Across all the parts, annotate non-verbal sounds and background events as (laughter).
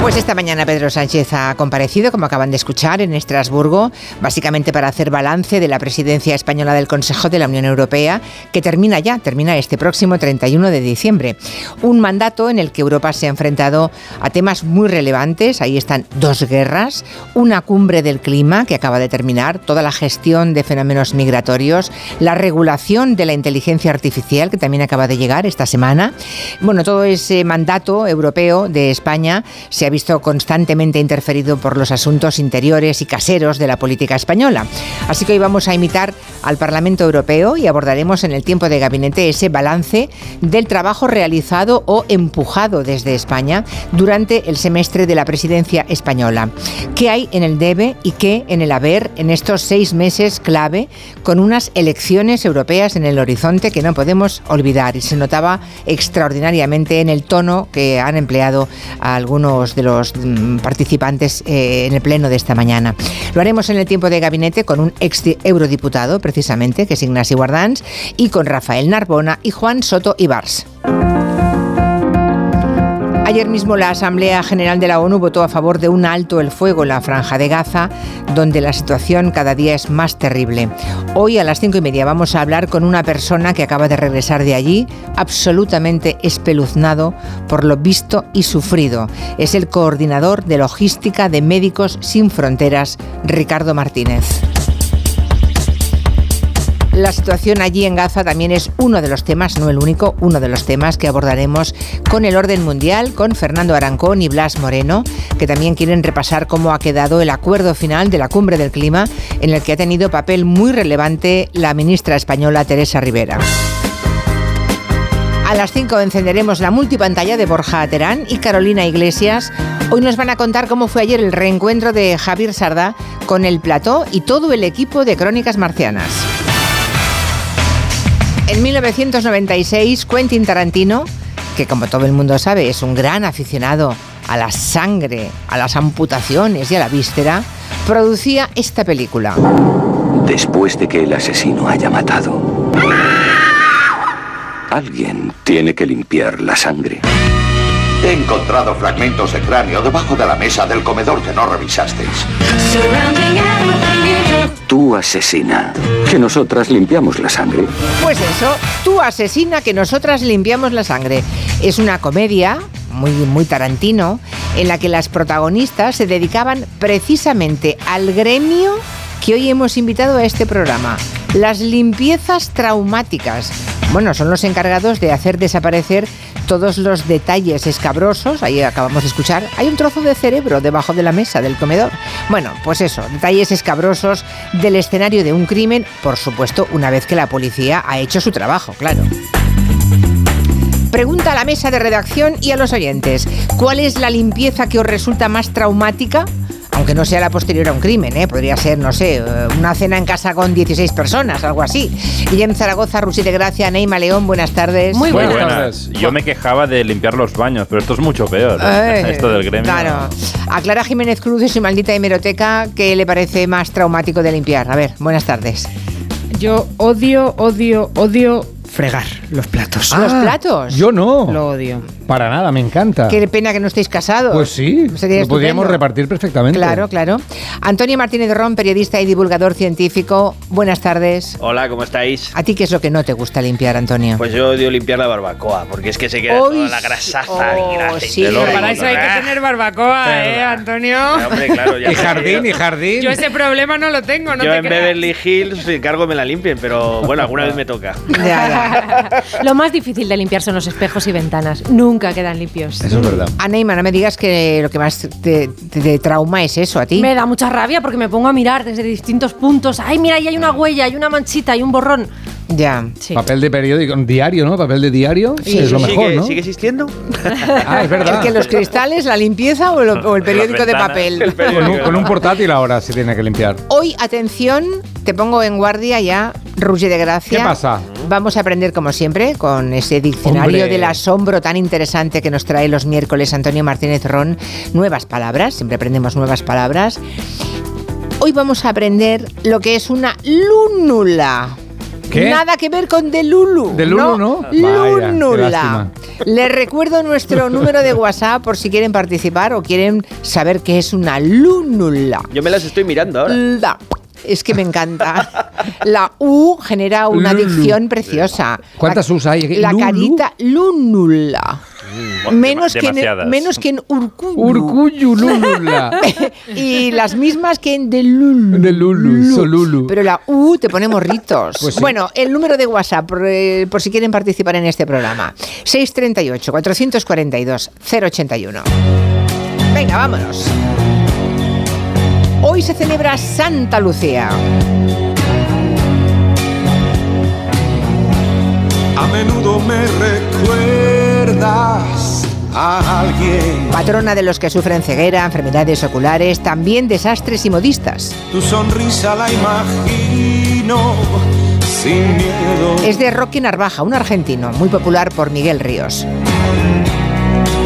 Pues esta mañana Pedro Sánchez ha comparecido, como acaban de escuchar, en Estrasburgo, básicamente para hacer balance de la presidencia española del Consejo de la Unión Europea, que termina ya, termina este próximo 31 de diciembre. Un mandato en el que Europa se ha enfrentado a temas muy relevantes. Ahí están dos guerras, una cumbre del clima que acaba de terminar, toda la gestión de fenómenos migratorios, la regulación de la inteligencia artificial, que también acaba de llegar esta semana. Bueno, todo ese mandato europeo de España se ha visto constantemente interferido por los asuntos interiores y caseros de la política española. Así que hoy vamos a imitar al Parlamento Europeo y abordaremos en el tiempo de gabinete ese balance del trabajo realizado o empujado desde España durante el semestre de la presidencia española. ¿Qué hay en el debe y qué en el haber en estos seis meses clave con unas elecciones europeas en el horizonte que no podemos olvidar? Y se notaba extraordinariamente en el tono que han empleado algunos de los mm, participantes eh, en el pleno de esta mañana. Lo haremos en el tiempo de gabinete con un ex eurodiputado, precisamente, que es Ignacio Guardans, y con Rafael Narbona y Juan Soto Ibars. Ayer mismo la Asamblea General de la ONU votó a favor de un alto el fuego en la franja de Gaza, donde la situación cada día es más terrible. Hoy a las cinco y media vamos a hablar con una persona que acaba de regresar de allí, absolutamente espeluznado por lo visto y sufrido. Es el coordinador de logística de Médicos Sin Fronteras, Ricardo Martínez. La situación allí en Gaza también es uno de los temas, no el único, uno de los temas que abordaremos con el orden mundial, con Fernando Arancón y Blas Moreno, que también quieren repasar cómo ha quedado el acuerdo final de la cumbre del clima, en el que ha tenido papel muy relevante la ministra española Teresa Rivera. A las 5 encenderemos la multipantalla de Borja Terán y Carolina Iglesias. Hoy nos van a contar cómo fue ayer el reencuentro de Javier Sardá con el plató y todo el equipo de Crónicas Marcianas. En 1996, Quentin Tarantino, que como todo el mundo sabe es un gran aficionado a la sangre, a las amputaciones y a la víscera, producía esta película. Después de que el asesino haya matado, alguien tiene que limpiar la sangre. He encontrado fragmentos de cráneo debajo de la mesa del comedor que no revisasteis. Tú asesina, que nosotras limpiamos la sangre. Pues eso, tú asesina que nosotras limpiamos la sangre. Es una comedia muy, muy tarantino en la que las protagonistas se dedicaban precisamente al gremio que hoy hemos invitado a este programa, las limpiezas traumáticas. Bueno, son los encargados de hacer desaparecer todos los detalles escabrosos. Ahí acabamos de escuchar. Hay un trozo de cerebro debajo de la mesa del comedor. Bueno, pues eso, detalles escabrosos del escenario de un crimen, por supuesto, una vez que la policía ha hecho su trabajo, claro. Pregunta a la mesa de redacción y a los oyentes, ¿cuál es la limpieza que os resulta más traumática? Aunque no sea la posterior a un crimen, ¿eh? podría ser, no sé, una cena en casa con 16 personas, algo así. Guillem Zaragoza, Rusi de Gracia, Neima León, buenas tardes. Muy buenas, tardes. Yo me quejaba de limpiar los baños, pero esto es mucho peor. ¿eh? esto del gremio. Claro. A Clara Jiménez Cruz de su maldita hemeroteca, ¿qué le parece más traumático de limpiar? A ver, buenas tardes. Yo odio, odio, odio fregar los platos. ¿Los platos? Yo no. Lo odio. Para nada, me encanta. Qué pena que no estéis casados. Pues sí, Sería lo podríamos estupendo. repartir perfectamente. Claro, claro. Antonio Martínez Ron, periodista y divulgador científico. Buenas tardes. Hola, ¿cómo estáis? ¿A ti qué es lo que no te gusta limpiar, Antonio? Pues yo odio limpiar la barbacoa, porque es que se queda toda la grasaza oh, y sí. Pero horno. Para eso hay que tener barbacoa, ¿eh, Antonio? Hombre, claro, ya (laughs) Y sé, jardín, yo- y jardín. Yo ese problema no lo tengo, no yo te en creas. Beverly Hills encargo que me la limpien, pero bueno, alguna vez me toca. Ya, ya. (laughs) Lo más difícil de limpiar son los espejos y ventanas. Nunca quedan limpios. Eso es verdad. A Neymar, no me digas que lo que más te, te- te trauma es eso a ti. Me da mucha rabia porque me pongo a mirar desde distintos puntos. Ay, mira, ahí hay una huella, hay una manchita, hay un borrón. Ya. Sí. Papel de periódico, diario, ¿no? Papel de diario Sí, es lo mejor, ¿Sigue, ¿no? ¿Sigue existiendo? (laughs) Ah, es verdad. ¿El que los cristales, la limpieza o, lo- o el (laughs) periódico de papel? El Con un, con un portátil ahora se tiene que limpiar. Hoy, atención, te pongo en guardia ya, Ruge de Gracia. ¿Qué pasa? Vamos a aprender, como siempre, con ese diccionario Hombre. del asombro tan interesante que nos trae los miércoles Antonio Martínez Ron. Nuevas palabras, siempre aprendemos nuevas palabras. Hoy vamos a aprender lo que es una lúnula. ¿Qué? Nada que ver con de Lulu. De Lulu, ¿no? Qué Lúnula. Les recuerdo nuestro (laughs) número de WhatsApp por si quieren participar o quieren saber qué es una lúnula. Yo me las estoy mirando ahora. La. Es que me encanta. La U genera una dicción preciosa. ¿Cuántas Us hay? La Lulu. carita lúnula. Menos que, en, menos que en Urcuyu. Urcuyu Lulula. (laughs) y las mismas que en de Lulu. De Lulu, Solulu. Pero la U te pone morritos. Pues sí. Bueno, el número de WhatsApp, por, eh, por si quieren participar en este programa. 638-442-081. Venga, vámonos. Hoy se celebra Santa Lucía. A menudo me recuerdas a alguien. Patrona de los que sufren ceguera, enfermedades oculares, también desastres y modistas. Tu sonrisa la imagino sin miedo. Es de Rocky Narvaja, un argentino, muy popular por Miguel Ríos.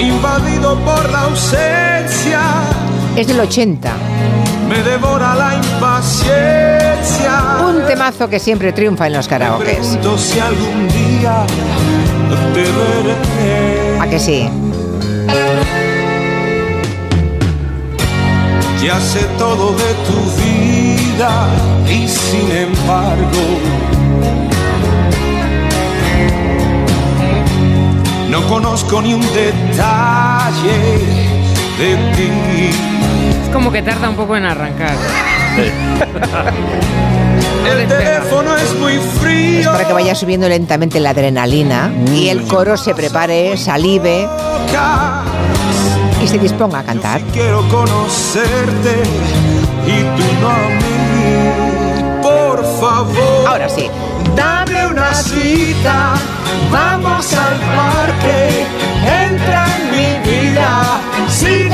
Invadido por la ausencia, Es del 80. Me devora la impaciencia. Un temazo que siempre triunfa en los karaokes. pregunto si algún día te veré. ¿A que sí? Ya sé todo de tu vida y sin embargo no conozco ni un detalle de ti. Es como que tarda un poco en arrancar. El teléfono es muy frío. Para que vaya subiendo lentamente la adrenalina y el coro se prepare, salive y se disponga a cantar. Quiero conocerte y tú no a mí. Por favor. Ahora sí. Dame una cita, vamos al parque, entra en mi vida sin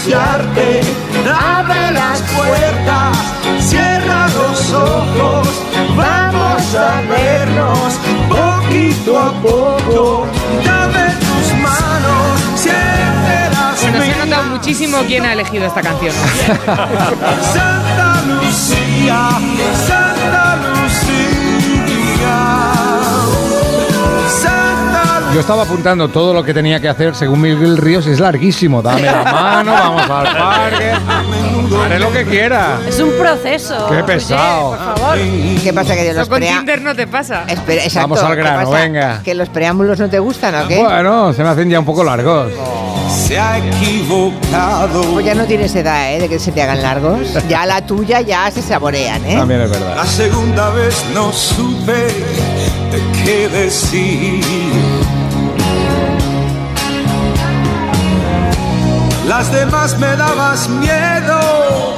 anunciarte, abre las puertas, cierra los ojos, vamos a vernos poquito a poco, dame tus manos, siempre las Bueno, se ha notado muchísimo quién ha elegido esta canción. (laughs) Santa Lucía, Santa Yo estaba apuntando todo lo que tenía que hacer según Miguel Ríos. Es larguísimo. Dame la mano, vamos al parque. Haré lo que quiera. Es un proceso. Qué Oye, pesado. por favor. ¿Qué pasa que de los con Tinder no te pasa. Espera, exacto, Vamos al ¿qué grano, pasa? venga. ¿Que los preámbulos no te gustan o qué? Bueno, se me hacen ya un poco largos. se ha equivocado. Pues ya no tienes edad, ¿eh? De que se te hagan largos. Ya la tuya ya se saborean, ¿eh? También es verdad. La segunda vez no supe de qué decir. Las demás me dabas miedo.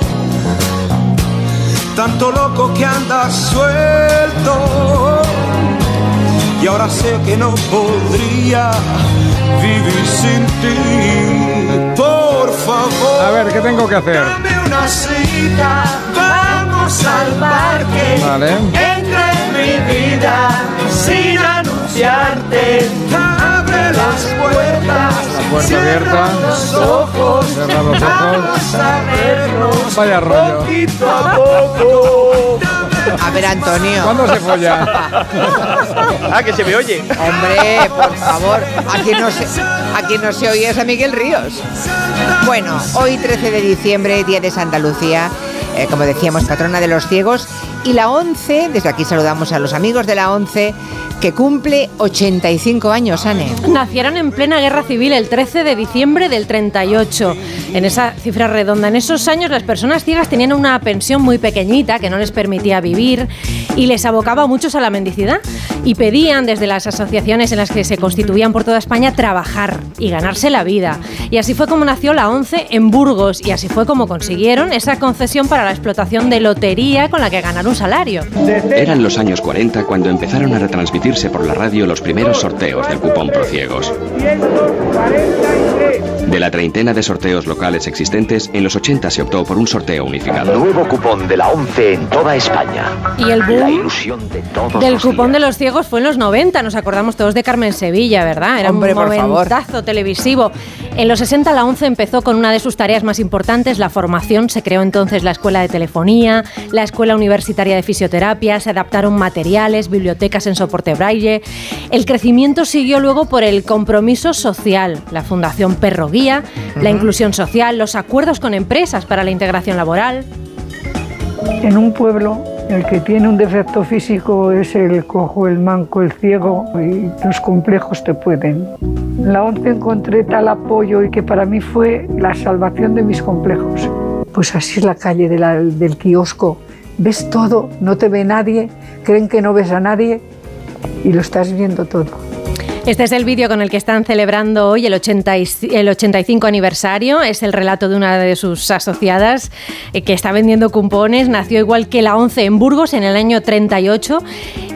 Tanto loco que andas suelto. Y ahora sé que no podría vivir sin ti. Por favor. A ver, ¿qué tengo que hacer? Dame una cita, vamos al parque. Vale. Entra en mi vida sin anunciarte. Las puertas. La puerta cierra abierta. los ojos. Cerrar los ojos. Vamos a vernos. Vaya rollo. Poquito a poco. A ver, Antonio. ¿Cuándo se folla? Ah, que se me oye. Hombre, por favor, a quien no se, a quien no se oye es a Miguel Ríos. Bueno, hoy 13 de diciembre, día de Santa Lucía, eh, como decíamos, patrona de los ciegos, y la 11, desde aquí saludamos a los amigos de la 11, que cumple 85 años, Ane. Nacieron en plena guerra civil el 13 de diciembre del 38. En esa cifra redonda, en esos años las personas ciegas tenían una pensión muy pequeñita que no les permitía vivir y les abocaba a muchos a la mendicidad. Y pedían desde las asociaciones en las que se constituían por toda España trabajar y ganarse la vida. Y así fue como nació la ONCE en Burgos y así fue como consiguieron esa concesión para la explotación de lotería con la que ganar un salario. Eran los años 40 cuando empezaron a retransmitirse por la radio los primeros sorteos del cupón Prociegos. 143 De la treintena de sorteos locales existentes, en los 80 se optó por un sorteo unificado. Nuevo cupón de la 11 en toda España. Y el La boom ilusión de todos del los cupón de los ciegos fue en los 90, nos acordamos todos de Carmen Sevilla, ¿verdad? Era Hombre, un momentazo televisivo. En los 60 la 11 empezó con una de sus tareas más importantes, la formación. Se creó entonces la Escuela de Telefonía, la Escuela Universitaria de Fisioterapia, se adaptaron materiales, bibliotecas en soporte braille. El crecimiento siguió luego por el compromiso social, la Fundación Perro Guía, la inclusión social, los acuerdos con empresas para la integración laboral. En un pueblo, el que tiene un defecto físico es el cojo, el manco, el ciego y los complejos te pueden. En la ONCE encontré tal apoyo y que para mí fue la salvación de mis complejos. Pues así es la calle de la- del kiosco. Ves todo, no te ve nadie, creen que no ves a nadie y lo estás viendo todo. Este es el vídeo con el que están celebrando hoy el, 80 y- el 85 aniversario. Es el relato de una de sus asociadas eh, que está vendiendo cupones. Nació igual que la 11 en Burgos en el año 38.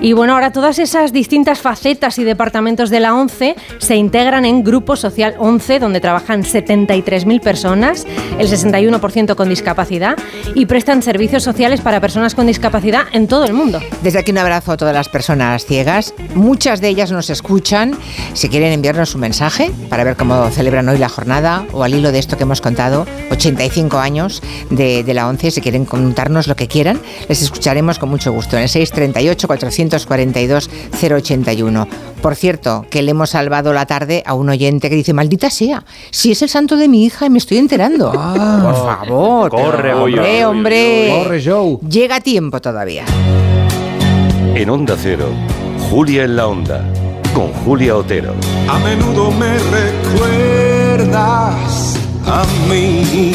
Y bueno, ahora todas esas distintas facetas y departamentos de la 11 se integran en Grupo Social 11, donde trabajan 73.000 personas, el 61% con discapacidad, y prestan servicios sociales para personas con discapacidad en todo el mundo. Desde aquí un abrazo a todas las personas ciegas. Muchas de ellas nos escuchan. Si quieren enviarnos un mensaje para ver cómo celebran hoy la jornada o al hilo de esto que hemos contado, 85 años de, de la 11, si quieren contarnos lo que quieran, les escucharemos con mucho gusto en el 638-442-081. Por cierto, que le hemos salvado la tarde a un oyente que dice, maldita sea, si es el santo de mi hija y me estoy enterando. (laughs) Por favor. Corre, pero, hombre, hombre. Corre, Joe. Llega a tiempo todavía. En Onda Cero, Julia en la Onda, con Julia Otero. A menudo me recuerdas a mí.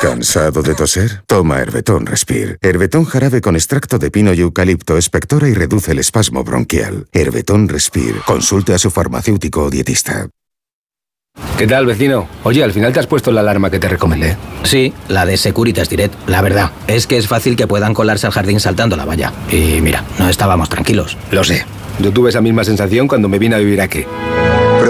¿Cansado de toser? Toma Herbetón Respire. Herbetón jarabe con extracto de pino y eucalipto espectora y reduce el espasmo bronquial. Herbetón Respire. Consulte a su farmacéutico o dietista. ¿Qué tal, vecino? Oye, al final te has puesto la alarma que te recomendé. Sí, la de Securitas Direct. La verdad, es que es fácil que puedan colarse al jardín saltando la valla. Y mira, no estábamos tranquilos. Lo sé. Yo tuve esa misma sensación cuando me vine a vivir aquí.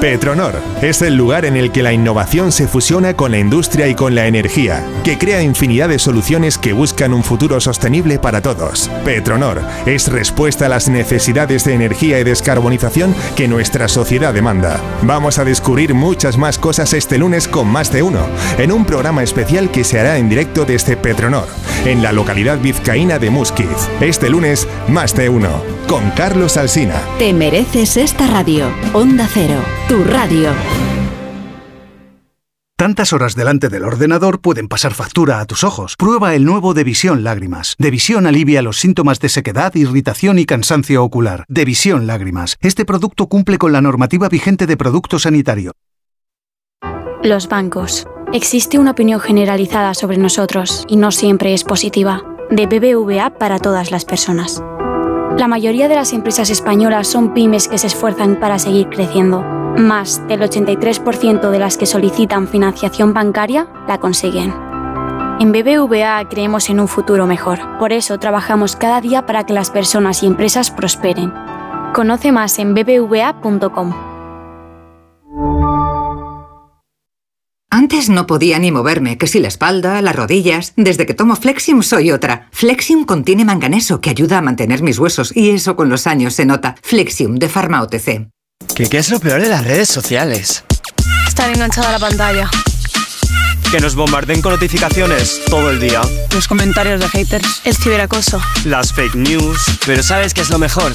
Petronor es el lugar en el que la innovación se fusiona con la industria y con la energía, que crea infinidad de soluciones que buscan un futuro sostenible para todos. Petronor es respuesta a las necesidades de energía y descarbonización que nuestra sociedad demanda. Vamos a descubrir muchas más cosas este lunes con más de uno, en un programa especial que se hará en directo desde Petronor, en la localidad vizcaína de Musquiz. Este lunes, más de uno, con Carlos Alsina. Te mereces esta radio. Onda Cero, tu radio. Tantas horas delante del ordenador pueden pasar factura a tus ojos. Prueba el nuevo Devisión Lágrimas. Devisión alivia los síntomas de sequedad, irritación y cansancio ocular. Devisión Lágrimas. Este producto cumple con la normativa vigente de producto sanitario. Los bancos. Existe una opinión generalizada sobre nosotros y no siempre es positiva. De BBVA para todas las personas. La mayoría de las empresas españolas son pymes que se esfuerzan para seguir creciendo. Más del 83% de las que solicitan financiación bancaria la consiguen. En BBVA creemos en un futuro mejor. Por eso trabajamos cada día para que las personas y empresas prosperen. Conoce más en bbva.com. Antes no podía ni moverme, que si la espalda, las rodillas. Desde que tomo Flexium soy otra. Flexium contiene manganeso que ayuda a mantener mis huesos y eso con los años se nota. Flexium de Pharma OTC. ¿Qué, ¿Qué es lo peor de las redes sociales? Estar enganchada a la pantalla. Que nos bombarden con notificaciones todo el día. Los comentarios de haters. El ciberacoso. Las fake news. Pero ¿sabes qué es lo mejor?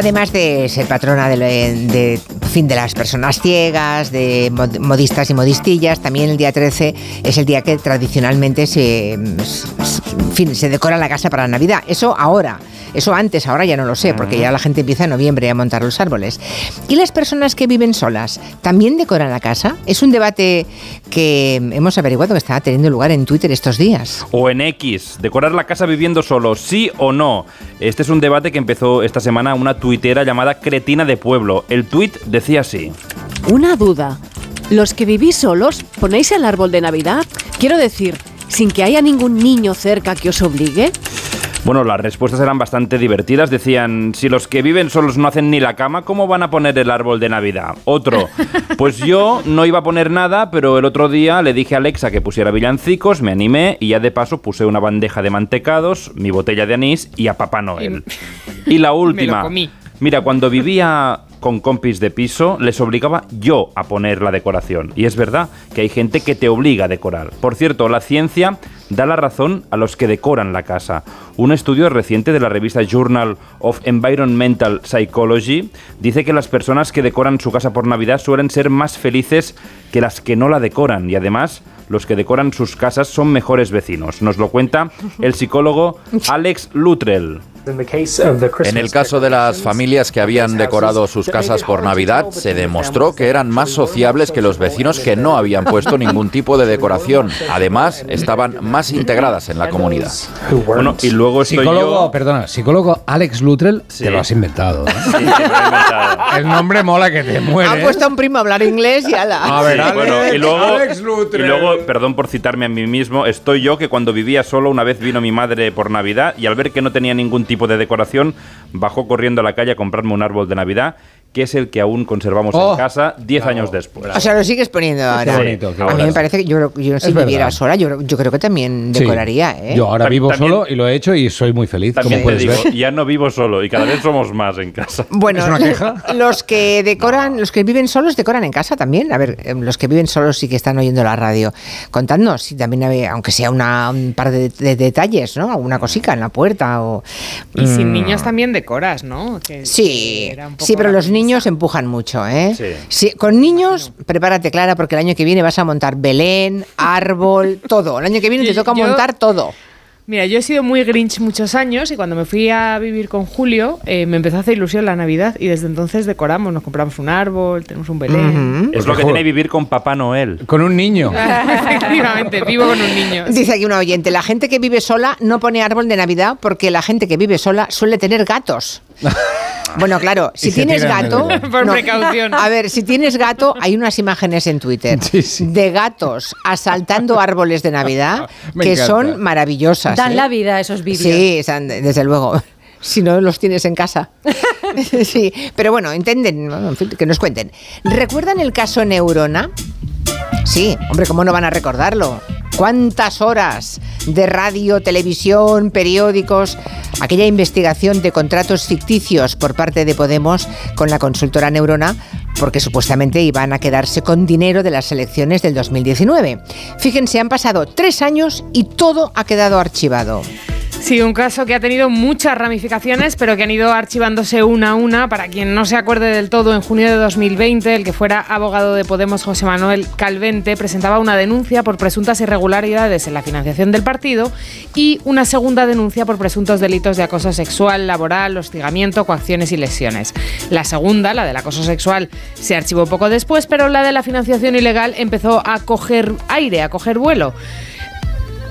Además de ser patrona de, de, fin, de las personas ciegas, de modistas y modistillas, también el día 13 es el día que tradicionalmente se, fin, se decora la casa para Navidad. Eso ahora. Eso antes, ahora ya no lo sé, porque ya la gente empieza en noviembre a montar los árboles. ¿Y las personas que viven solas también decoran la casa? Es un debate que hemos averiguado que está teniendo lugar en Twitter estos días. O en X, decorar la casa viviendo solo, sí o no. Este es un debate que empezó esta semana una tuitera llamada Cretina de Pueblo. El tuit decía así. Una duda. ¿Los que vivís solos ponéis el árbol de Navidad? Quiero decir, sin que haya ningún niño cerca que os obligue. Bueno, las respuestas eran bastante divertidas. Decían, si los que viven solos no hacen ni la cama, ¿cómo van a poner el árbol de Navidad? Otro, (laughs) pues yo no iba a poner nada, pero el otro día le dije a Alexa que pusiera villancicos, me animé y ya de paso puse una bandeja de mantecados, mi botella de anís y a Papá Noel. Y la última, mira, cuando vivía con compis de piso, les obligaba yo a poner la decoración. Y es verdad que hay gente que te obliga a decorar. Por cierto, la ciencia da la razón a los que decoran la casa. Un estudio reciente de la revista Journal of Environmental Psychology dice que las personas que decoran su casa por Navidad suelen ser más felices que las que no la decoran y además los que decoran sus casas son mejores vecinos. Nos lo cuenta el psicólogo (laughs) Alex Luttrell. En el caso de las familias que habían decorado sus casas por Navidad, se demostró que eran más sociables que los vecinos que no habían puesto ningún tipo de decoración. Además, estaban más integradas en la comunidad. Bueno, y luego estoy psicólogo, yo... perdona, psicólogo Alex Luttrell, te lo has inventado. ¿eh? (laughs) Sí, me lo he inventado. El nombre mola que te Ha muere. puesto a un primo a hablar inglés y ala. A ver, Sí, Alex, bueno, y luego, Alex y Luttrell. luego, perdón por citarme a mí mismo, estoy yo que cuando vivía solo una vez vino mi madre por Navidad y al ver que no tenía ningún tipo de decoración, bajó corriendo a la calle a comprarme un árbol de Navidad, que es el que aún conservamos Oh, en casa 10 años después. O sea, lo sigues poniendo ahora. bonito, qué a mí bonito. me parece que yo, yo si viviera sola, yo, yo creo que también Sí. decoraría, ¿eh? Yo ahora vivo también- solo y lo he hecho y soy muy feliz, También como te puedes digo, ver. ya no vivo solo y cada vez somos más en casa. (laughs) Bueno, ¿Es una queja? los que decoran, los que viven solos decoran en casa también. A ver, eh, los que viven solos sí que están oyendo la radio. Contadnos si también, hay- aunque sea una, un par de, de detalles, ¿no? Alguna cosica en la puerta o... Y sin Mm. niños también decoras, ¿no? Que- Sí, que era un poco sí, pero los niños empujan mucho, ¿eh? Sí. Sí, con niños, prepárate, Clara, porque el año que viene vas a montar Belén, (laughs) árbol, todo. El año que viene te toca yo- montar todo. Mira, yo he sido muy grinch muchos años y cuando me fui a vivir con Julio eh, me empezó a hacer ilusión la Navidad y desde entonces decoramos, nos compramos un árbol, tenemos un Belén. Es lo que tiene vivir con Papá Noel. Con un niño. (laughs) Efectivamente, vivo con un niño. Dice aquí una oyente, la gente que vive sola no pone árbol de Navidad porque la gente que vive sola suele tener gatos. (laughs) Bueno, claro, si tienes gato... Por precaución. A ver, si tienes gato, hay unas imágenes en Twitter (laughs) de gatos asaltando árboles de Navidad (laughs) que encanta. son maravillosas. Dan ¿eh? la vida a esos vídeos. Sí, desde luego. (laughs) Si no los tienes en casa. sí, pero bueno, entienden, bueno, en fin, que nos cuenten. ¿Recuerdan el caso Neurona? Sí, hombre, ¿cómo no van a recordarlo? ¿Cuántas horas de radio, televisión, periódicos? Aquella investigación de contratos ficticios por parte de Podemos con la consultora Neurona, porque supuestamente iban a quedarse con dinero de las elecciones del 2019. Fíjense, han pasado tres años y todo ha quedado archivado. Sí, un caso que ha tenido muchas ramificaciones, pero que han ido archivándose una a una. Para quien no se acuerde del todo, en junio de 2020, el que fuera abogado de Podemos, José Manuel Calvente, presentaba una denuncia por presuntas irregularidades en la financiación del partido y una segunda denuncia por presuntos delitos de acoso sexual, laboral, hostigamiento, coacciones y lesiones. La segunda, la del acoso sexual, se archivó poco después, pero la de la financiación ilegal empezó a coger aire, a coger vuelo.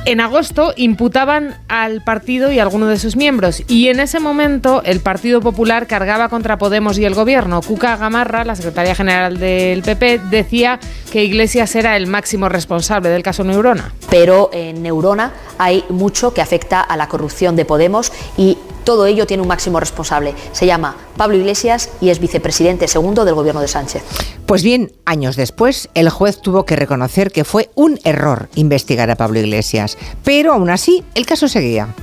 En agosto imputaban al partido y a alguno de sus miembros y en ese momento el Partido Popular cargaba contra Podemos y el gobierno. Cuca Gamarra, la secretaria general del PP, decía que Iglesias era el máximo responsable del caso Neurona. Pero en Neurona hay mucho que afecta a la corrupción de Podemos y todo ello tiene un máximo responsable. Se llama Pablo Iglesias y es vicepresidente segundo del gobierno de Sánchez. Pues bien, años después, el juez tuvo que reconocer que fue un error investigar a Pablo Iglesias, pero aún así el caso seguía.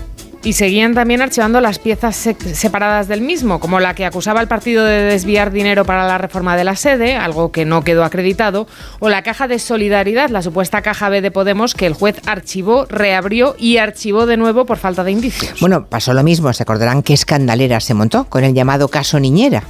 Y seguían también archivando las piezas separadas del mismo, como la que acusaba al partido de desviar dinero para la reforma de la sede, algo que no quedó acreditado, o la caja de solidaridad, la supuesta caja B de Podemos, que el juez archivó, reabrió y archivó de nuevo por falta de indicios. Bueno, pasó lo mismo, se acordarán qué escandalera se montó con el llamado caso Niñera.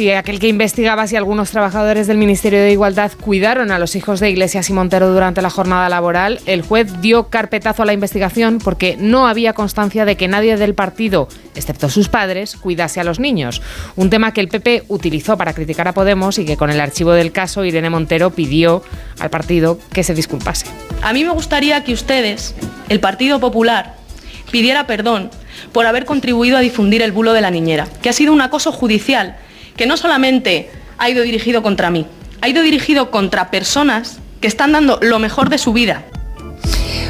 Sí, aquel que investigaba si algunos trabajadores del Ministerio de Igualdad cuidaron a los hijos de Iglesias y Montero durante la jornada laboral, el juez dio carpetazo a la investigación porque no había constancia de que nadie del partido, excepto sus padres, cuidase a los niños. Un tema que el PP utilizó para criticar a Podemos y que con el archivo del caso Irene Montero pidió al partido que se disculpase. A mí me gustaría que ustedes, el Partido Popular, pidiera perdón por haber contribuido a difundir el bulo de la niñera, que ha sido un acoso judicial que no solamente ha ido dirigido contra mí, ha ido dirigido contra personas que están dando lo mejor de su vida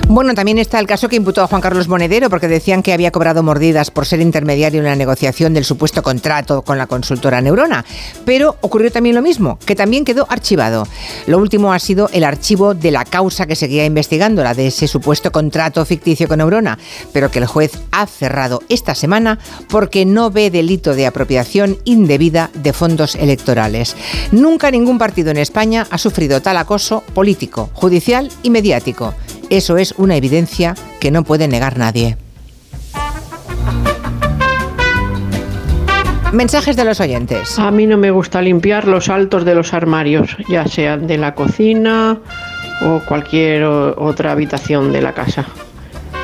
bueno, también está el caso que imputó a Juan Carlos Monedero porque decían que había cobrado mordidas por ser intermediario en la negociación del supuesto contrato con la consultora Neurona. Pero ocurrió también lo mismo, que también quedó archivado. Lo último ha sido el archivo de la causa que seguía investigando, la de ese supuesto contrato ficticio con Neurona, pero que el juez ha cerrado esta semana porque no ve delito de apropiación indebida de fondos electorales. Nunca ningún partido en España ha sufrido tal acoso político, judicial y mediático. Eso es una evidencia que no puede negar nadie. Mensajes de los oyentes. A mí no me gusta limpiar los altos de los armarios, ya sean de la cocina o cualquier otra habitación de la casa.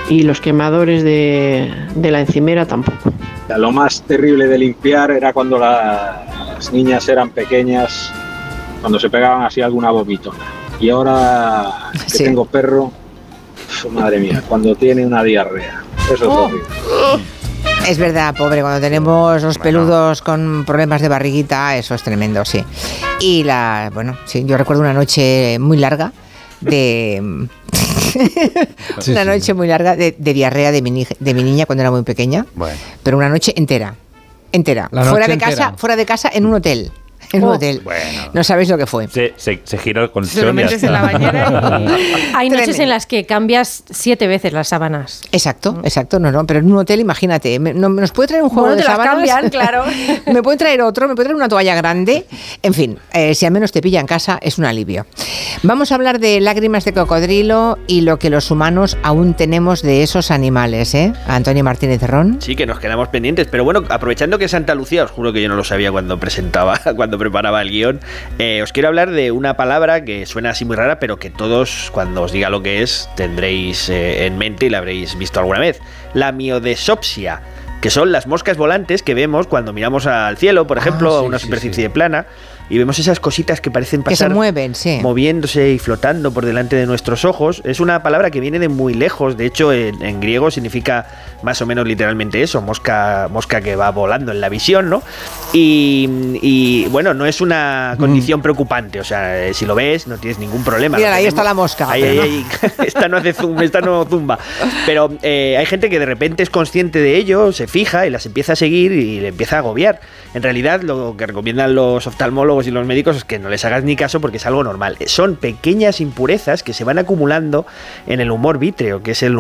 Y los quemadores de, la encimera tampoco. Lo más terrible de limpiar era cuando las niñas eran pequeñas, cuando se pegaban así alguna vomitona. Y ahora que tengo perro, madre mía, cuando tiene una diarrea. Eso es oh. horrible. Es verdad, pobre, cuando tenemos los peludos con problemas de barriguita, eso es tremendo, sí. Y la, bueno, sí, yo recuerdo una noche muy larga de... (laughs) una noche muy larga de, diarrea de mi, de mi niña cuando era muy pequeña. Bueno. Pero una noche entera. Entera. fuera de casa, fuera de casa en un hotel en un oh. hotel. No sabéis lo que fue. Se, se, giró con Se lo metes en la bañera (laughs) Hay noches en las que cambias siete veces las sábanas. Exacto, mm. exacto. No, no, pero en un hotel, imagínate, ¿nos puede traer un juego de sábanas? cambian, claro. (laughs) me puede traer otro, me puede traer una toalla grande. En fin, eh, si al menos te pilla en casa, es un alivio. Vamos a hablar de lágrimas de cocodrilo y lo que los humanos aún tenemos de esos animales, ¿eh? Antonio Martínez Ron. Sí, que nos quedamos pendientes. Pero bueno, aprovechando que Santa Lucía, os juro que yo no lo sabía cuando presentaba, (laughs) cuando preparaba el guion, eh, os quiero hablar de una palabra que suena así muy rara, pero que todos, cuando os diga lo que es, tendréis eh, en mente y la habréis visto alguna vez. La miodesopsia que son las moscas volantes que vemos cuando miramos al cielo, por ah, ejemplo, a una superficie plana y vemos esas cositas que parecen pasar que se mueven, sí. moviéndose y flotando por delante de nuestros ojos. Es una palabra que viene de muy lejos, de hecho en, griego significa más o menos literalmente eso, mosca, mosca que va volando en la visión, ¿no? Y, bueno, no es una condición preocupante, o sea, eh, si lo ves no tienes ningún problema. Mira, ahí está la mosca. (laughs) esta no hace esta no zumba. Pero eh, hay gente que de repente es consciente de ello, se fija y las empieza a seguir y le empieza a agobiar. En realidad lo que recomiendan los oftalmólogos y los médicos es que no les hagas ni caso porque es algo normal. Son pequeñas impurezas que se van acumulando en el humor vítreo, que es el,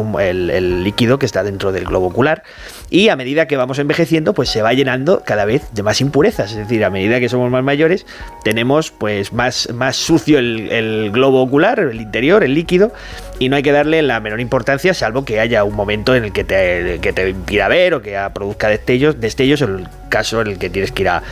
líquido que está dentro del globo ocular. Y a medida que vamos envejeciendo, pues se va llenando cada vez de más impurezas. Es decir, a medida que somos más mayores, tenemos pues más, más sucio el, globo ocular, el interior, el líquido, y no hay que darle la menor importancia, salvo que haya un momento en el que te, que te impida ver o que produzca destellos, destellos caso en el que tienes que ir a,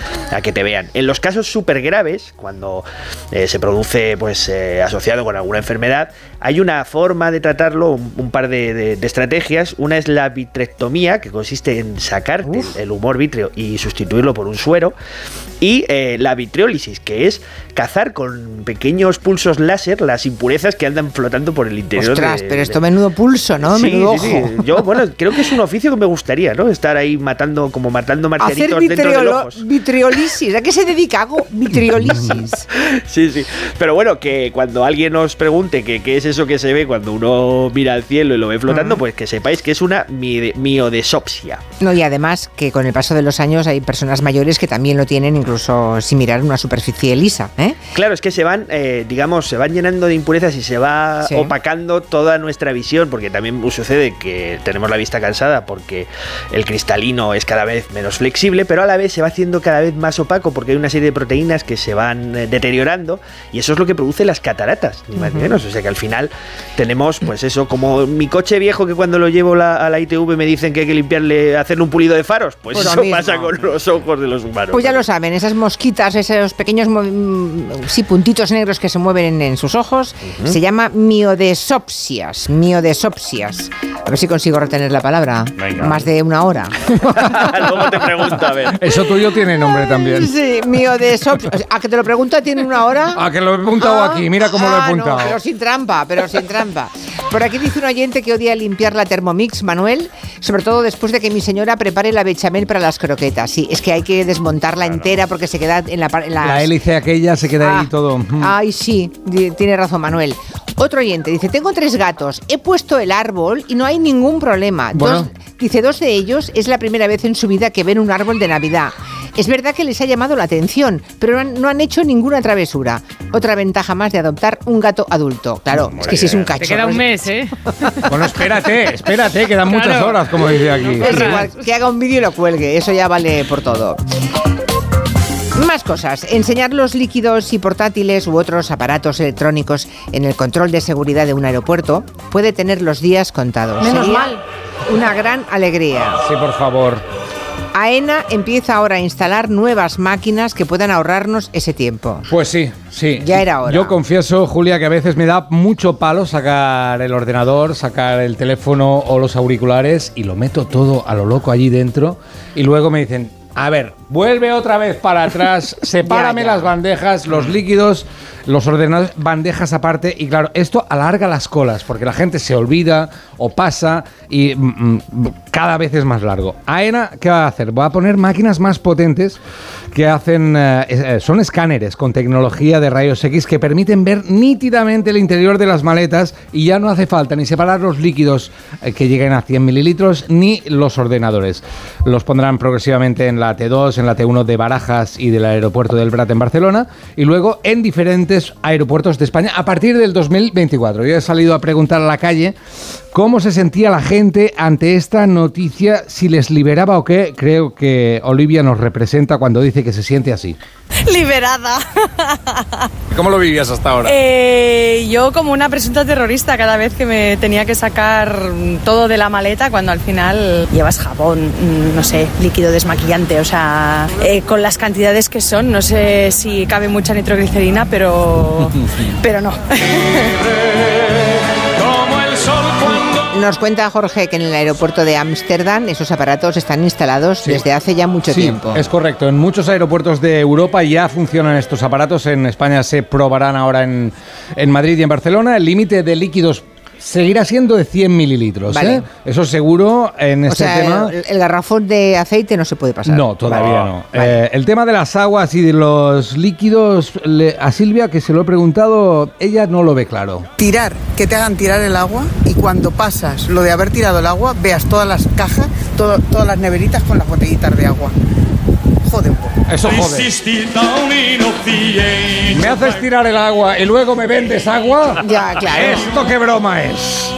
que te vean. En los casos súper graves, cuando eh, se produce pues eh, asociado con alguna enfermedad, hay una forma de tratarlo, un, par de, estrategias. Una es la vitrectomía, que consiste en sacarte el humor vítreo y sustituirlo por un suero. Y eh, la vitriólisis, que es cazar con pequeños pulsos láser las impurezas que andan flotando por el interior. Ostras, pero esto menudo pulso, ¿no? menudo ojo. Yo, bueno, (laughs) creo que es un oficio que me gustaría, ¿no? Estar ahí matando, como matando marcianitos hacer vitriolo- vitriolisis. ¿A qué se dedica? Hago vitriolisis. (laughs) Sí, sí. Pero bueno, que cuando alguien os pregunte que qué es eso que se ve cuando uno mira al cielo y lo ve flotando, pues que sepáis que es una mi- miodesopsia. No, y además que con el paso de los años hay personas mayores que también lo tienen, incluso sin mirar una superficie lisa. ¿eh? Claro, es que se van, eh, digamos, se van llenando de impurezas y se va Sí. opacando toda nuestra visión, porque también sucede que tenemos la vista cansada porque el cristalino es cada vez menos flexible, pero a la vez se va haciendo cada vez más opaco porque hay una serie de proteínas que se van eh, deteriorando y eso es lo que produce las cataratas, ni más ni menos. O sea que al final tenemos, pues eso, como mi coche viejo que cuando lo llevo la- a la ITV me dicen que hay que limpiarle, hacerle un pulido de faros, pues Pues eso pasa con los ojos de los humanos. Pues ya lo saben, esas mosquitas, esos pequeños mm, sí, puntitos negros que se mueven en, en sus ojos, se llama miodesopsias. Miodesopsias. A ver si consigo retener la palabra. Venga. Más de una hora. (laughs) Luego te pregunto, a ver. (laughs) Eso tuyo tiene nombre también. Sí, miodesopsias. ¿A que te lo pregunta tiene una hora? A que lo he apuntado Ah, aquí, mira cómo lo he ah, apuntado. No, pero sin trampa, pero sin trampa. Por aquí dice un oyente que odia limpiar la Thermomix, Manuel, sobre todo después de que mi señora prepare la bechamel para las croquetas. Sí, es que hay que desmontarla entera porque se queda en la, par- en las- La hélice aquella se queda ahí Ah, todo. Ay, sí, tiene razón Manuel. Otro oyente dice, tengo tres gatos, he puesto el árbol y no hay ningún problema. Bueno. Dos- dice, dos de ellos es la primera vez en su vida que ven un árbol de Navidad. Es verdad que les ha llamado la atención, pero no han, no han hecho ninguna travesura. Otra ventaja más de adoptar un gato adulto. Claro, es que si es un Te cachorro... queda un mes, ¿eh? (laughs) Bueno, espérate, espérate, quedan Claro. muchas horas, como dice aquí. Es igual, que haga un vídeo y lo cuelgue, eso ya vale por todo. Más cosas. Enseñar los líquidos y portátiles u otros aparatos electrónicos en el control de seguridad de un aeropuerto puede tener los días contados. Menos Sería mal. Una gran alegría. Sí, por favor. AENA empieza ahora a instalar nuevas máquinas que puedan ahorrarnos ese tiempo. Pues sí, sí. Ya era hora. Yo confieso, Julia, que a veces me da mucho palo sacar el ordenador, sacar el teléfono o los auriculares y lo meto todo a lo loco allí dentro y luego me dicen, a ver, vuelve otra vez para (laughs) atrás, sepárame Ya, ya. las bandejas, los líquidos, los ordenadores, bandejas aparte y claro, esto alarga las colas porque la gente se olvida o pasa y mm, mm, cada vez es más largo. AENA, ¿qué va a hacer? Va a poner máquinas más potentes que hacen, eh, eh, son escáneres con tecnología de rayos X que permiten ver nítidamente el interior de las maletas y ya no hace falta ni separar los líquidos eh, que lleguen a 100 mililitros ni los ordenadores. Los pondrán progresivamente en la T2, en la T1 de Barajas y del aeropuerto del Prat en Barcelona y luego en diferentes aeropuertos de España a partir del 2024. Yo he salido a preguntar a la calle cómo se sentía la gente ante esta noticia, si les liberaba o qué. Creo que Olivia nos representa cuando dice que se siente así. Liberada. ¿Cómo lo vivías hasta ahora? Eh, yo como una presunta terrorista cada vez que me tenía que sacar todo de la maleta cuando al final llevas jabón, mm, no sé, líquido desmaquillante, o sea, eh, con las cantidades que son, no sé si cabe mucha nitroglicerina, pero, (laughs) pero no. (laughs) Nos cuenta Jorge que en el aeropuerto de Ámsterdam esos aparatos están instalados desde hace ya mucho Sí, tiempo. Es correcto. En muchos aeropuertos de Europa ya funcionan estos aparatos. En España se probarán ahora en, en Madrid y en Barcelona. El límite de líquidos seguirá siendo de 100 mililitros. Vale. ¿eh? Eso seguro en o este sea, tema. el, el garrafón de aceite no se puede pasar. No, todavía no. Vale. Eh, el tema de las aguas y de los líquidos, le- a Silvia, que se lo he preguntado, ella no lo ve claro. tirar, que te hagan tirar el agua y cuando pasas lo de haber tirado el agua, veas todas las cajas, todo- todas las neveritas con las botellitas de agua. Jode un poco. Eso jode. ¿Me haces tirar el agua y luego me vendes agua? Ya, claro. ¿Esto qué broma es?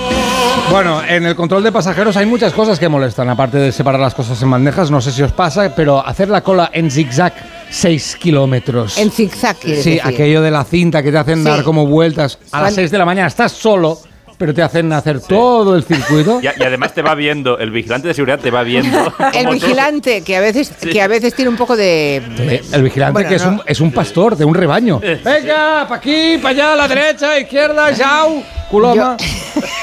Bueno, en el control de pasajeros hay muchas cosas que molestan, aparte de separar las cosas en bandejas, no sé si os pasa, pero hacer la cola en zigzag 6 kilómetros. En zigzag, Sí, decir. aquello de la cinta que te hacen Sí. dar como vueltas a las Cuan- 6 de la mañana, estás solo, pero te hacen hacer todo el circuito. Y, y además te va viendo, el vigilante de seguridad te va viendo. (laughs) El tú- vigilante, que a veces, que a veces tiene un poco de... Eh, El vigilante Bueno, que es, un, es un pastor de un rebaño. Venga, pa' aquí, para allá, a la derecha, izquierda, chao, culoma. (laughs)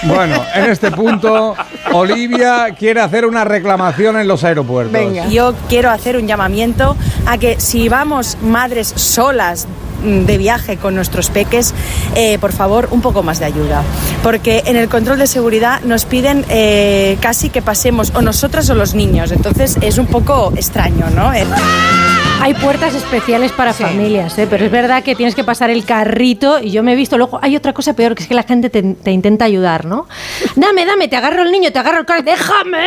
Bueno, en este punto, Olivia quiere hacer una reclamación en los aeropuertos. Yo quiero hacer un llamamiento a que si vamos madres solas de viaje con nuestros peques, eh, por favor, un poco más de ayuda. Porque en el control de seguridad nos piden eh, casi que pasemos o nosotras o los niños. Entonces es un poco extraño, ¿no? Eh, Hay puertas especiales para familias, ¿eh? pero es verdad que tienes que pasar el carrito y yo me he visto, luego hay otra cosa peor, que es que la gente te, te intenta ayudar, ¿no? Dame, dame, te agarro el niño, te agarro el carrito, déjame.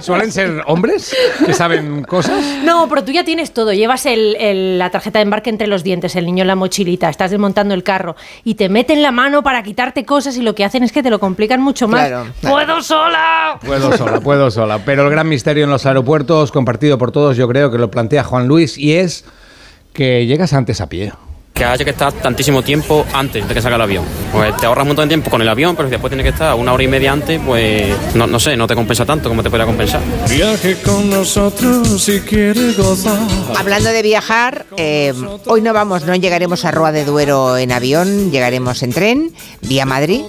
¿Suelen ser hombres que saben cosas? No, pero tú ya tienes todo, llevas el- el- la tarjeta de embarque entre los dientes, el niño en la mochilita, estás desmontando el carro y te meten la mano para quitarte cosas y lo que hacen es que te lo complican mucho más. Claro, claro. ¡Puedo sola! Puedo sola, puedo sola. Pero el gran misterio en los aeropuertos, compartido por todos, yo creo que lo plantea Juan Luis, y es que llegas antes a pie. Que haya que estar tantísimo tiempo antes de que salga el avión. Pues te ahorras un montón de tiempo con el avión, pero si después tienes que estar una hora y media antes, pues no, no sé, no te compensa tanto como te podría compensar. Viaje con nosotros si quiere gozar. Hablando de viajar, eh, hoy no vamos, no llegaremos a Roa de Duero en avión, llegaremos en tren, vía Madrid.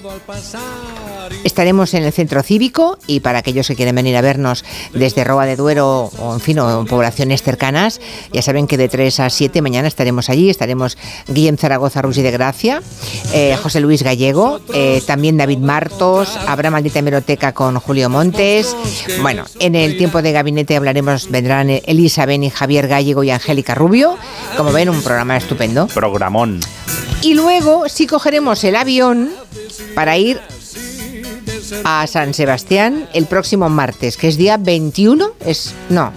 Estaremos en el centro cívico y para aquellos que quieren venir a vernos desde Roa de Duero o en fin, o en poblaciones cercanas, ya saben que de 3 a 7 mañana estaremos allí, estaremos Guillem Zaragoza Rusi de Gracia, eh, José Luis Gallego, eh, también David Martos, habrá maldita hemeroteca con Julio Montes. Bueno, en el tiempo de gabinete hablaremos, vendrán Elisa Beni, Javier Gallego y Angélica Rubio. Como ven, un programa estupendo. Programón. Y luego sí cogeremos el avión para ir a San Sebastián el próximo martes, que es día 21, es no,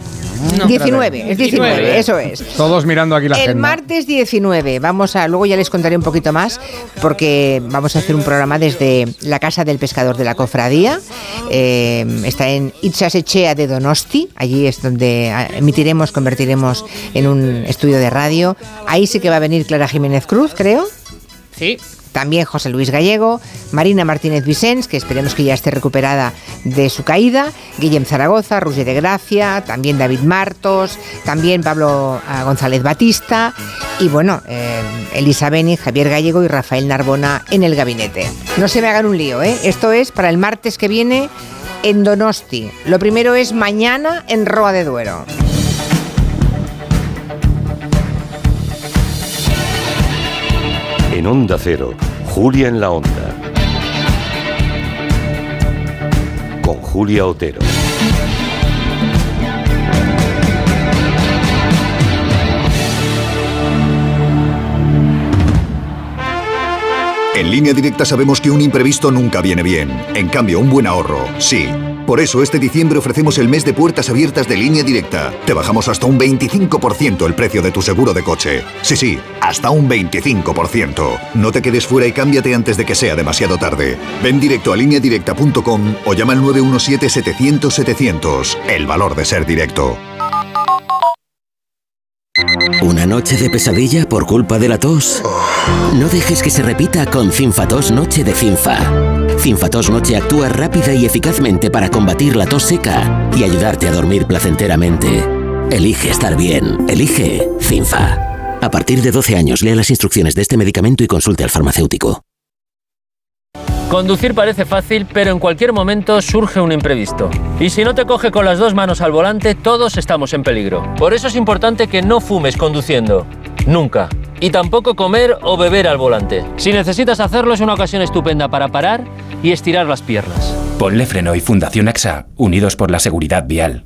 19, es 19, eso es. Todos mirando aquí la El agenda. martes 19, vamos a, luego ya les contaré un poquito más, porque vamos a hacer un programa desde la Casa del Pescador de la Cofradía. Eh, está en Itzasechea de Donosti, allí es donde emitiremos, convertiremos en un estudio de radio. Ahí sí que va a venir Clara Jiménez Cruz, creo. Sí. También José Luis Gallego, Marina Martínez Vicens, que esperemos que ya esté recuperada de su caída, Guillem Zaragoza, Roger de Gracia, también David Martos, también Pablo ah, González Batista y bueno, eh, Elisa Beni, Javier Gallego y Rafael Narbona en el gabinete. No se me hagan un lío, ¿eh? Esto es para el martes que viene en Donosti. Lo primero es mañana en Roa de Duero. En Onda Cero, Julia en la Onda. Con Julia Otero. En línea directa sabemos que un imprevisto nunca viene bien. En cambio, un buen ahorro, sí. Por eso este diciembre ofrecemos el mes de puertas abiertas de línea directa. Te bajamos hasta un 25% el precio de tu seguro de coche. Sí, sí, hasta un 25%. No te quedes fuera y cámbiate antes de que sea demasiado tarde. Ven directo a lineadirecta.com o llama al 917-700-700. El valor de ser directo. ¿Una noche de pesadilla por culpa de la tos? No dejes que se repita con Cinfatos Noche de Cinfa. Cinfatos Noche actúa rápida y eficazmente para combatir la tos seca y ayudarte a dormir placenteramente. Elige estar bien. Elige Cinfa. A partir de 12 años, lea las instrucciones de este medicamento y consulte al farmacéutico. Conducir parece fácil, pero en cualquier momento surge un imprevisto. Y si no te coge con las dos manos al volante, todos estamos en peligro. Por eso es importante que no fumes conduciendo. Nunca. Y tampoco comer o beber al volante. Si necesitas hacerlo es una ocasión estupenda para parar y estirar las piernas. Ponle Freno y Fundación AXA, unidos por la seguridad vial.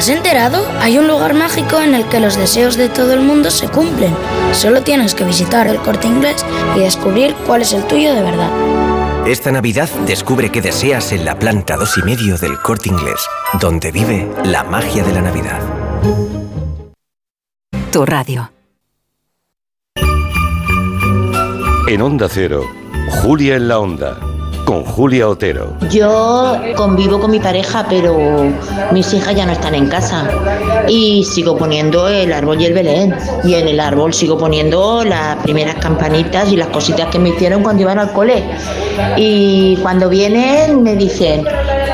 ¿Te has enterado? Hay un lugar mágico en el que los deseos de todo el mundo se cumplen. Solo tienes que visitar el corte inglés y descubrir cuál es el tuyo de verdad. Esta Navidad descubre qué deseas en la planta dos y medio del corte inglés, donde vive la magia de la Navidad. Tu radio. En Onda Cero, Julia en la Onda. Con Julia Otero. Yo convivo con mi pareja, pero mis hijas ya no están en casa. Y sigo poniendo el árbol y el Belén. Y en el árbol sigo poniendo las primeras campanitas y las cositas que me hicieron cuando iban al cole. Y cuando vienen me dicen,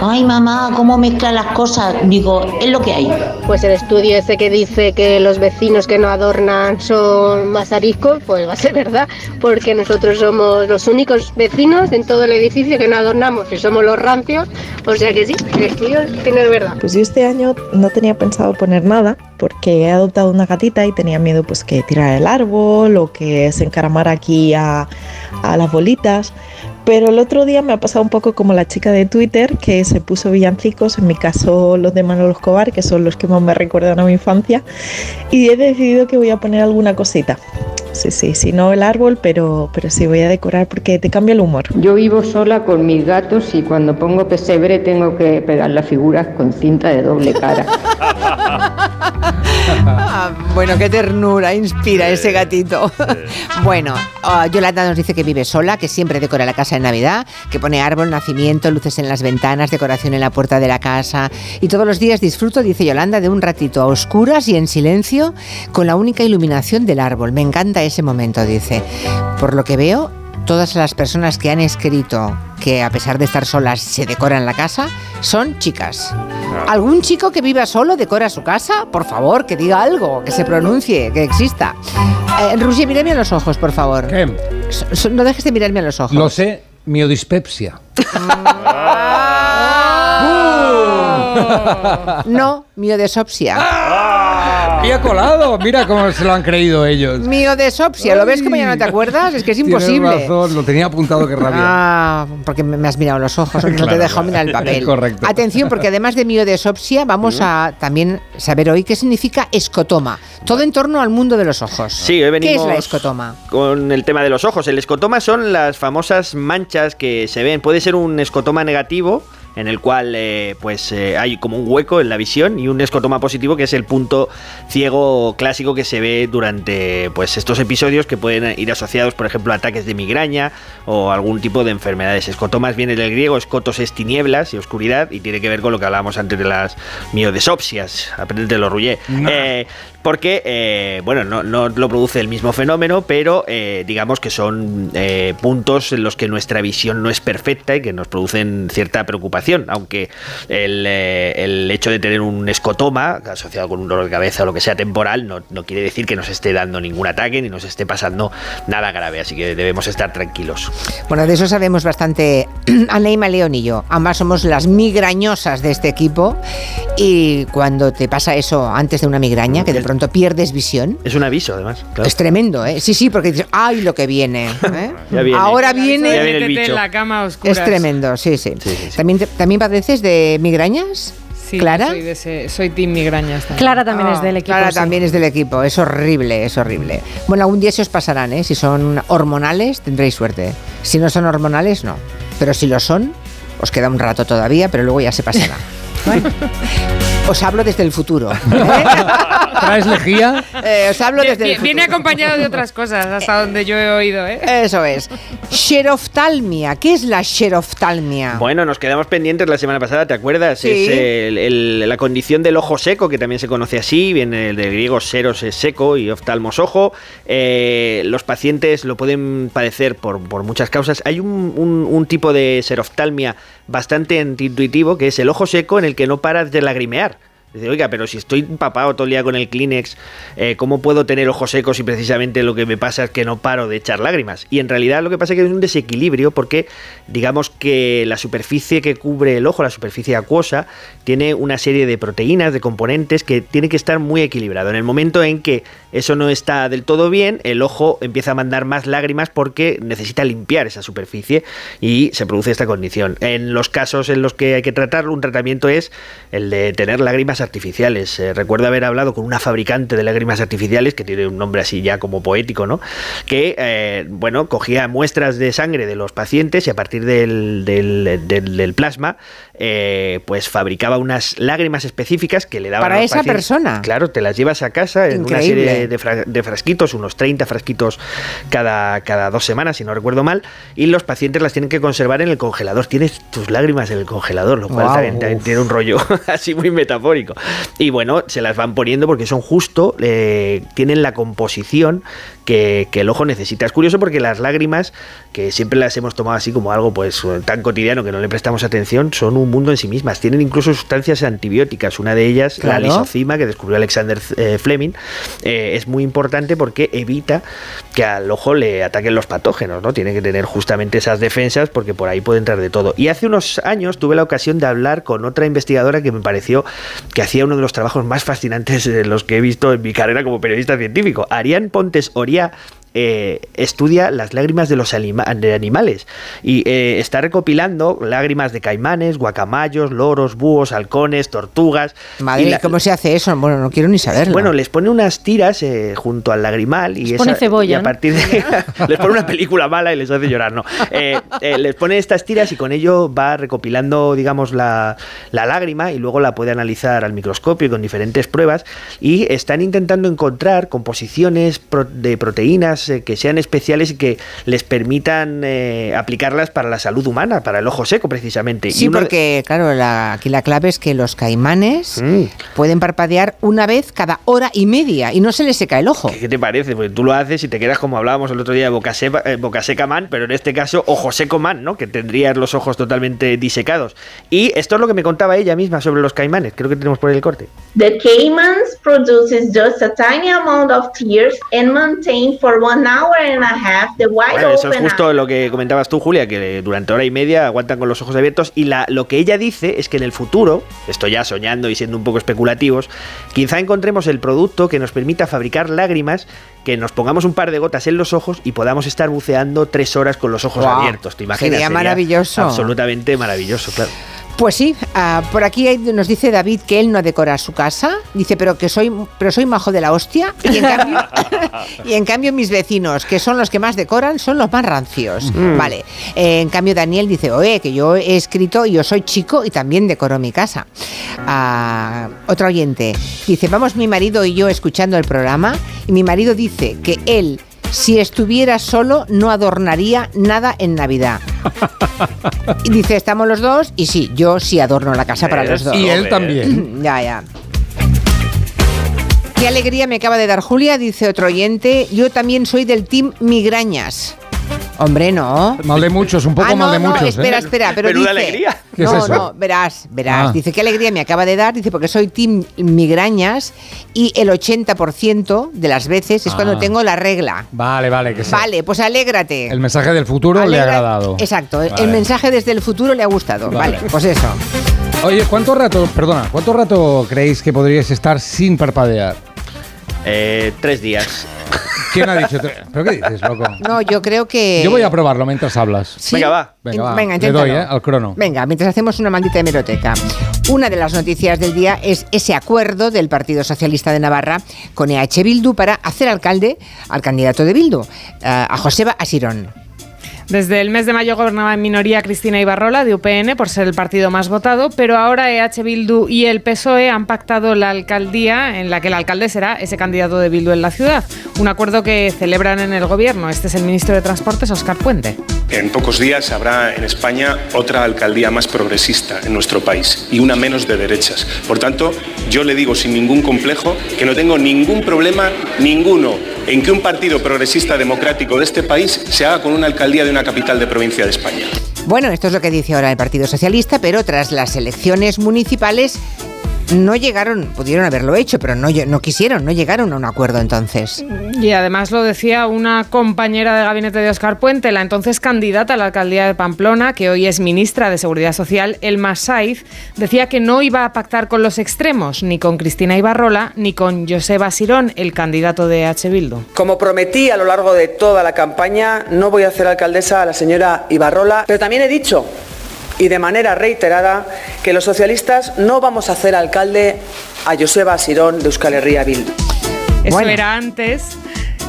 ay mamá, ¿cómo mezclan las cosas? Digo, es lo que hay. Pues el estudio ese que dice que los vecinos que no adornan son más ariscos, pues va a ser verdad, porque nosotros somos los únicos vecinos en todo el edificio que no adornamos y somos los rancios, o sea que sí, el estudio tiene verdad. Pues yo este año no tenía pensado poner nada porque he adoptado una gatita y tenía miedo pues que tirara el árbol o que se encaramara aquí a, a las bolitas. Pero el otro día me ha pasado un poco como la chica de Twitter que se puso villancicos, en mi caso los de Manolo Escobar, que son los que más me recuerdan a mi infancia, y he decidido que voy a poner alguna cosita. Sí, sí, sí, no el árbol, pero, pero sí voy a decorar porque te cambia el humor. Yo vivo sola con mis gatos y cuando pongo pesebre tengo que pegar las figuras con cinta de doble cara. (laughs) Ah, bueno, qué ternura inspira ese gatito. (laughs) bueno, ah, Yolanda nos dice que vive sola, que siempre decora la casa en Navidad, que pone árbol, nacimiento, luces en las ventanas, decoración en la puerta de la casa. Y todos los días disfruto, dice Yolanda, de un ratito a oscuras y en silencio con la única iluminación del árbol. Me encanta ese momento, dice. Por lo que veo, todas las personas que han escrito que a pesar de estar solas se decoran la casa son chicas. ¿Algún chico que viva solo decora su casa? Por favor, que diga algo, que se pronuncie, que exista. Eh, Roger, mírame a los ojos, por favor. ¿Qué? So- so- no dejes de mirarme a los ojos. Lo sé, miodispepsia. (laughs) No, miodesopsia. Y colado, mira cómo se lo han creído ellos. Miodesopsia, ¿lo ves como ya no te acuerdas? Es que es imposible. Tienes razón, lo tenía apuntado que rabia. Ah, porque me has mirado los ojos, no te dejo mirar el (laughs) papel. Correcto. Atención, porque además de miodesopsia, vamos a también saber hoy qué significa escotoma. Todo en torno al mundo de los ojos. Sí, hoy venimos ¿Qué es la escotoma? con el tema de los ojos. El escotoma son las famosas manchas que se ven. Puede ser un escotoma negativo en el cual eh, pues eh, hay como un hueco en la visión y un escotoma positivo que es el punto ciego clásico que se ve durante pues estos episodios que pueden ir asociados por ejemplo a ataques de migraña o algún tipo de enfermedades. Escotomas viene del griego, escotos es tinieblas y oscuridad y tiene que ver con lo que hablábamos antes de las miodesopsias. Aprendete Rullé. Eh, porque, bueno, no, no lo produce el mismo fenómeno, pero digamos que son puntos en los que nuestra visión no es perfecta y que nos producen cierta preocupación, aunque el, eh, el hecho de tener un escotoma asociado con un dolor de cabeza o lo que sea temporal no, no quiere decir que nos esté dando ningún ataque ni nos esté pasando nada grave, así que debemos estar tranquilos. Bueno, de eso sabemos bastante (clears throat) Aneima León y yo. Ambas somos las migrañosas de este equipo y cuando te pasa eso antes de una migraña, que de pronto pierdes visión, Es un aviso, además. claro. es tremendo, ¿eh? Sí, sí, porque dices, ¡ay, lo que viene! (laughs) ¿eh? Ya viene. Ahora Ya viene... el Métete bicho. en la cama a. Es tremendo, sí, sí. ¿También, te- ¿También padeces de migrañas? Sí, ¿Clara? Soy, de ese- soy team migrañas también. Clara también Ah, es del equipo. Clara sí. también es del equipo. Es horrible, es horrible. Bueno, algún día se os pasarán, ¿eh? Si son hormonales, tendréis suerte. Si no son hormonales, no. Pero si lo son, os queda un rato todavía, pero luego ya se pasará. (laughs) (laughs) Os hablo desde el futuro. (laughs) ¿Traes lejía? Eh, os hablo desde el futuro. Viene acompañado de otras cosas, hasta donde yo he oído, ¿eh? Eso es. Xeroftalmia. ¿Qué es la xeroftalmia? Bueno, nos quedamos pendientes la semana pasada, ¿te acuerdas? Sí. Es el- el- la condición del ojo seco, que también se conoce así, viene del griego seros es seco y oftalmos ojo. Eh, los pacientes lo pueden padecer por, por muchas causas. Hay un, un- un tipo de seroftalmia bastante intuitivo, que es el ojo seco en el que no paras de lagrimear. Dice, oiga, pero si estoy empapado todo el día con el Kleenex, eh, ¿cómo puedo tener ojos secos si precisamente lo que me pasa es que no paro de echar lágrimas? Y en realidad lo que pasa es que es un desequilibrio porque digamos que la superficie que cubre el ojo, la superficie acuosa, tiene una serie de proteínas, de componentes que tiene que estar muy equilibrado. En el momento en que eso no está del todo bien, el ojo empieza a mandar más lágrimas porque necesita limpiar esa superficie y se produce esta condición. En los casos en los que hay que tratarlo, un tratamiento es el de tener lágrimas artificiales. Eh, recuerdo haber hablado con una fabricante de lágrimas artificiales, que tiene un nombre así ya como poético, ¿no? Que, eh, bueno, cogía muestras de sangre de los pacientes y a partir del, del- del- del plasma, eh, pues fabricaba unas lágrimas específicas que le daban Para esa pacientes. persona. Claro, te las llevas a casa en una serie de, de fra- de frasquitos, unos 30 frasquitos cada, cada dos semanas, si no recuerdo mal, y los pacientes las tienen que conservar en el congelador. Tienes tus lágrimas en el congelador, lo cual también tiene un rollo (laughs) así muy metafórico. Y bueno, se las van poniendo porque son justo, eh, tienen la composición que, que el ojo necesita. Es curioso porque las lágrimas, que siempre las hemos tomado así como algo pues tan cotidiano que no le prestamos atención, son un mundo en sí mismas. Tienen incluso sustancias antibióticas. Una de ellas, la lisocima, que descubrió Alexander eh, Fleming, eh, es muy importante porque evita que al ojo le ataquen los patógenos, ¿no? Tiene que tener justamente esas defensas porque por ahí puede entrar de todo. Y hace unos años tuve la ocasión de hablar con otra investigadora que me pareció que hacía uno de los trabajos más fascinantes de los que he visto en mi carrera como periodista científico. Arián Pontes Oria eh, estudia las lágrimas de los anima- de animales y eh, está recopilando lágrimas de caimanes, guacamayos, loros, búhos, halcones, tortugas. Madre, y la- ¿cómo se hace eso? Bueno, no quiero ni saberlo. bueno, les pone unas tiras eh, junto al lagrimal y, Les pone esa- cebolla, y a partir de (laughs) (laughs) les pone una película mala y les hace llorar, no. Eh, eh, les pone estas tiras y con ello va recopilando, digamos, la, la lágrima y luego la puede analizar al microscopio y con diferentes pruebas y están intentando encontrar composiciones pro- de proteínas eh, que sean especiales y que les permitan eh, aplicarlas para la salud humana, para el ojo seco precisamente. Sí, Y uno de- porque claro, la- aquí la clave es que los caimanes Mm. pueden parpadear una vez cada hora y media y no se les seca el ojo. ¿Qué te parece? Porque tú lo haces y te quedas como hablábamos el otro día de boca, seca, eh, boca seca man, pero en este caso ojo seco man, ¿no? Que tendrías los ojos totalmente disecados. Y esto es lo que me contaba ella misma sobre los caimanes. Creo que tenemos por ahí el corte. The caimans produces just a tiny amount of tears and maintain for one hour and a half the wide Bueno, eso es justo lo que comentabas tú, Julia, que durante hora y media aguantan con los ojos abiertos. Y la, lo que ella dice es que en el futuro, estoy ya soñando y siendo un poco especulativos, quizá encontremos el producto que nos permita fabricar lágrimas, que nos pongamos un par de gotas en los ojos y podamos estar buceando tres horas con los ojos abiertos. ¿Te imaginas? sería maravilloso. Absolutamente maravilloso, claro. Pues sí, ah, por aquí nos dice David que él no decora su casa. Dice, pero que soy, pero soy majo de la hostia. Y en cambio, (laughs) y en cambio mis vecinos, que son los que más decoran, son los más rancios. Mm. Vale. Eh, en cambio Daniel dice, oye, que yo he escrito y yo soy chico y también decoro mi casa. Ah, otro oyente dice, vamos mi marido y yo escuchando el programa y mi marido dice que él si estuviera solo no adornaría nada en Navidad. Y dice, estamos los dos y sí, yo sí adorno la casa para los dos. Y él también. (clears throat) ya, ya. Qué alegría me acaba de dar Julia, dice otro oyente. Yo también soy del team migrañas. Hombre, no. Mal de muchos, un poco Ah, no, mal de no, muchos. ¿eh? espera, espera, pero Menuda dice, alegría. ¿Qué es no, eso? no, verás, verás. Ah. Dice, qué alegría me acaba de dar, dice, porque soy team migrañas y el 80% de las veces es cuando Ah. tengo la regla. Vale, vale, que sí. Vale, pues alégrate. El mensaje del futuro le ha agradado. Exacto, el- Vale. el mensaje desde el futuro le ha gustado. Vale. Vale, pues eso. Oye, ¿cuánto rato, perdona, cuánto rato creéis que podríais estar sin parpadear? Eh, tres días. ¿Quién ha dicho? tre- ¿Pero qué dices, loco? No, yo creo que... Yo voy a probarlo mientras hablas. ¿Sí? Venga, va. Venga, va. Venga, Le doy. ¿eh? Al crono. Venga, mientras hacemos una maldita hemeroteca. Una de las noticias del día es ese acuerdo del Partido Socialista de Navarra con EH Bildu para hacer alcalde al candidato de Bildu, eh, a Joseba Asirón. Desde el mes de mayo gobernaba en minoría Cristina Ibarrola de UPN por ser el partido más votado, pero ahora EH Bildu y el PSOE han pactado la alcaldía en la que el alcalde será ese candidato de Bildu en la ciudad. Un acuerdo que celebran en el gobierno. Este es el ministro de Transportes, Óscar Puente. En pocos días habrá en España otra alcaldía más progresista en nuestro país y una menos de derechas. Por tanto, yo le digo sin ningún complejo que no tengo ningún problema, ninguno, en que un partido progresista democrático de este país se haga con una alcaldía de una capital de provincia de España. Bueno, esto es lo que dice ahora el Partido Socialista, pero tras las elecciones municipales no llegaron, pudieron haberlo hecho, pero no, no quisieron, no llegaron a un acuerdo entonces. Y además lo decía una compañera de gabinete de Óscar Puente, la entonces candidata a la alcaldía de Pamplona, que hoy es ministra de Seguridad Social, Elma Saiz, decía que no iba a pactar con los extremos, ni con Cristina Ibarrola, ni con Joseba Sirón, el candidato de H. Bildu. Como prometí a lo largo de toda la campaña, no voy a hacer alcaldesa a la señora Ibarrola, pero también he dicho, y de manera reiterada, que los socialistas no vamos a hacer alcalde a Joseba Sirón de Euskal Herria Bildu. Eso era antes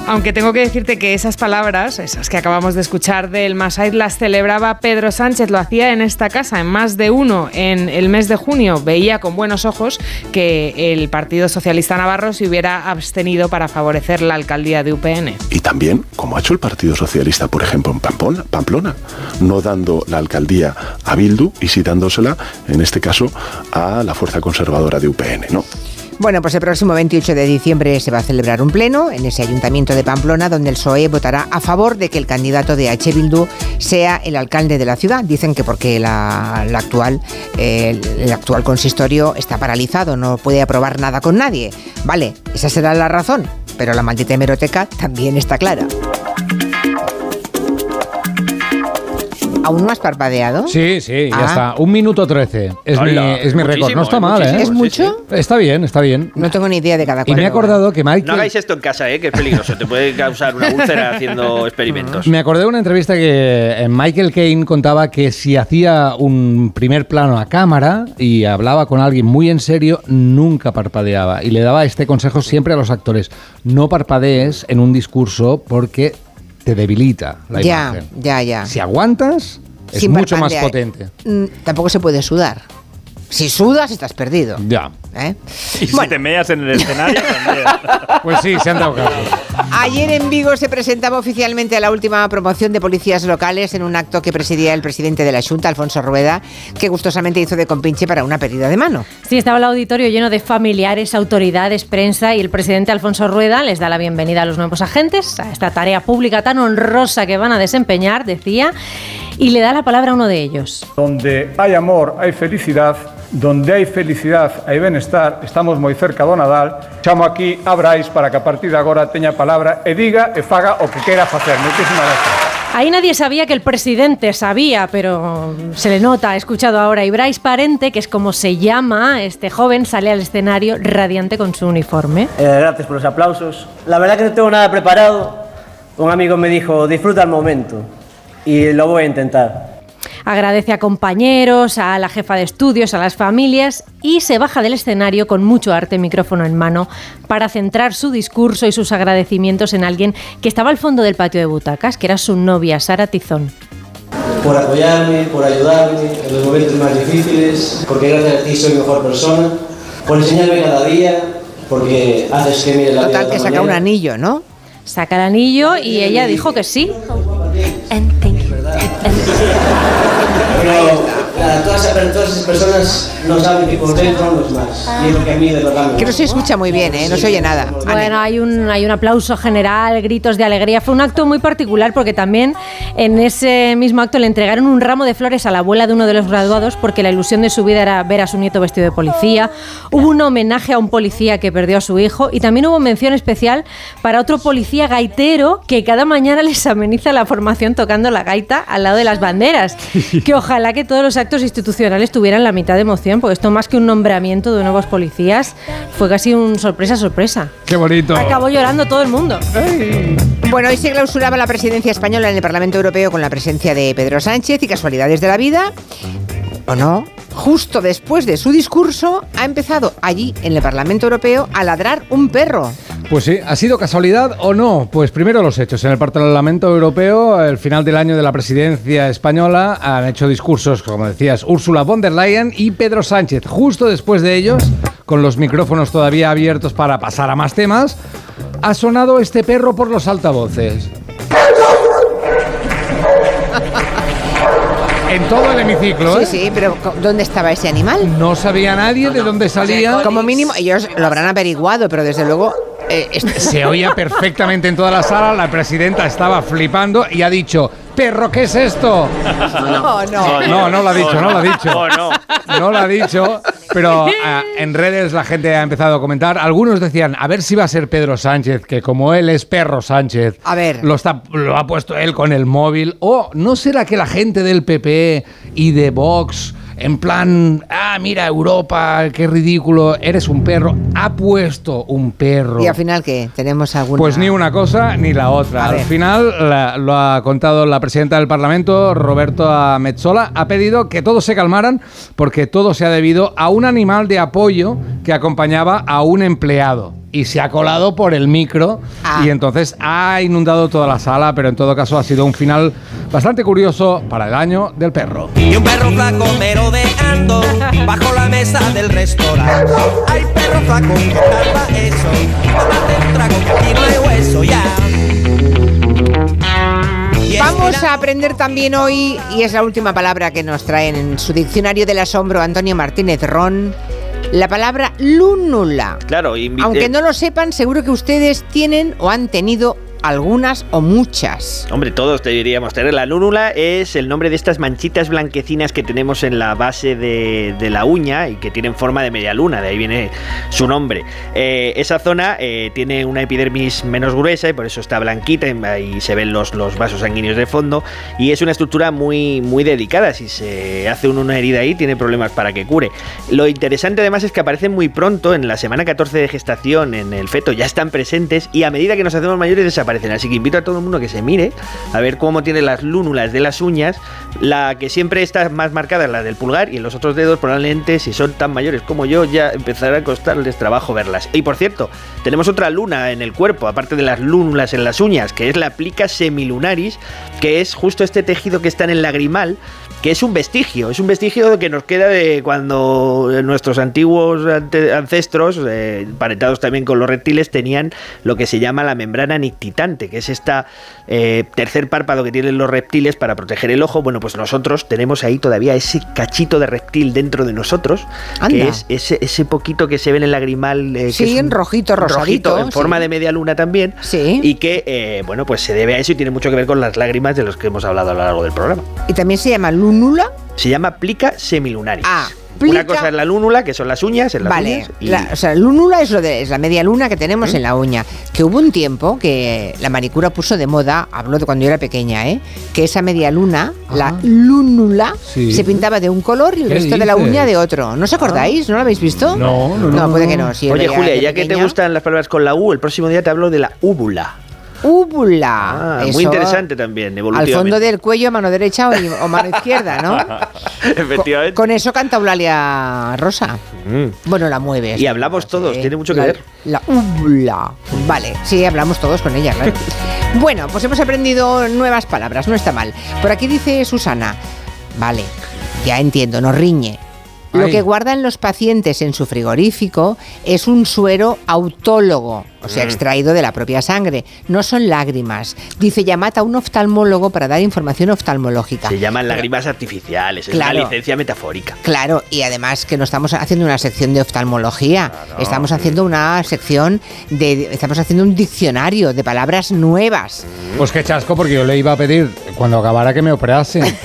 Aunque tengo que decirte que esas palabras, esas que acabamos de escuchar del Masaid, las celebraba Pedro Sánchez, lo hacía en esta casa, en más de uno, en el mes de junio. Veía con buenos ojos que el Partido Socialista Navarro se hubiera abstenido para favorecer la alcaldía de UPN. Y también, como ha hecho el Partido Socialista, por ejemplo, en Pamplona, Pamplona no dando la alcaldía a Bildu y sí dándosela, en este caso, a la fuerza conservadora de UPN, ¿no? Bueno, pues el próximo 28 de diciembre se va a celebrar un pleno en ese ayuntamiento de Pamplona donde el PSOE votará a favor de que el candidato de H. Bildu sea el alcalde de la ciudad. Dicen que porque la, actual, el actual consistorio está paralizado, no puede aprobar nada con nadie. Vale, esa será la razón, pero la maldita hemeroteca también está clara. ¿Aún no has parpadeado? Sí, sí, ya Ah. está. Un minuto trece. Es mi, es mi récord. No está eh, mal, ¿eh? ¿Es mucho? Está bien, está bien. No tengo ni idea de cada Y cual. me he acordado que Michael... No hagáis esto en casa, ¿eh? que es peligroso. Te puede causar una úlcera (laughs) haciendo experimentos. Me acordé de una entrevista que eh, Michael Caine contaba que si hacía un primer plano a cámara y hablaba con alguien muy en serio, nunca parpadeaba. Y le daba este consejo siempre a los actores. No parpadees en un discurso porque te debilita la Ya, imagen. ya, ya. Si aguantas, es Sin mucho más potente. Mm, Tampoco se puede sudar. Si sudas, estás perdido. Ya. ¿eh? Y si te meas en el escenario, también. (laughs) Pues sí, se han dado caso. Ayer en Vigo se presentaba oficialmente a la última promoción de policías locales en un acto que presidía el presidente de la Junta, Alfonso Rueda, que gustosamente hizo de compinche para una pedida de mano. Sí, estaba el auditorio lleno de familiares, autoridades, prensa y el presidente Alfonso Rueda les da la bienvenida a los nuevos agentes a esta tarea pública tan honrosa que van a desempeñar, decía, y le da la palabra a uno de ellos. Donde hay amor, hay felicidad. Donde hay felicidad, hay bienestar. Estamos moi cerca do Nadal. Chamo aquí a Brais para que a partir de agora teña palabra e diga e faga o que queira facer. Moitísimas gracias. Ahí nadie sabía que el presidente sabía, pero se le nota, ha escuchado ahora. Y Bryce Parente, que es como se llama este joven, sale al escenario radiante con su uniforme. Eh, gracias por los aplausos. La verdad que no tengo nada preparado. Un amigo me dijo, disfruta el momento. Y lo voy a intentar. Agradece a compañeros, a la jefa de estudios, a las familias y se baja del escenario con mucho arte, micrófono en mano, para centrar su discurso y sus agradecimientos en alguien que estaba al fondo del patio de butacas, que era su novia, Sara Tizón. Por apoyarme, por ayudarme en los momentos más difíciles, porque gracias a ti soy mejor persona. Por enseñarme cada día, porque haces que mire la vida Total, que saca un anillo, ¿no? Saca el anillo y ella dijo que sí. Pero todas, esas- todas esas personas no saben que por dentro no es más. Y es lo que a mí de verdad me Que no se escucha muy bien, ¿eh? No se oye nada. Bueno, hay un, hay un aplauso general, gritos de alegría. Fue un acto muy particular porque también en ese mismo acto le entregaron un ramo de flores a la abuela de uno de los graduados porque la ilusión de su vida era ver a su nieto vestido de policía. Hubo un homenaje a un policía que perdió a su hijo y también hubo mención especial para otro policía gaitero que cada mañana (laughs) les ameniza la formación tocando la gaita al lado de las banderas. (laughs) Que ojalá que todos los actos institucionales tuvieran la mitad de emoción, porque esto más que un nombramiento de nuevos policías fue casi un sorpresa sorpresa. Qué bonito. Acabó llorando todo el mundo. Bueno, hoy se clausuraba la presidencia española en el Parlamento Europeo con la presencia de Pedro Sánchez y casualidades de la vida. ¿O no? Justo después de su discurso ha empezado allí, en el Parlamento Europeo, a ladrar un perro. Pues sí, ¿ha sido casualidad o no? Pues primero los hechos. En el Parlamento Europeo, al final del año de la presidencia española, han hecho discursos, como decías, Úrsula von der Leyen y Pedro Sánchez. Justo después de ellos, con los micrófonos todavía abiertos para pasar a más temas, ha sonado este perro por los altavoces. En todo el hemiciclo, Sí, ¿eh? sí, pero ¿dónde estaba ese animal? No sabía nadie de dónde salía. Como mínimo, ellos lo habrán averiguado, pero desde luego... eh, Se oía perfectamente en toda la sala, la presidenta estaba flipando y ha dicho, perro, ¿qué es esto? No, no. No, no lo ha dicho, no lo ha dicho. No, no. No lo ha dicho, pero ah, en redes la gente ha empezado a comentar. Algunos decían, a ver si va a ser Pedro Sánchez, que como él es perro Sánchez, A ver. Lo, está, lo ha puesto él con el móvil. O no será que la gente del PP y de Vox, en plan, ah, mira, Europa, qué ridículo, eres un perro, ha puesto un perro. ¿Y al final qué? ¿Tenemos alguna...? Pues ni una cosa ni la otra. A Al ver. final la- lo ha contado la presidenta del Parlamento, Roberto Metzola, ha pedido que todos se calmaran porque todo se ha debido a un animal de apoyo que acompañaba a un empleado. Y se ha colado por el micro Ah. y entonces ha inundado toda la sala, pero en todo caso ha sido un final bastante curioso para el año del perro. Y un perro flaco merodeando bajo la mesa del restaurante. Ay, perro flaco, ¿qué tal va eso? Tómate un trago que aquí no hay hueso ya. Vamos a aprender también hoy, y es la última palabra que nos traen en su diccionario del asombro Antonio Martínez Ron, la palabra lúnula. Claro, Aunque no lo sepan, seguro que ustedes tienen o han tenido algunas o muchas. Hombre, todos deberíamos tener. La lúnula es el nombre de estas manchitas blanquecinas que tenemos en la base de, de la uña y que tienen forma de media luna, de ahí viene su nombre. Eh, esa zona eh, tiene una epidermis menos gruesa y por eso está blanquita y se ven los, los vasos sanguíneos de fondo y es una estructura muy, muy delicada. Si se hace una herida ahí, tiene problemas para que cure. Lo interesante además es que aparecen muy pronto, en la semana 14 de gestación, en el feto, ya están presentes y a medida que nos hacemos mayores desaparecen. Así que invito a todo el mundo que se mire a ver cómo tiene las lúnulas de las uñas. La que siempre está más marcada es la del pulgar y en los otros dedos probablemente si son tan mayores como yo ya empezará a costarles trabajo verlas. Y por cierto, tenemos otra luna en el cuerpo, aparte de las lúnulas en las uñas, que es la plica semilunaris, que es justo este tejido que está en el lagrimal que es un vestigio, es un vestigio que nos queda de cuando nuestros antiguos ante- ancestros, eh, parentados también con los reptiles, tenían lo que se llama la membrana nictitante, que es esta eh, tercer párpado que tienen los reptiles para proteger el ojo. Bueno, pues nosotros tenemos ahí todavía ese cachito de reptil dentro de nosotros, Anda. que es ese, ese poquito que se ve en el lagrimal. eh, que Sí, es en rojito, rosadito, en forma sí. de media luna también. Y que, eh, bueno, pues se debe a eso y tiene mucho que ver con las lágrimas de los que hemos hablado a lo largo del programa. Y también se llama lúnula. Se llama plica semilunaris. Ah, Una cosa es la lúnula, que son las uñas, en las Vale, uñas. y- la, o sea, lúnula es, lo de, es la media luna que tenemos ¿Mm? en la uña. Que hubo un tiempo que la manicura puso de moda, hablo de cuando yo era pequeña, ¿eh? que esa media luna, la lúnula, Sí. se pintaba de un color y el ¿Qué resto de la uña de otro. ¿No os acordáis? ¿No lo habéis visto? No, no, no. puede que no. sí, Oye, Julia, ya que te pequeña. gustan las palabras con la U, el próximo día te hablo de la úvula. Úvula. Ah, muy interesante también, Al fondo del cuello, mano derecha o, o mano izquierda, ¿no? (laughs) Efectivamente. Con eso canta Eulalia Rosa. Bueno, la mueve. Y hablamos todos, tiene mucho que la, ver. La úvula. Vale, sí, hablamos todos con ella, claro. (laughs) bueno, pues hemos aprendido nuevas palabras, no está mal. Por aquí dice Susana, vale, ya entiendo, no riñe. Lo Ay. que guardan los pacientes en su frigorífico es un suero autólogo, o sea, Mm. extraído de la propia sangre. No son lágrimas. Dice, llamad a un oftalmólogo para dar información oftalmológica. Se llaman lágrimas artificiales, es una Claro. licencia metafórica. Claro, y además que no estamos haciendo una sección de oftalmología, estamos haciendo una sección de, estamos haciendo un diccionario de palabras nuevas. Pues qué chasco, porque yo le iba a pedir cuando acabara que me operase. (laughs)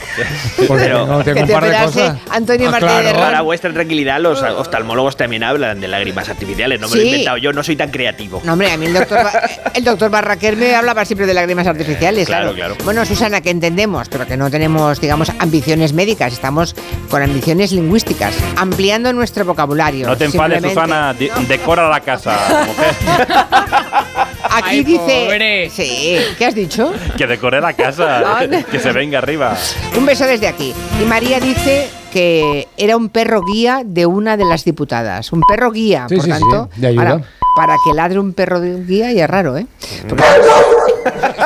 Porque Pero- tengo, tengo Que un te par de operase cosas. Antonio Ah, claro. de. Para vuestra tranquilidad, los oftalmólogos también hablan de lágrimas artificiales. No me lo Sí. he inventado yo, no soy tan creativo. No, hombre, a mí el doctor, (laughs) el doctor Barraquer me hablaba siempre de lágrimas artificiales, claro. Claro, claro. Bueno, Susana, que entendemos, pero que no tenemos, digamos, ambiciones médicas, estamos con ambiciones lingüísticas, ampliando nuestro vocabulario. No te enfades, Susana. Decora la casa, mujer. (laughs) Aquí Ay, dice... pobre. Sí, ¿qué has dicho? Que decore la casa. que se venga arriba. Un beso desde aquí. Y María dice que era un perro guía de una de las diputadas. Un perro guía, Sí, por sí, sí, tanto. de ayuda. ahora, para que ladre un perro de guía ya es raro, ¿eh? Porque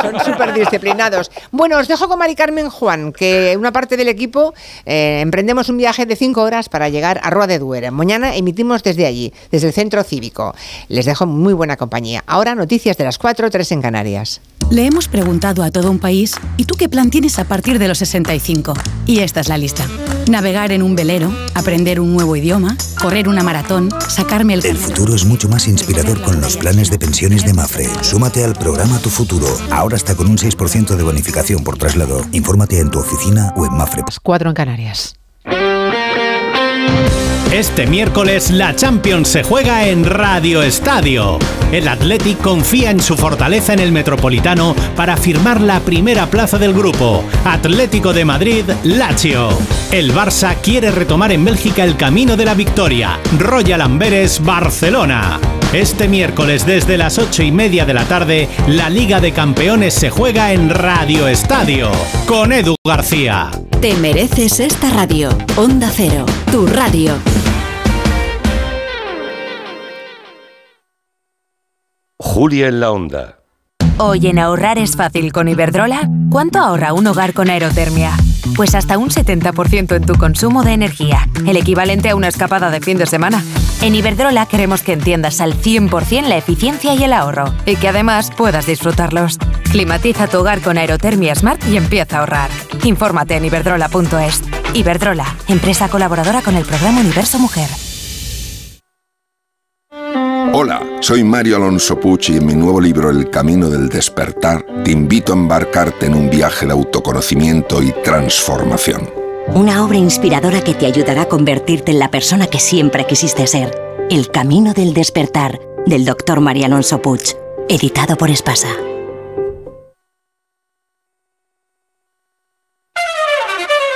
son súper disciplinados. Bueno, os dejo con Mari Carmen Juan, que una parte del equipo eh, emprendemos un viaje de cinco horas para llegar a Roa de Duero. Mañana emitimos desde allí, desde el centro cívico. Les dejo muy buena compañía. Ahora noticias de las 4, 3 en Canarias. Le hemos preguntado a todo un país, ¿y tú qué plan tienes a partir de los 65? Y esta es la lista. Navegar en un velero, aprender un nuevo idioma, correr una maratón, sacarme el... El futuro es mucho más inspirador con los planes de pensiones de Mafre. Súmate al programa Tu Futuro. Ahora está con un 6% de bonificación por traslado. Infórmate en tu oficina o en Mafre. 4 en Canarias. Este miércoles la Champions se juega en Radio Estadio. El Athletic confía en su fortaleza en el Metropolitano para firmar la primera plaza del grupo. Atlético de Madrid, Lazio. El Barça quiere retomar en Bélgica el camino de la victoria. Royal Amberes, Barcelona. Este miércoles desde las ocho y media de la tarde, la Liga de Campeones se juega en Radio Estadio con Edu García. Te mereces esta radio. Onda Cero, tu radio. Julia en la Onda. Hoy en ahorrar es fácil con Iberdrola. ¿Cuánto ahorra un hogar con aerotermia? Pues hasta un 70% en tu consumo de energía, el equivalente a una escapada de fin de semana. En Iberdrola queremos que entiendas al 100% la eficiencia y el ahorro, y que además puedas disfrutarlos. Climatiza tu hogar con aerotermia Smart y empieza a ahorrar. Infórmate en iberdrola.es. Iberdrola, empresa colaboradora con el programa Universo Mujer. Hola, soy Mario Alonso Pucci y en mi nuevo libro El Camino del Despertar te invito a embarcarte en un viaje de autoconocimiento y transformación. Una obra inspiradora que te ayudará a convertirte en la persona que siempre quisiste ser. El Camino del Despertar, del doctor Mario Alonso Puig, editado por Espasa.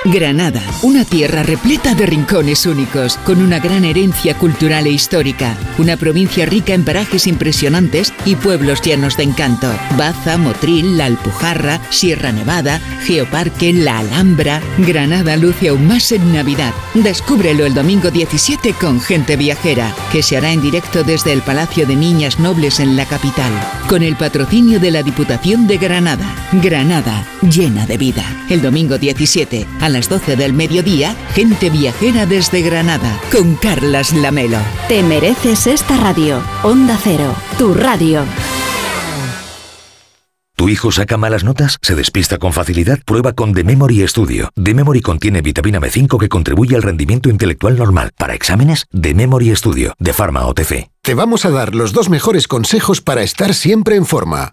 Granada, una tierra repleta de rincones únicos, con una gran herencia cultural e histórica, una provincia rica en parajes impresionantes y pueblos llenos de encanto. Baza, Motril, La Alpujarra, Sierra Nevada, Geoparque, La Alhambra. Granada luce aún más en Navidad. Descúbrelo el domingo 17 con Gente Viajera, que se hará en directo desde el Palacio de Niñas Nobles en la capital, con el patrocinio de la Diputación de Granada. Granada, llena de vida. El domingo 17, a las 12 del mediodía, Gente Viajera desde Granada, con Carlas Lamelo. Te mereces esta radio. Onda Cero, tu radio. ¿Tu hijo saca malas notas? ¿Se despista con facilidad? Prueba con The Memory Studio. The Memory contiene vitamina B5 que contribuye al rendimiento intelectual normal. Para exámenes, The Memory Studio, de Pharma OTC. Te vamos a dar los dos mejores consejos para estar siempre en forma.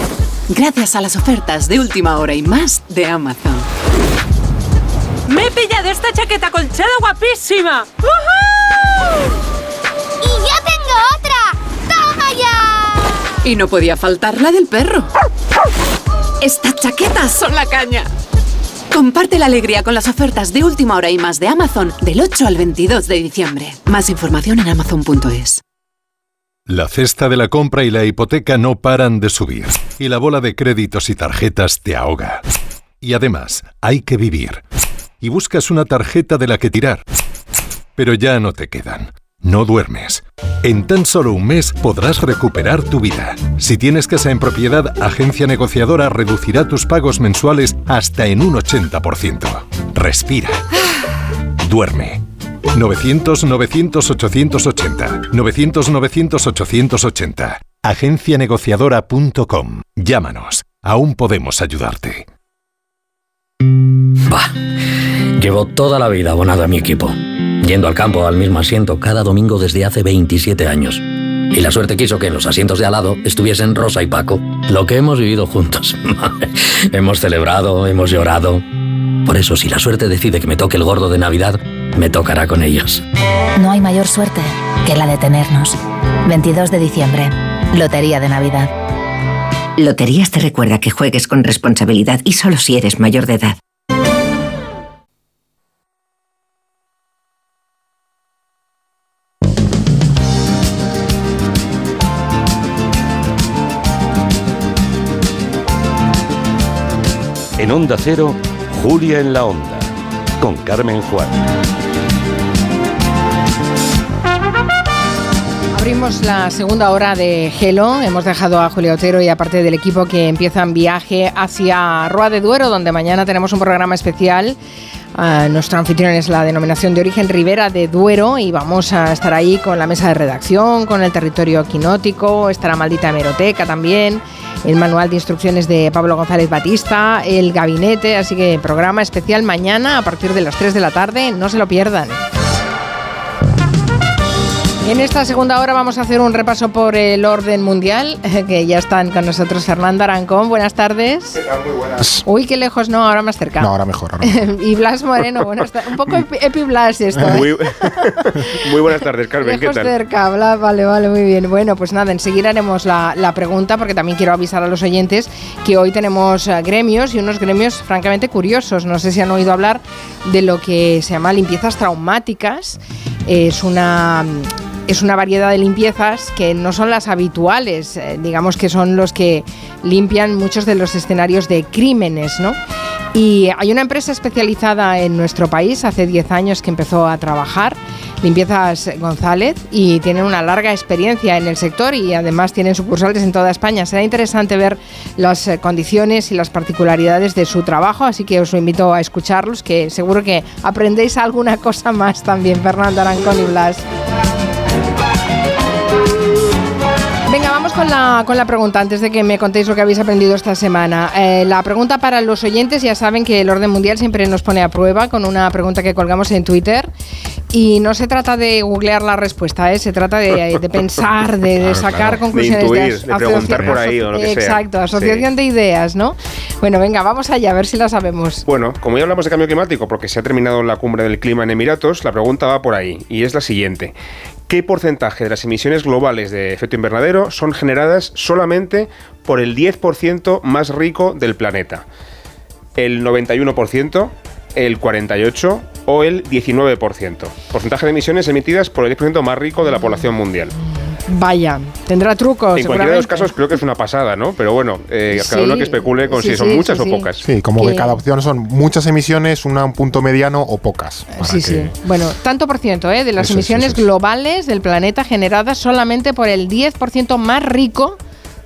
Gracias a las ofertas de última hora y más de Amazon. ¡Me he pillado esta chaqueta colchada guapísima! ¡Y yo tengo otra! ¡Toma ya! Y no podía faltar la del perro. Estas chaquetas son la caña. Comparte la alegría con las ofertas de última hora y más de Amazon del 8 al 22 de diciembre. Más información en amazon.es. La cesta de la compra y la hipoteca no paran de subir, y la bola de créditos y tarjetas te ahoga. Y además, hay que vivir. Y buscas una tarjeta de la que tirar. Pero ya no te quedan. No duermes. En tan solo un mes podrás recuperar tu vida. Si tienes casa en propiedad, Agencia Negociadora reducirá tus pagos mensuales hasta en un 80%. Respira. Duerme. 900-900-880. 900-900-880. Agencianegociadora.com. Llámanos. Aún podemos ayudarte. Bah. Llevo toda la vida abonado a mi equipo. Yendo al campo al mismo asiento cada domingo desde hace 27 años. Y la suerte quiso que en los asientos de al lado estuviesen Rosa y Paco. Lo que hemos vivido juntos. (laughs) hemos celebrado, hemos llorado. Por eso, si la suerte decide que me toque el gordo de Navidad, me tocará con ellos. No hay mayor suerte que la de tenernos. 22 de diciembre, Lotería de Navidad. Loterías te recuerda que juegues con responsabilidad y solo si eres mayor de edad. En Onda Cero, Julia en la Onda, con Carmen Juan. Abrimos la segunda hora de Gelo. Hemos dejado a Julio Otero y a parte del equipo que empiezan viaje hacia Roa de Duero, donde mañana tenemos un programa especial. Ah, nuestro anfitrión es la denominación de origen Ribera de Duero y vamos a estar ahí con la mesa de redacción, con el territorio quinótico, estará Maldita Hemeroteca también, el manual de instrucciones de Pablo González Batista, el gabinete, así que programa especial mañana a partir de las 3 de la tarde, no se lo pierdan. En esta segunda hora vamos a hacer un repaso por el orden mundial, (laughs) que ya están con nosotros Fernando Arancón. Buenas tardes. Muy buenas. Uy, qué lejos, no, ahora más cerca. No, ahora mejor. Ahora mejor. (laughs) y Blas Moreno, (laughs) bueno, está un poco epi, epi Blas esto. ¿eh? Muy, muy, buenas tardes, Carmen. Lejos ¿Qué tal? cerca, Blas, vale, vale, muy bien. Bueno, pues nada, enseguida haremos la, la, pregunta, porque también quiero avisar a los oyentes que hoy tenemos uh, gremios y unos gremios francamente curiosos. No sé si han oído hablar de lo que se llama limpiezas traumáticas. Es una es una variedad de limpiezas que no son las habituales, eh, digamos que son los que limpian muchos de los escenarios de crímenes, ¿no? Y hay una empresa especializada en nuestro país, hace 10 años que empezó a trabajar, Limpiezas González, y tienen una larga experiencia en el sector y además tienen sucursales en toda España. Será interesante ver las eh, condiciones y las particularidades de su trabajo, así que os invito a escucharlos, que seguro que aprendéis alguna cosa más también, Fernando Arancón y Blas. Vamos con la, con la pregunta antes de que me contéis lo que habéis aprendido esta semana. Eh, la pregunta para los oyentes, ya saben que el orden mundial siempre nos pone a prueba con una pregunta que colgamos en Twitter. Y no se trata de googlear la respuesta, ¿eh? se trata de, (laughs) de pensar, de, de sacar claro. conclusiones. De, intuir, de, de preguntar por ahí o lo que Exacto, sea. asociación sí. de ideas, ¿no? Bueno, venga, vamos allá, a ver si la sabemos. Bueno, como ya hablamos de cambio climático, porque se ha terminado la cumbre del clima en Emiratos, la pregunta va por ahí, y es la siguiente. ¿Qué porcentaje de las emisiones globales de efecto invernadero son generadas solamente por el 10% más rico del planeta? ¿El 91%? ¿El 48%? ¿O el 19%? Porcentaje de emisiones emitidas por el 10% más rico de la población mundial. Vaya, tendrá trucos. En cualquiera de los casos creo que es una pasada, ¿no? Pero bueno, eh, sí, cada uno que especule con sí, si son sí, muchas o pocas. Sí, como que cada opción son muchas emisiones, una, un punto mediano o pocas. Sí, que... sí. Bueno, tanto por ciento ¿eh? de las eso emisiones es, globales del planeta generadas solamente por el 10% más rico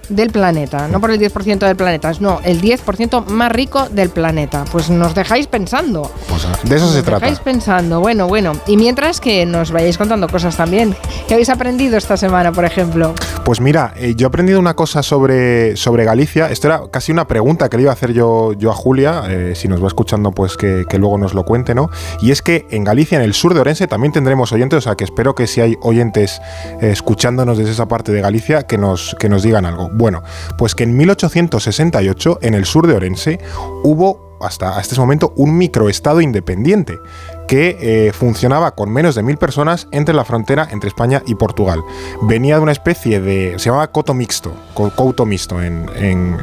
del planeta, no por el 10% del planeta, no, el 10% más rico del planeta. Pues nos dejáis pensando. Pues de eso nos se trata. dejáis pensando, bueno, bueno. Y mientras que nos vayáis contando cosas también. ¿Qué habéis aprendido esta semana, por ejemplo? Pues mira, eh, yo he aprendido una cosa sobre, sobre Galicia. Esto era casi una pregunta que le iba a hacer yo, yo a Julia, eh, si nos va escuchando, pues que, que, luego nos lo cuente, ¿no? Y es que en Galicia, en el sur de Orense, también tendremos oyentes, o sea que espero que si hay oyentes eh, escuchándonos desde esa parte de Galicia, que nos, que nos digan algo. Bueno, pues que en 1868, en el sur de Orense, hubo hasta este momento un microestado independiente que eh, funcionaba con menos de mil personas entre la frontera entre España y Portugal. Venía de una especie de. se llamaba coto mixto, couto mixto en,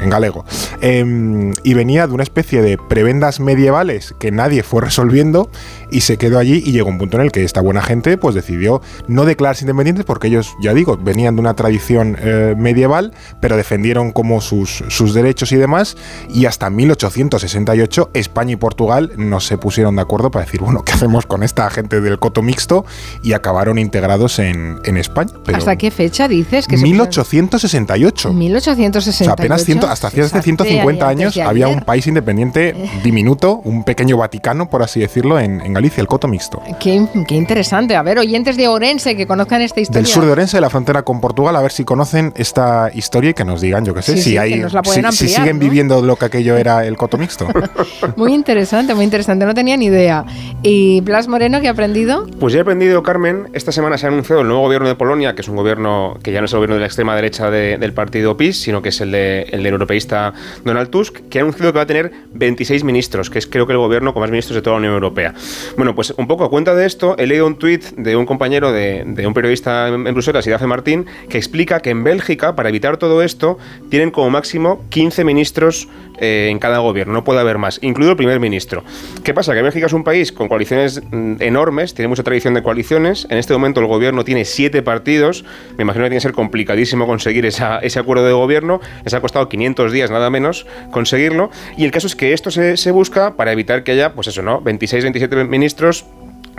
galego. Eh, y venía de una especie de prebendas medievales que nadie fue (laughs) resolviendo y se quedó allí. Y llegó un punto en el que esta buena gente pues decidió no declararse independientes porque ellos, ya digo, venían de una tradición eh, medieval, pero defendieron como sus, sus derechos y demás. Y hasta 1868 España y Portugal no se pusieron de acuerdo para decir, bueno, ¿qué hacemos con esta gente del coto mixto? Y acabaron integrados en, en España. Pero ¿Hasta qué fecha dices? Que 1868. 1868. O sea, apenas ciento, hasta hace 150 años había un país independiente diminuto, un pequeño Vaticano, por así decirlo, en, en Galicia, el coto mixto. Qué, qué, interesante. A ver, oyentes de Orense que conozcan esta historia. Del sur de Orense, de la frontera con Portugal, a ver si conocen esta historia y que nos digan, yo qué sé, sí, si, sí, hay, si, ampliar, si, siguen ¿no? viviendo lo que aquello era el coto mixto. (laughs) muy interesante, muy interesante. No tenía ni idea. ¿Y Blas Moreno qué ha aprendido? Pues ya he aprendido, Carmen. Esta semana se ha anunciado el nuevo gobierno de Polonia, que es un gobierno que ya no es el gobierno de la extrema derecha de, del partido PIS, sino que es el, de, el del europeísta Donald Tusk, que ha anunciado que va a tener 26 ministros, que es creo que el gobierno con más ministros de toda la Unión Europea. Bueno, pues un poco a cuenta de esto, he leído un tuit de un compañero de, un periodista en, Bruselas, Idafe Martín, que explica que en Bélgica, para evitar todo esto, tienen como máximo 15 ministros eh, en cada gobierno, no puede haber más, incluido el primer ministro. ¿Qué pasa? Que Bélgica es un país con coaliciones mm, enormes, tiene mucha tradición de coaliciones, en este momento el gobierno tiene siete partidos, me imagino que tiene que ser complicadísimo conseguir esa, ese acuerdo de gobierno, les ha costado 500 días nada menos conseguirlo, y el caso es que esto se, se busca para evitar que haya, pues eso, ¿no? 26, 27 ministros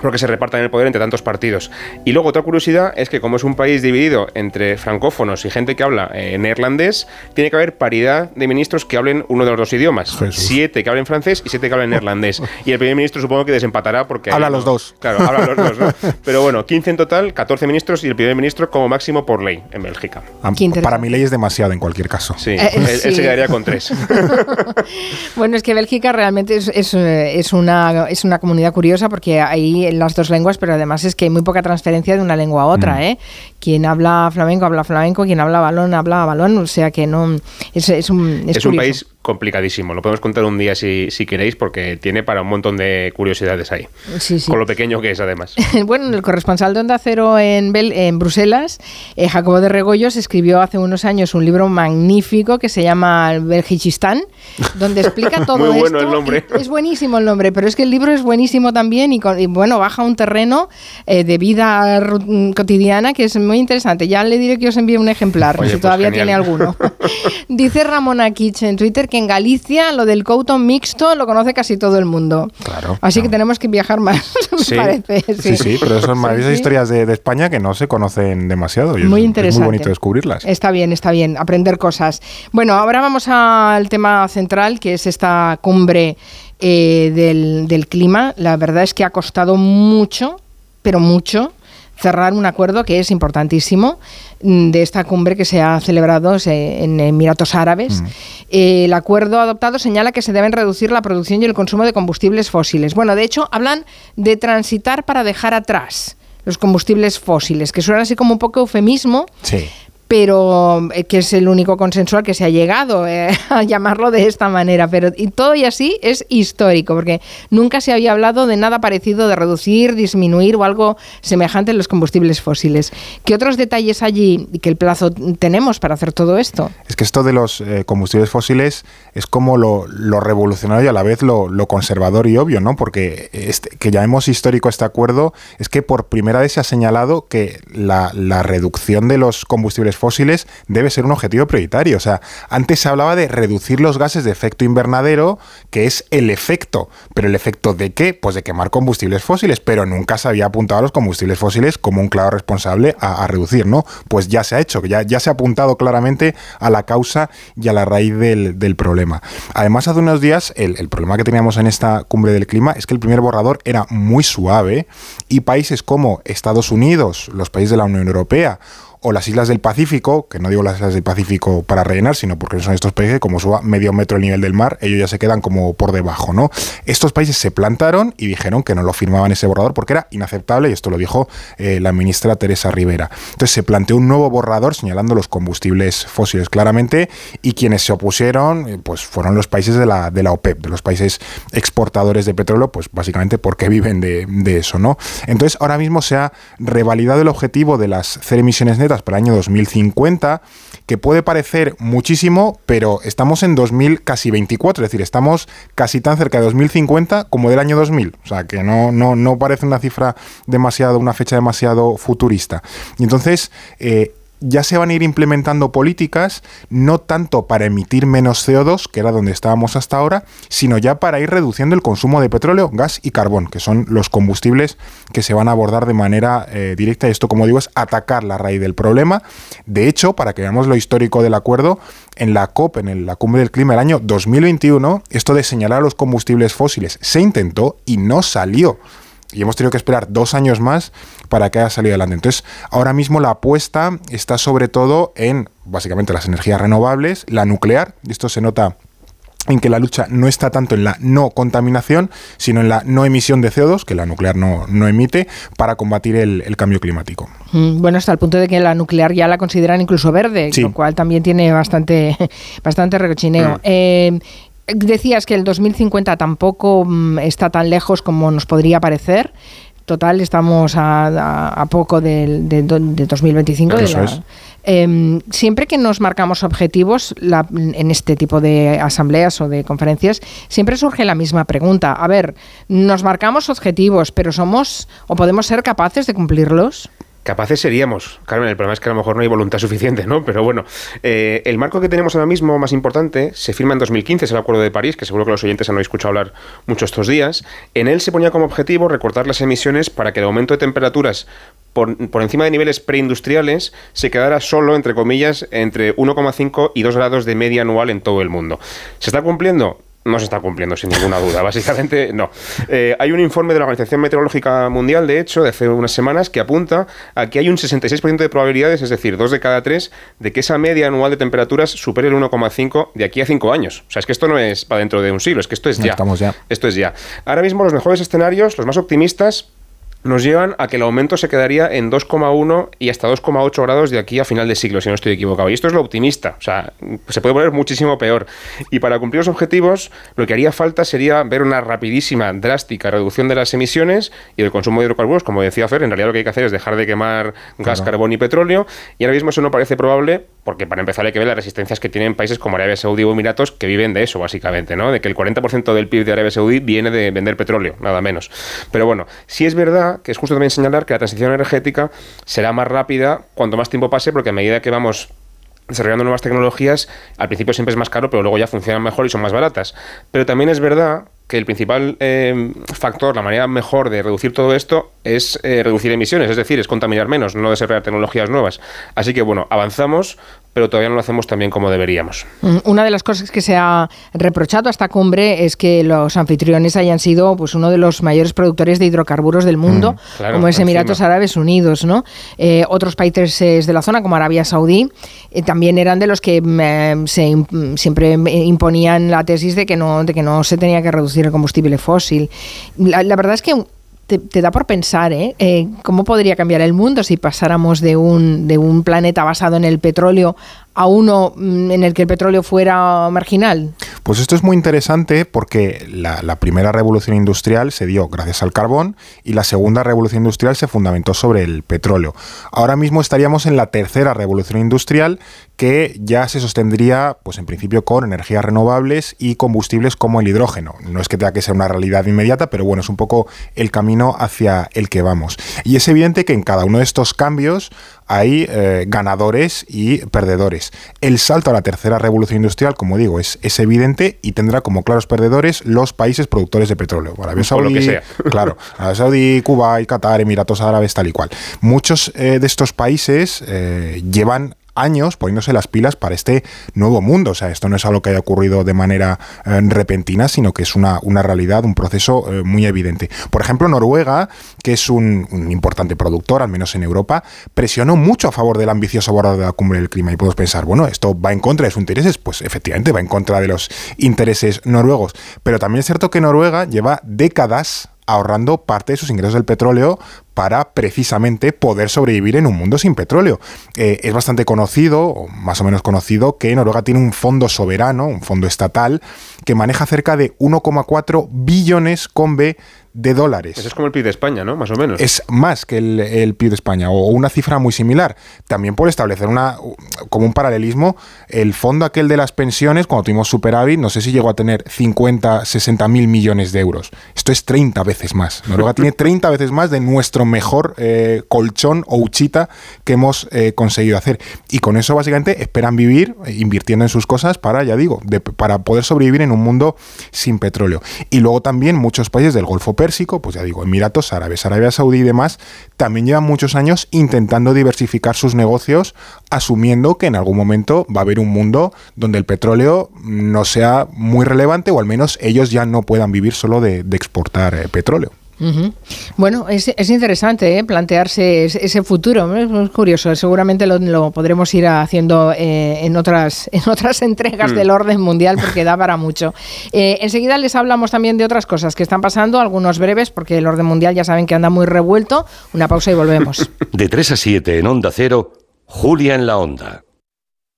porque se repartan el poder entre tantos partidos. Y luego otra curiosidad es que como es un país dividido entre francófonos y gente que habla eh, neerlandés, tiene que haber paridad de ministros que hablen uno de los dos idiomas. Jesús. Siete que hablen francés y siete que hablen neerlandés. Y el primer ministro supongo que desempatará porque... Habla los dos. Claro, habla los dos, ¿no? (laughs) Pero bueno, 15 en total, 14 ministros y el primer ministro como máximo por ley en Bélgica. Para mi ley es demasiado en cualquier caso. Sí, eh, él, sí. él, se quedaría con tres. (laughs) bueno, es que Bélgica realmente es, es, es, una, es una comunidad curiosa porque ahí las dos lenguas, pero además es que hay muy poca transferencia de una lengua a otra. Mm. ¿eh? Quien habla flamenco, habla flamenco, quien habla balón, habla balón, o sea que no. Es, es un, es Es, un país complicadísimo. Lo podemos contar un día si, si queréis, porque tiene para un montón de curiosidades ahí. Sí, sí. Con lo pequeño que es, además. (laughs) bueno, el corresponsal de Onda Cero en, Bel- en Bruselas, eh, Jacobo de Regoyos, escribió hace unos años un libro magnífico que se llama Belgichistán, donde explica (laughs) todo Muy bueno esto. el nombre. Es buenísimo el nombre, pero es que el libro es buenísimo también y, con- y, bueno, baja un terreno eh, de vida cotidiana que es muy interesante. Ya le diré que os envíe un ejemplar, Oye, si pues todavía genial. tiene alguno. (laughs) Dice Ramón Akich en Twitter que en Galicia lo del couton mixto lo conoce casi todo el mundo. Claro. Así que tenemos que viajar más, (laughs) me Sí, parece. sí, sí, pero son maravillosas sí. historias de, de España que no se conocen demasiado. y es- Muy es interesante. muy bonito descubrirlas. Está bien, está bien, aprender cosas. Bueno, ahora vamos al tema central, que es esta cumbre eh, del, del clima. La verdad es que ha costado mucho, pero mucho, cerrar un acuerdo que es importantísimo mm, de esta cumbre que se ha celebrado en Emiratos Árabes. Eh, el acuerdo adoptado señala que se deben reducir la producción y el consumo de combustibles fósiles. Bueno, de hecho, hablan de transitar para dejar atrás los combustibles fósiles, que suena así como un poco eufemismo, Sí. Pero eh, que es el único consenso al que se ha llegado eh, (laughs) a llamarlo de esta manera. Pero y todo y así es histórico, porque nunca se había hablado de nada parecido de reducir, disminuir o algo semejante en los combustibles fósiles. ¿Qué otros detalles allí y qué plazo tenemos para hacer todo esto? Es que esto de los eh, combustibles fósiles es como lo, revolucionario y a la vez lo, lo conservador y obvio, ¿no? Porque este, que llamemos histórico este acuerdo es que por primera vez se ha señalado que la, la reducción de los combustibles fósiles debe ser un objetivo prioritario. O sea, antes se hablaba de reducir los gases de efecto invernadero, que es el efecto. ¿Pero el efecto de qué? Pues de quemar combustibles fósiles, pero nunca se había apuntado a los combustibles fósiles como un claro responsable a, reducir, ¿no? Pues ya se ha hecho, ya, ya se ha apuntado claramente a la causa y a la raíz del, del problema. Además, hace unos días, el, el problema que teníamos en esta cumbre del clima es que el primer borrador era muy suave y países como Estados Unidos, los países de la Unión Europea, o las islas del Pacífico, que no digo las islas del Pacífico para rellenar, sino porque son estos países como suba medio metro el nivel del mar, ellos ya se quedan como por debajo, ¿no? Estos países se plantaron y dijeron que no lo firmaban ese borrador porque era inaceptable, y esto lo dijo eh, la ministra Teresa Rivera. Entonces se planteó un nuevo borrador señalando los combustibles fósiles claramente, y quienes se opusieron, eh, pues fueron los países de la, de la OPEP, de los países exportadores de petróleo, pues básicamente porque (laughs) viven de, de eso, ¿no? Entonces ahora mismo se ha revalidado el objetivo de las cero emisiones netas para el año 2050, que puede parecer muchísimo, pero estamos en 2000 casi 24, es decir, estamos casi tan cerca de 2050 como del año 2000, o sea que no, no, no parece una cifra demasiado, una fecha demasiado futurista. Y entonces... eh, ya se van a ir implementando políticas no tanto para emitir menos CO2, que era donde estábamos hasta ahora, sino ya para ir reduciendo el consumo de petróleo, gas y carbón, que son los combustibles que se van a abordar de manera eh, directa. Y esto, como digo, es atacar la raíz del problema. De hecho, para que veamos lo histórico del acuerdo, en la COP, en la cumbre del clima del año 2021, esto de señalar los combustibles fósiles se intentó y no salió y hemos tenido que esperar dos años más para que haya salido adelante. Entonces, ahora mismo la apuesta está sobre todo en, básicamente, las energías renovables, la nuclear, y esto se nota en que la lucha no está tanto en la no contaminación, sino en la no emisión de CO2, que la nuclear no, no emite, para combatir el, el cambio climático. Mm, Bueno, hasta el punto de que la nuclear ya la consideran incluso verde, Sí. lo cual también tiene bastante, (laughs) bastante recochineo. Mm. Eh, decías que el 2050 tampoco mm, está tan lejos como nos podría parecer. Total, estamos a, a- a poco del- de, do- de 2025. de Eso la- es. Em, siempre que nos marcamos objetivos la- en este tipo de asambleas o de conferencias, siempre surge la misma pregunta. A ver, nos marcamos objetivos, pero somos o podemos ser capaces de cumplirlos. Capaces seríamos, Carmen. El problema es que a lo mejor no hay voluntad suficiente, ¿no? Pero bueno, eh, el marco que tenemos ahora mismo más importante se firma en 2015, es el Acuerdo de París, que seguro que los oyentes han escuchado hablar mucho estos días. En él se ponía como objetivo recortar las emisiones para que el aumento de temperaturas por, por encima de niveles preindustriales se quedara solo, entre comillas, entre 1,5 y 2 grados de media anual en todo el mundo. ¿Se está cumpliendo? No se está cumpliendo, sin ninguna duda. (laughs) Básicamente, no. Eh, hay un informe de la Organización Meteorológica Mundial, de hecho, de hace unas semanas, que apunta a que hay un 66% de probabilidades, es decir, dos de cada tres, de que esa media anual de temperaturas supere el 1,5 de aquí a cinco años. O sea, es que esto no es para dentro de un siglo, es que esto es ya. Estamos ya. Esto es ya. Ahora mismo los mejores escenarios, los más optimistas, nos llevan a que el aumento se quedaría en 2,1 y hasta 2,8 grados de aquí a final de siglo, si no estoy equivocado. Y esto es lo optimista, o sea, se puede poner muchísimo peor. Y para cumplir los objetivos, lo que haría falta sería ver una rapidísima, drástica reducción de las emisiones y del consumo de hidrocarburos. Como decía Fer, en realidad lo que hay que hacer es dejar de quemar gas, carbón y petróleo. Y ahora mismo eso no parece probable porque para empezar hay que ver las resistencias que tienen países como Arabia Saudí o Emiratos que viven de eso, básicamente, ¿no? De que el 40% del PIB de Arabia Saudí viene de vender petróleo, nada menos. Pero bueno, si es verdad que es justo también señalar que la transición energética será más rápida cuanto más tiempo pase, porque a medida que vamos desarrollando nuevas tecnologías, al principio siempre es más caro, pero luego ya funcionan mejor y son más baratas. Pero también es verdad que el principal eh, factor, la manera mejor de reducir todo esto es eh, reducir emisiones, es decir, es contaminar menos, no desarrollar tecnologías nuevas. Así que bueno, avanzamos, pero todavía no lo hacemos tan bien como deberíamos. Mm, una de las cosas que se ha reprochado a esta cumbre es que los anfitriones hayan sido pues uno de los mayores productores de hidrocarburos del mundo, Mm, como es Emiratos Árabes Unidos, ¿no? Eh, otros países de la zona, como Arabia Saudí, eh, también eran de los que mm, se, mm, siempre imponían la tesis de que no, de que no se tenía que reducir el combustible fósil. La, la verdad es que te, da por pensar, ¿eh? ¿eh? ¿Cómo podría cambiar el mundo si pasáramos de un, de un planeta basado en el petróleo a uno mm, en el que el petróleo fuera marginal? Pues esto es muy interesante porque la, primera revolución industrial se dio gracias al carbón y la segunda revolución industrial se fundamentó sobre el petróleo. Ahora mismo estaríamos en la tercera revolución industrial que ya se sostendría, pues en principio, con energías renovables y combustibles como el hidrógeno. No es que tenga que ser una realidad inmediata, pero bueno, es un poco el camino hacia el que vamos. Y es evidente que en cada uno de estos cambios hay eh, ganadores y perdedores. El salto a la tercera revolución industrial, como digo, es, es evidente y tendrá como claros perdedores los países productores de petróleo. Arabia Saudí, lo que sea. (laughs) claro, Arabia Saudí, Cuba y Qatar, Emiratos Árabes, tal y cual. Muchos eh, de estos países eh, llevan años poniéndose las pilas para este nuevo mundo. O sea, esto no es algo que haya ocurrido de manera eh, repentina, sino que es una, una realidad, un proceso eh, muy evidente. Por ejemplo, Noruega, que es un, importante productor, al menos en Europa, presionó mucho a favor del ambicioso borrador de la cumbre del clima. Y podemos pensar, bueno, esto va en contra de sus intereses. Pues efectivamente va en contra de los intereses noruegos. Pero también es cierto que Noruega lleva décadas ahorrando parte de sus ingresos del petróleo para precisamente poder sobrevivir en un mundo sin petróleo. Eh, es bastante conocido, o más o menos conocido, que Noruega tiene un fondo soberano, un fondo estatal, que maneja cerca de 1,4 billones con B de dólares. Eso es como el PIB de España, ¿no? Más o menos. Es más que el, el, PIB de España, o una cifra muy similar. También por establecer una como un paralelismo, el fondo aquel de las pensiones, cuando tuvimos superávit, no sé si llegó a tener 50, 60 mil millones de euros. Esto es 30 veces más. Noruega tiene 30 veces más de nuestro mejor eh, colchón o uchita que hemos eh, conseguido hacer. Y con eso básicamente esperan vivir eh, invirtiendo en sus cosas para, ya digo, de, para poder sobrevivir en un mundo sin petróleo. Y luego también muchos países del Golfo Pérsico, pues ya digo, Emiratos Árabes, Arabia Saudí y demás, también llevan muchos años intentando diversificar sus negocios, asumiendo que en algún momento va a haber un mundo donde el petróleo no sea muy relevante o al menos ellos ya no puedan vivir solo de, exportar eh, petróleo. Uh -huh. Bueno, es, es interesante ¿eh? plantearse ese, ese, futuro, es, es curioso, seguramente lo, lo, podremos ir haciendo eh, en, otras, (laughs) en otras entregas mm. del orden mundial porque da para mucho. Eh, enseguida les hablamos también de otras cosas que están pasando, algunos breves, porque el orden mundial ya saben que anda muy revuelto. Una pausa y volvemos. (laughs) De 3 a 7 en Onda Cero, Julia en la Onda.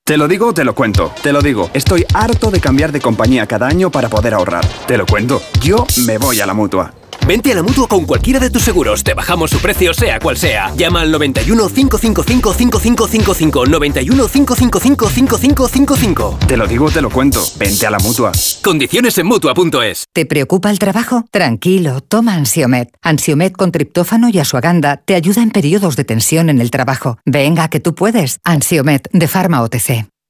Te lo digo, te lo cuento. Te lo digo, estoy harto de cambiar de compañía cada año para poder ahorrar. Te lo cuento, yo me voy a la mutua. Vente a la mutua con cualquiera de tus seguros. Te bajamos su precio, sea cual sea. Llama al 91 555 5555. 91 555 5555. Te lo digo, te lo cuento. Vente a la mutua. Condiciones en mutua.es. ¿Te preocupa el trabajo? Tranquilo, toma Ansiomet. Ansiomet con triptófano y asuaganda te ayuda en periodos de tensión en el trabajo. Venga, que tú puedes. Ansiomet de Pharma OTC.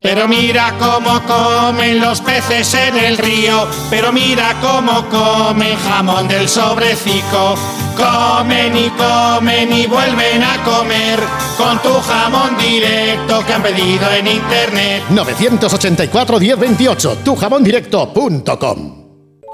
Pero mira cómo comen los peces en el río, pero mira cómo comen jamón del sobrecico. Comen y comen y vuelven a comer con tu jamón directo que han pedido en internet. 984-1028, tujamondirecto.com.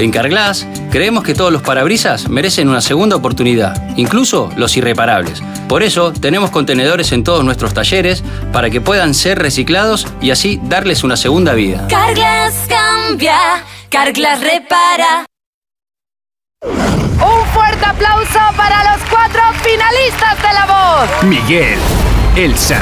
En Carglass creemos que todos los parabrisas merecen una segunda oportunidad, incluso los irreparables. Por eso tenemos contenedores en todos nuestros talleres para que puedan ser reciclados y así darles una segunda vida. Carglass cambia, Carglass repara. Un fuerte aplauso para los cuatro finalistas de la voz. Miguel, Elsa,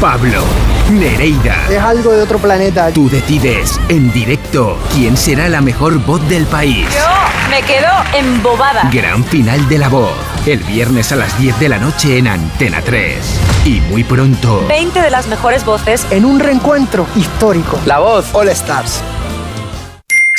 Pablo, Nereida. Es algo de otro planeta. Tú decides en directo quién será la mejor voz del país. Yo me quedo embobada. Gran final de la voz. El viernes a las 10 de la noche en Antena 3. Y muy pronto. 20 de las mejores voces en un reencuentro histórico. La voz All Stars.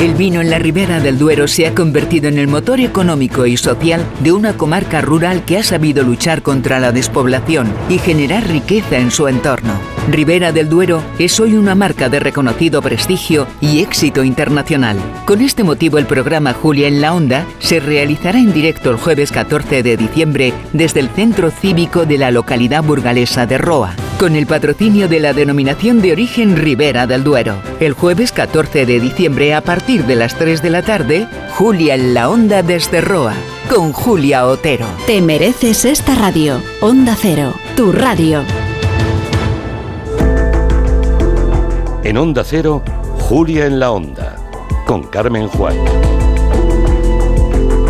El vino en la Ribera del Duero se ha convertido en el motor económico y social de una comarca rural que ha sabido luchar contra la despoblación y generar riqueza en su entorno. Ribera del Duero es hoy una marca de reconocido prestigio y éxito internacional. Con este motivo el programa Julia en la Onda se realizará en directo el jueves 14 de diciembre desde el Centro Cívico de la localidad burgalesa de Roa, con el patrocinio de la denominación de origen Ribera del Duero. El jueves 14 de diciembre a partir de las 3 de la tarde, Julia en la Onda desde Roa, con Julia Otero. Te mereces esta radio. Onda Cero, tu radio. En Onda Cero, Julia en la Onda, con Carmen Juan.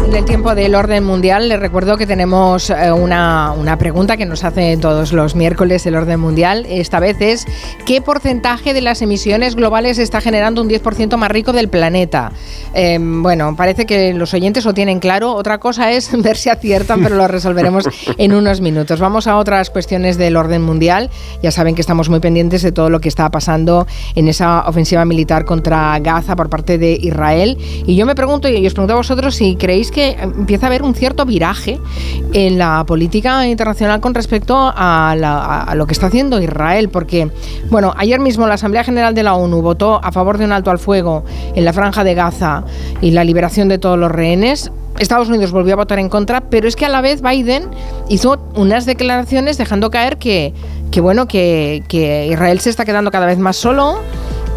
En el tiempo del orden mundial, les recuerdo que tenemos eh, una, una, pregunta que nos hace todos los miércoles el orden mundial. Esta vez es, ¿qué porcentaje de las emisiones globales está generando un 10% más rico del planeta? Eh, bueno, parece que los oyentes lo tienen claro. Otra cosa es (laughs) ver si aciertan, pero lo resolveremos (laughs) en unos minutos. Vamos a otras cuestiones del orden mundial. Ya saben que estamos muy pendientes de todo lo que está pasando en esa ofensiva militar contra Gaza por parte de Israel. Y yo me pregunto, y os pregunto a vosotros si creéis que empieza a haber un cierto viraje en la política internacional con respecto a, lo que está haciendo Israel, porque, bueno, ayer mismo la Asamblea General de la ONU votó a favor de un alto al fuego en la franja de Gaza y la liberación de todos los rehenes. Estados Unidos volvió a votar en contra, pero es que a la vez Biden hizo unas declaraciones dejando caer que, bueno, que Israel se está quedando cada vez más solo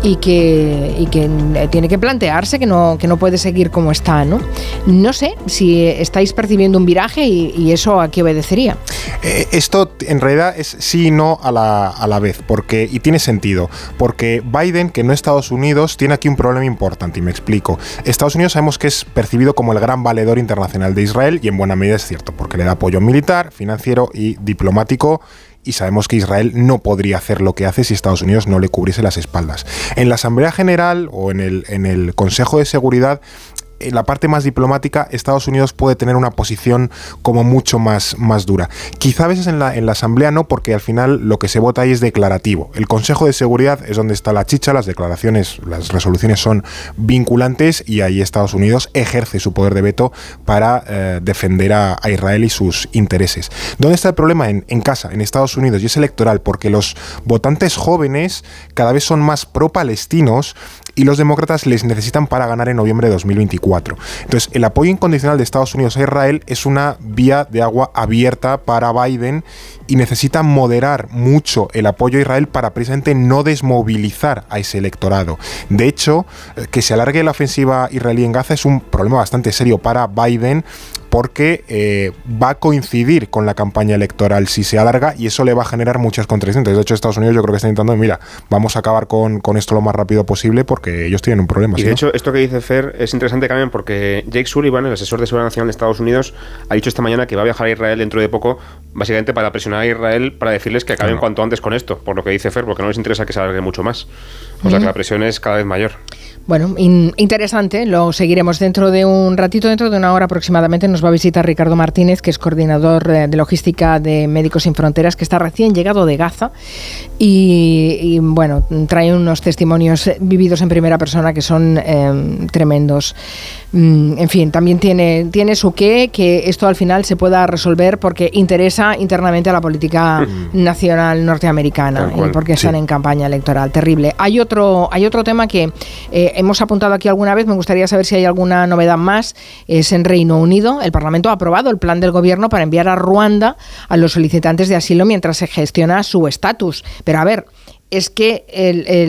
y que, y que tiene que plantearse que no, que no puede seguir como está, ¿no? No sé si estáis percibiendo un viraje y, y eso a qué obedecería. Eh, esto en realidad es sí y no a la, a la vez, porque, y tiene sentido, porque Biden, que no Estados Unidos, tiene aquí un problema importante, y me explico. Estados Unidos sabemos que es percibido como el gran valedor internacional de Israel, y en buena medida es cierto, porque le da apoyo militar, financiero y diplomático y sabemos que Israel no podría hacer lo que hace si Estados Unidos no le cubriese las espaldas. En la Asamblea General o en el, en el Consejo de Seguridad en la parte más diplomática, Estados Unidos puede tener una posición como mucho más, más dura. Quizá a veces en la, en la Asamblea no, porque al final lo que se vota ahí es declarativo. El Consejo de Seguridad es donde está la chicha, las declaraciones, las resoluciones son vinculantes y ahí Estados Unidos ejerce su poder de veto para eh, defender a, Israel y sus intereses. ¿Dónde está el problema? En, en casa, en Estados Unidos, y es electoral, porque los votantes jóvenes cada vez son más pro-palestinos y los demócratas les necesitan para ganar en noviembre de 2024. Entonces, el apoyo incondicional de Estados Unidos a Israel es una vía de agua abierta para Biden y necesita moderar mucho el apoyo a Israel para precisamente no desmovilizar a ese electorado. De hecho, que se alargue la ofensiva israelí en Gaza es un problema bastante serio para Biden porque eh, va a coincidir con la campaña electoral si se alarga y eso le va a generar muchas contradicciones. De hecho, Estados Unidos yo creo que está intentando, mira, vamos a acabar con, con esto lo más rápido posible porque ellos tienen un problema. Y ¿sí, de no? hecho, esto que dice Fer es interesante también porque Jake Sullivan, el asesor de seguridad nacional de Estados Unidos, ha dicho esta mañana que va a viajar a Israel dentro de poco, básicamente para presionar a Israel para decirles que acaben cuanto antes con esto, por lo que dice Fer, porque no les interesa que se alargue mucho más. O sea que la presión es cada vez mayor. Bueno, in- interesante, lo seguiremos dentro de un ratito, dentro de una hora aproximadamente. Nos va a visitar Ricardo Martínez, que es coordinador eh, de logística de Médicos Sin Fronteras, que está recién llegado de Gaza y, y, bueno, trae unos testimonios vividos en primera persona que son eh, tremendos. Mm, en fin, también tiene, tiene su qué que esto al final se pueda resolver porque interesa internamente a la política nacional norteamericana cual, y porque están en campaña electoral. Terrible. Hay otro, hay otro tema que eh, hemos apuntado aquí alguna vez, me gustaría saber si hay alguna novedad más. Es en Reino Unido. El Parlamento ha aprobado el plan del gobierno para enviar a Ruanda a los solicitantes de asilo mientras se gestiona su estatus. Pero a ver. Es que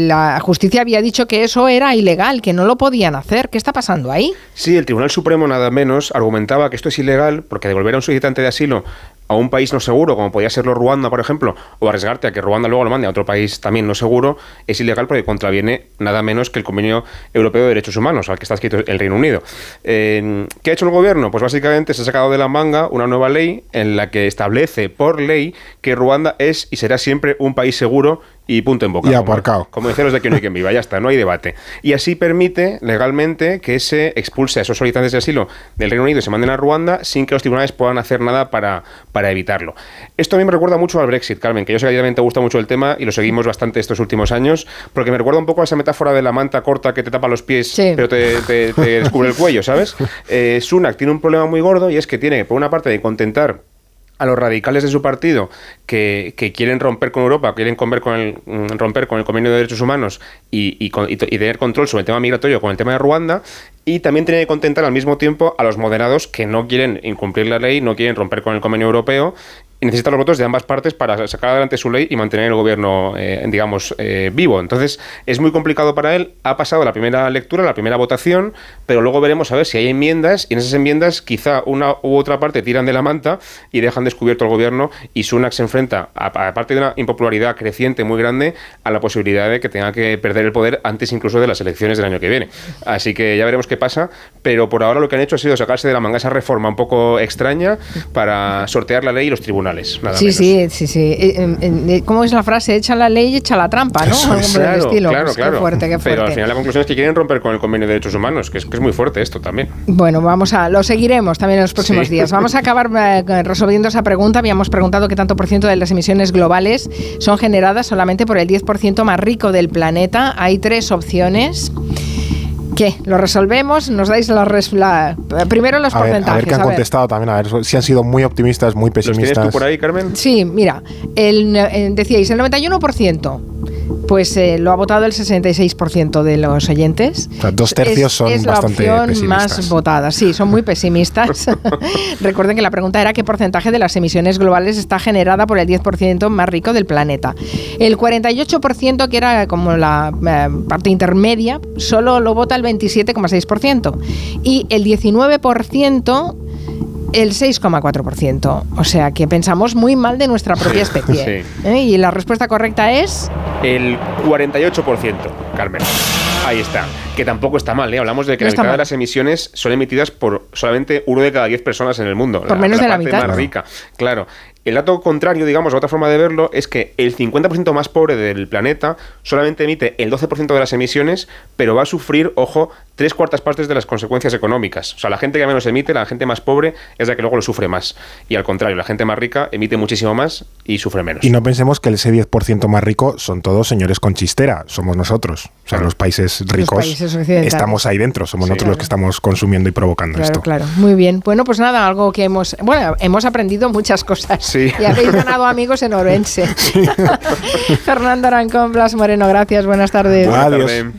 la justicia había dicho que eso era ilegal, que no lo podían hacer. ¿Qué está pasando ahí? Sí, el Tribunal Supremo nada menos argumentaba que esto es ilegal porque devolver a un solicitante de asilo a un país no seguro, como podía serlo Ruanda, por ejemplo, o arriesgarte a que Ruanda luego lo mande a otro país también no seguro, es ilegal porque contraviene nada menos que el Convenio Europeo de Derechos Humanos, al que está escrito el Reino Unido. Eh, ¿Qué ha hecho el gobierno? Pues básicamente se ha sacado de la manga una nueva ley en la que establece por ley que Ruanda es y será siempre un país seguro y punto en boca. Y como- aparcado. como decían los de que no hay quien viva, ya está, no hay debate. Y así permite legalmente que se expulse a esos solicitantes de asilo del Reino Unido y se manden a Ruanda sin que los tribunales puedan hacer nada para, para evitarlo. Esto a mí me recuerda mucho al Brexit, Carmen, que yo sé que a ti también te gusta mucho el tema y lo seguimos bastante estos últimos años, porque me recuerda un poco a esa metáfora de la manta corta que te tapa los pies, pero te, te- te descubre el cuello, ¿sabes? (laughs) Eh, Sunak tiene un problema muy gordo y es que tiene, por una parte, de contentar a los radicales de su partido que, que quieren romper con Europa, quieren comer con el, mm, romper con el convenio de derechos humanos y, y tener control sobre el tema migratorio con el tema de Ruanda, y también tiene que contentar al mismo tiempo a los moderados que no quieren incumplir la ley, no quieren romper con el convenio europeo y necesita los votos de ambas partes para sacar adelante su ley y mantener el gobierno, eh, digamos, eh, vivo. Entonces, es muy complicado para él. Ha pasado la primera lectura, la primera votación, pero luego veremos a ver si hay enmiendas y en esas enmiendas quizá una u otra parte tiran de la manta y dejan descubierto el gobierno y Sunak se enfrenta, aparte de una impopularidad creciente muy grande, a la posibilidad de que tenga que perder el poder antes incluso de las elecciones del año que viene. Así que ya veremos qué pasa, pero por ahora lo que han hecho ha sido sacarse de la manga esa reforma un poco extraña para sortear la ley y los tribunales. Nada sí, menos. sí, sí, sí. Eh, eh, eh, ¿Cómo es la frase? Echa la ley echa la trampa, ¿no? Algo claro, estilo. claro, Pues claro. Qué fuerte, qué Pero al fuerte. final la conclusión es que quieren romper con el convenio de derechos humanos, que es, que es muy fuerte esto también. Bueno, vamos a lo seguiremos también en los próximos Sí. días. Vamos a acabar eh, resolviendo esa pregunta. Habíamos preguntado qué tanto por ciento de las emisiones globales son generadas solamente por el 10% más rico del planeta. Hay tres opciones. ¿Qué? ¿Lo resolvemos? ¿Nos dais la, res- la- primero los A ver, a ver porcentajes? qué han contestado también, a ver si han sido muy optimistas, muy ¿Los pesimistas. tú por ahí, Carmen? Sí, mira, el, eh, decíais el 91%. Pues eh, lo ha votado el 66% de los oyentes. O sea, dos tercios es, son es bastante la opción pesimistas. más votada. Sí, son muy (laughs) pesimistas. (laughs) Recuerden que la pregunta era qué porcentaje de las emisiones globales está generada por el 10% más rico del planeta. El 48%, que era como la eh, parte intermedia, solo lo vota el 27,6%. Y el 19% el 6,4%. O sea que pensamos muy mal de nuestra propia especie. Sí. ¿Eh? Y la respuesta correcta es... El 48%, Carmen. Ahí está. Que tampoco está mal, ¿eh? Hablamos de que No la mitad de las emisiones son emitidas por solamente uno de cada diez personas en el mundo. Por menos de la mitad. más rica. Claro. El dato contrario, digamos, otra forma de verlo, es que el 50% más pobre del planeta solamente emite el 12% de las emisiones, pero va a sufrir, ojo, tres cuartas partes de las consecuencias económicas. O sea, la gente que menos emite, la gente más pobre, es la que luego lo sufre más. Y al contrario, la gente más rica emite muchísimo más y sufre menos. Y no pensemos que ese 10% más rico son todos señores con chistera, somos nosotros. O sea, los países ricos países occidentales. estamos ahí dentro, somos Sí. nosotros los que estamos consumiendo y provocando Claro, esto. claro. Muy bien. Bueno, pues nada, algo que hemos... Bueno, hemos aprendido muchas cosas. Sí. Y habéis ganado amigos en Orense. (laughs) (laughs) Fernando Arancón, Blas Moreno, gracias. Buenas tardes. Adiós.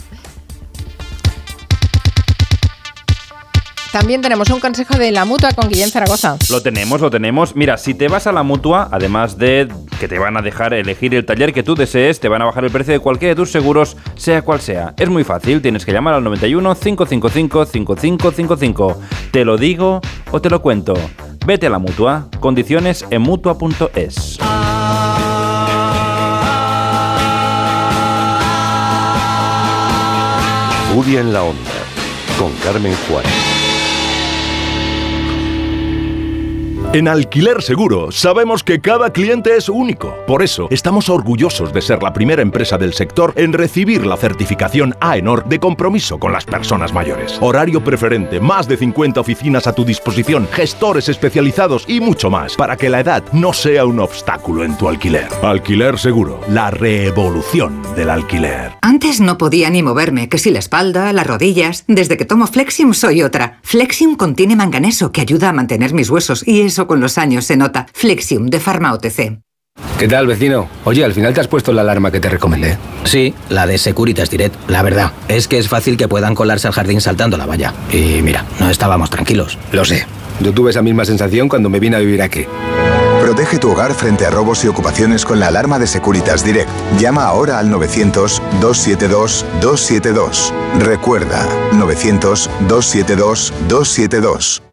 También tenemos un consejo de la mutua con Guillén Zaragoza. Lo tenemos, lo tenemos. Mira, si te vas a la mutua, además de que te van a dejar elegir el taller que tú desees, te van a bajar el precio de cualquiera de tus seguros, sea cual sea. Es muy fácil, tienes que llamar al 91 555 5555. Te lo digo o te lo cuento. Vete a la mutua. Condiciones en mutua.es. Julia en la Onda, con Carmen Juárez. En Alquiler Seguro sabemos que cada cliente es único. Por eso estamos orgullosos de ser la primera empresa del sector en recibir la certificación AENOR de compromiso con las personas mayores. Horario preferente, más de 50 oficinas a tu disposición, gestores especializados y mucho más para que la edad no sea un obstáculo en tu alquiler. Alquiler Seguro, la revolución del alquiler. Antes no podía ni moverme, que si la espalda, las rodillas. Desde que tomo Flexium soy otra. Flexium contiene manganeso que ayuda a mantener mis huesos y eso con los años se nota. Flexium de Pharma OTC. ¿Qué tal, vecino? Oye, al final te has puesto la alarma que te recomendé. Sí, la de Securitas Direct. La verdad, es que es fácil que puedan colarse al jardín saltando la valla. Y mira, no estábamos tranquilos. Lo sé. Yo tuve esa misma sensación cuando me vine a vivir aquí. Protege tu hogar frente a robos y ocupaciones con la alarma de Securitas Direct. Llama ahora al 900-272-272. Recuerda, 900-272-272.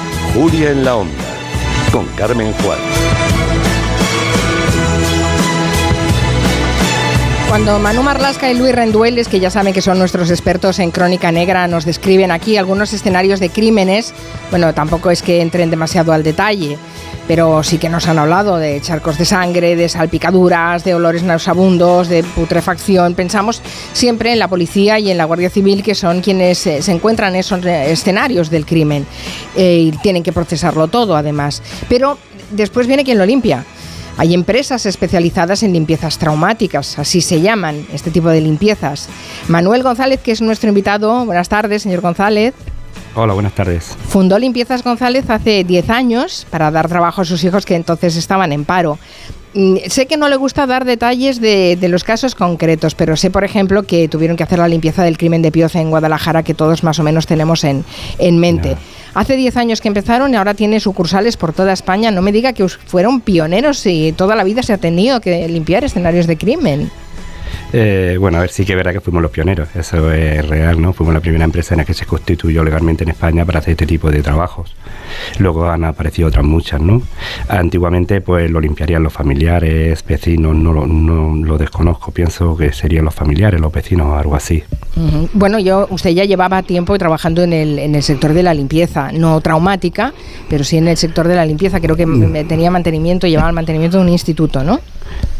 Julia en la Onda, con Carmen Juárez. Cuando Manu Marlasca y Luis Rendueles, que ya saben que son nuestros expertos en crónica negra, nos describen aquí algunos escenarios de crímenes, bueno, tampoco es que entren demasiado al detalle, pero sí que nos han hablado de charcos de sangre, de salpicaduras, de olores nauseabundos, de putrefacción. Pensamos siempre en la policía y en la Guardia Civil, que son quienes eh, se encuentran en esos escenarios del crimen eh, y tienen que procesarlo todo, además. Pero después viene quien lo limpia. Hay empresas especializadas en limpiezas traumáticas, así se llaman este tipo de limpiezas. Manuel González, que es nuestro invitado, buenas tardes, señor González. Hola, buenas tardes. Fundó Limpiezas González hace 10 años para dar trabajo a sus hijos que entonces estaban en paro. Mm, Sé que no le gusta dar detalles de, de los casos concretos, pero sé, por ejemplo, que tuvieron que hacer la limpieza del crimen de Pioza en Guadalajara, que todos más o menos tenemos en, en mente. Hace 10 años que empezaron y ahora tiene sucursales por toda España. No me diga que fueron pioneros y toda la vida se ha tenido que limpiar escenarios de crimen. Eh, bueno, a ver, sí que es verdad que fuimos los pioneros, eso es real, ¿no? Fuimos la primera empresa en la que se constituyó legalmente en España para hacer este tipo de trabajos. Luego han aparecido otras muchas, ¿no? Antiguamente, pues lo limpiarían los familiares, vecinos, no, lo- no lo desconozco, pienso que serían los familiares, los vecinos o algo así. Bueno, yo, usted ya llevaba tiempo trabajando en el, en el sector de la limpieza, no traumática, pero sí en el sector de la limpieza. Creo que me tenía mantenimiento, llevaba el mantenimiento de un instituto, ¿no?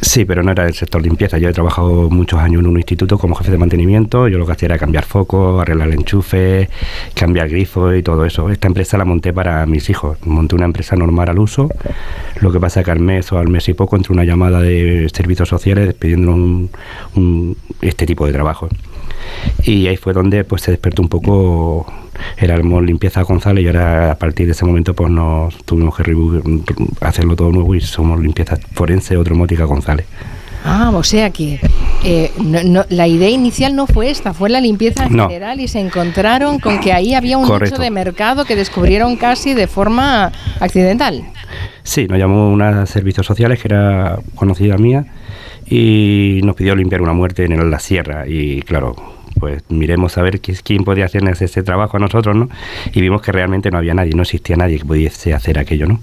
Sí, pero no era del sector limpieza. Yo he trabajado muchos años en un instituto como jefe de mantenimiento. Yo lo que hacía era cambiar focos, arreglar el enchufe, cambiar grifos y todo eso. Esta empresa la monté para mis hijos. Monté una empresa normal al uso. Lo que pasa es que al mes o al mes y poco entró una llamada de servicios sociales pidiéndonos un- un- este tipo de trabajo. Y ahí fue donde pues se despertó un poco éramos limpieza González y ahora a partir de ese momento pues nos tuvimos que hacerlo todo nuevo y somos limpieza forense automática González. Ah, o sea que eh, no- no- la idea inicial no fue esta, fue la limpieza en No. general y se encontraron con que ahí había un nicho de mercado que descubrieron casi de forma accidental. Sí, nos llamó una servicios sociales que era conocida mía y nos pidió limpiar una muerte en la sierra y claro, pues miremos a ver qui- quién podía hacernos ese trabajo a nosotros, ¿no? Y vimos que realmente no había nadie, no existía nadie que pudiese hacer aquello, ¿no?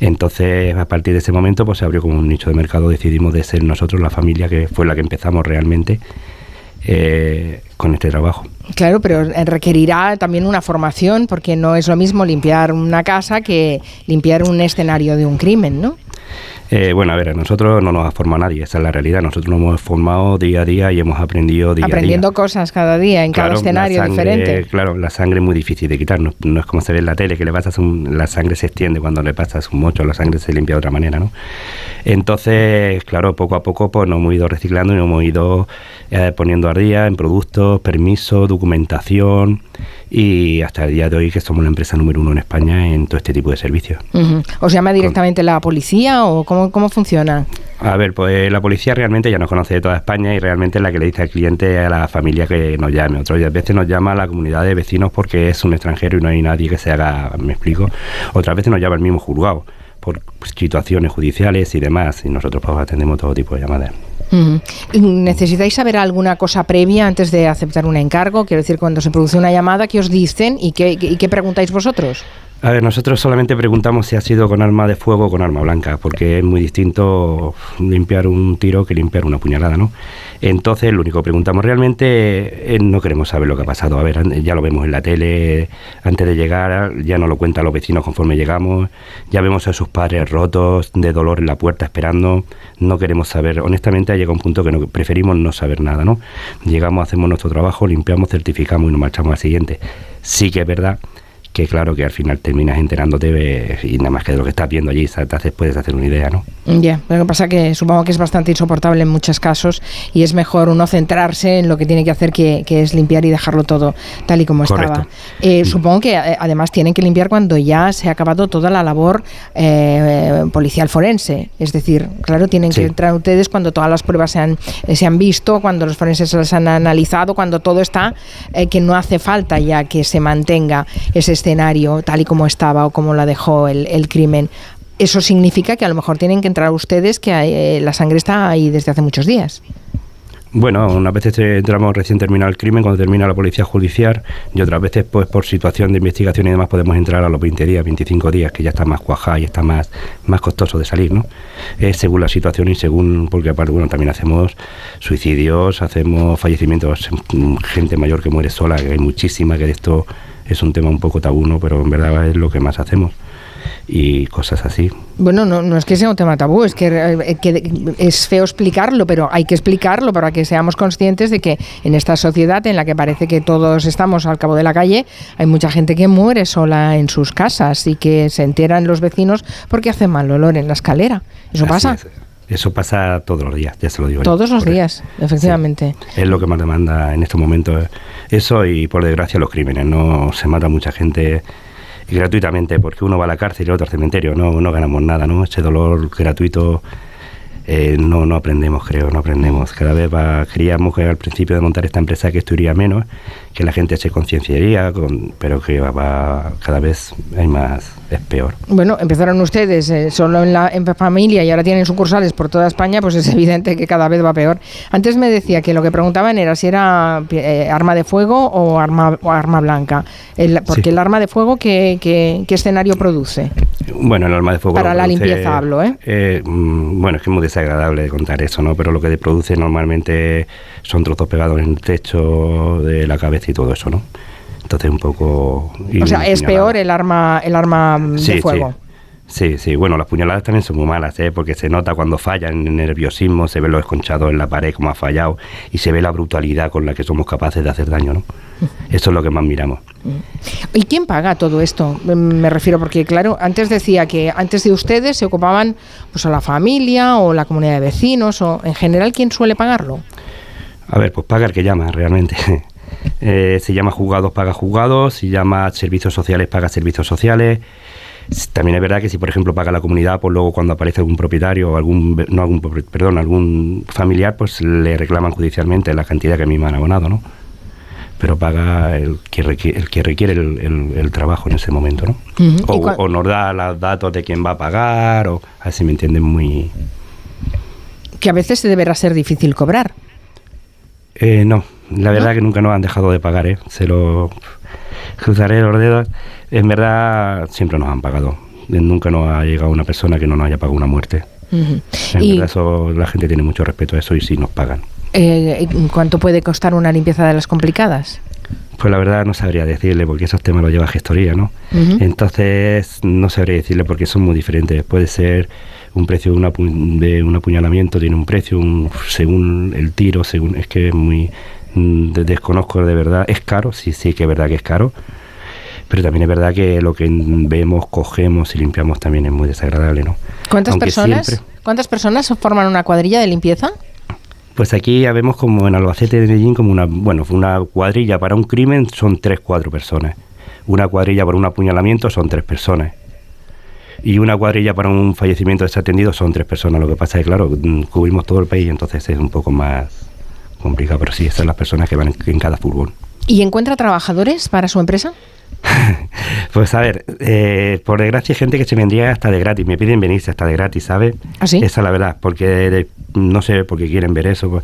Entonces, a partir de ese momento, pues se abrió como un nicho de mercado, decidimos de ser nosotros la familia que fue la que empezamos realmente eh, con este trabajo. Claro, pero requerirá también una formación porque no es lo mismo limpiar una casa que limpiar un escenario de un crimen, ¿no? Eh, bueno, a ver, a nosotros no nos ha formado nadie, esa es la realidad. Nosotros nos hemos formado día a día y hemos aprendido día Aprendiendo a día. cosas cada día, en cada Claro, escenario sangre- diferente. Claro, la sangre es muy difícil de quitar. No, no es como se ve en la tele, que le pasas un, la sangre se extiende cuando le pasas un mocho, la sangre se limpia de otra manera, ¿no? Entonces, claro, poco a poco pues nos hemos ido reciclando y nos hemos ido eh, poniendo a día en productos, permisos, documentación y hasta el día de hoy que somos la empresa número uno en España en todo este tipo de servicios. Ujú. ¿Os llama directamente la policía o cómo, cómo funciona? A ver, pues la policía realmente ya nos conoce de toda España y realmente es la que le dice al cliente a la familia que nos llame. Otras veces nos llama la comunidad de vecinos porque es un extranjero y no hay nadie que se haga, me explico. Otras veces nos llama el mismo juzgado por situaciones judiciales y demás y nosotros pues atendemos todo tipo de llamadas. Ujú. ¿Y ¿Necesitáis saber alguna cosa previa antes de aceptar un encargo? Quiero decir, cuando se produce una llamada, ¿qué os dicen y qué, y qué preguntáis vosotros? A ver, nosotros solamente preguntamos si ha sido con arma de fuego o con arma blanca, porque es muy distinto limpiar un tiro que limpiar una puñalada, ¿no? Entonces, lo único que preguntamos realmente eh, no queremos saber lo que ha pasado. A ver, ya lo vemos en la tele, antes de llegar, ya nos lo cuentan los vecinos conforme llegamos, ya vemos a sus padres rotos, de dolor en la puerta esperando, no queremos saber. Honestamente, ha llegado un punto que no, preferimos no saber nada, ¿no? Llegamos, hacemos nuestro trabajo, limpiamos, certificamos y nos marchamos al siguiente. Sí que es verdad que claro que al final terminas enterándote de- y nada más que de lo que estás viendo allí, te haces, puedes hacer una idea, ¿no? Ya, lo que pasa que supongo que es bastante insoportable en muchos casos y es mejor uno centrarse en lo que tiene que hacer, que, que es limpiar y dejarlo todo tal y como Correcto. estaba. Eh, supongo que eh, además tienen que limpiar cuando ya se ha acabado toda la labor eh, policial forense. Es decir, claro, tienen Sí. que entrar ustedes cuando todas las pruebas se han, eh, se han visto, cuando los forenses se las han analizado, cuando todo está, eh, que no hace falta ya que se mantenga ese escenario tal y como estaba o como la dejó el, crimen. Eso significa que a lo mejor tienen que entrar ustedes, que eh, la sangre está ahí desde hace muchos días. Bueno, unas veces entramos recién terminado el crimen, cuando termina la policía judicial, y otras veces, pues por situación de investigación y demás, podemos entrar a los 20 días, 25 días, que ya está más cuajada y está más, más costoso de salir, ¿no? Según la situación y según, porque aparte, bueno, también hacemos suicidios, hacemos fallecimientos, gente mayor que muere sola, que hay muchísima, que esto es un tema un poco tabú, ¿no? Pero en verdad es lo que más hacemos. Y cosas así. Bueno, no, no es que sea un tema tabú, es que, eh, que es feo explicarlo, pero hay que explicarlo para que seamos conscientes de que en esta sociedad en la que parece que todos estamos al cabo de la calle, hay mucha gente que muere sola en sus casas y que se enteran los vecinos porque hace mal olor en la escalera. Eso Así pasa es. Eso pasa todos los días, ya se lo digo. yo. todos los días, efectivamente. Es lo que más demanda en estos momentos. Eso y por desgracia los crímenes. No se mata mucha gente gratuitamente porque uno va a la cárcel y el otro al cementerio. No, no ganamos nada, ¿no? Ese dolor gratuito eh, no, no aprendemos, creo, no aprendemos. Cada vez va, creíamos que al principio de montar esta empresa que esto iría menos, que la gente se concienciaría, con- pero que va, va- cada vez hay más, es peor. Bueno, empezaron ustedes eh, solo en la en familia y ahora tienen sucursales por toda España, pues es (laughs) evidente que cada vez va peor. Antes me decía que lo que preguntaban era si era eh, arma de fuego o arma, o arma blanca. El- porque Sí. el arma de fuego, ¿qué, qué, qué escenario produce? Bueno, el arma de fuego. Para la produce- limpieza hablo, ¿eh? mm, Bueno, es que es muy desagradable contar eso, ¿no? Pero lo que produce normalmente son trozos pegados en el techo de la cabeza y todo eso, ¿no? Entonces un poco... o sea, es peor el arma, el arma Sí, de fuego. Sí. Sí, sí. Bueno, las puñaladas también son muy malas, ¿eh? Porque se nota cuando fallan en el nerviosismo, se ve los esconchados en la pared como ha fallado y se ve la brutalidad con la que somos capaces de hacer daño, ¿no? (laughs) Eso es lo que más miramos. ¿Y quién paga todo esto? Mm, Me refiero porque, claro, antes decía que antes de ustedes se ocupaban pues a la familia o la comunidad de vecinos o en general, ¿quién suele pagarlo? A ver, pues paga el que llama, realmente. (laughs) Eh, si llama juzgados, paga juzgados. Si llama servicios sociales, paga servicios sociales. También es verdad que si, por ejemplo, paga la comunidad, pues luego cuando aparece algún propietario o algún, no algún, perdón, algún familiar, pues le reclaman judicialmente la cantidad que a mí me han abonado, ¿no? Pero paga el que requiere el, que requiere el, el- el trabajo en ese momento, ¿no? O, ¿Y cua- o nos da los datos de quién va a pagar, o así me entienden muy... Que a veces se deberá ser difícil cobrar. Eh, no, la verdad que nunca nos han dejado de pagar, ¿eh? Se lo cruzaré los dedos. En verdad siempre nos han pagado. Nunca nos ha llegado una persona que no nos haya pagado una muerte. En Y verdad eso, la gente tiene mucho respeto a eso y sí nos pagan. eh, ¿cuánto puede costar una limpieza de las complicadas? Pues la verdad no sabría decirle porque esos temas los lleva gestoría, ¿no? Entonces no sabría decirle porque son muy diferentes. Puede ser un precio de, una de un apuñalamiento tiene un precio un- según el tiro, según es que es muy desconozco de verdad, es caro, sí, sí que es verdad que es caro, pero también es verdad que lo que vemos, cogemos y limpiamos también es muy desagradable, ¿no? ¿Cuántas Aunque personas? siempre- ¿Cuántas personas forman una cuadrilla de limpieza? Pues aquí ya vemos como en Albacete de Medellín como una, bueno, una cuadrilla para un crimen son tres, cuatro personas. Una cuadrilla para un apuñalamiento son tres personas. Y una cuadrilla para un fallecimiento desatendido son tres personas. Lo que pasa es que, claro, mm, cubrimos todo el país, entonces es un poco más complicado. Pero sí, esas son las personas que van en, en cada furgón. ¿Y encuentra trabajadores para su empresa? (laughs) Pues a ver, eh, por desgracia hay gente que se vendría hasta de gratis, me piden venirse hasta de gratis, ¿sabes? ¿Ah, sí? Esa es la verdad, porque de- no sé por qué quieren ver eso. pues.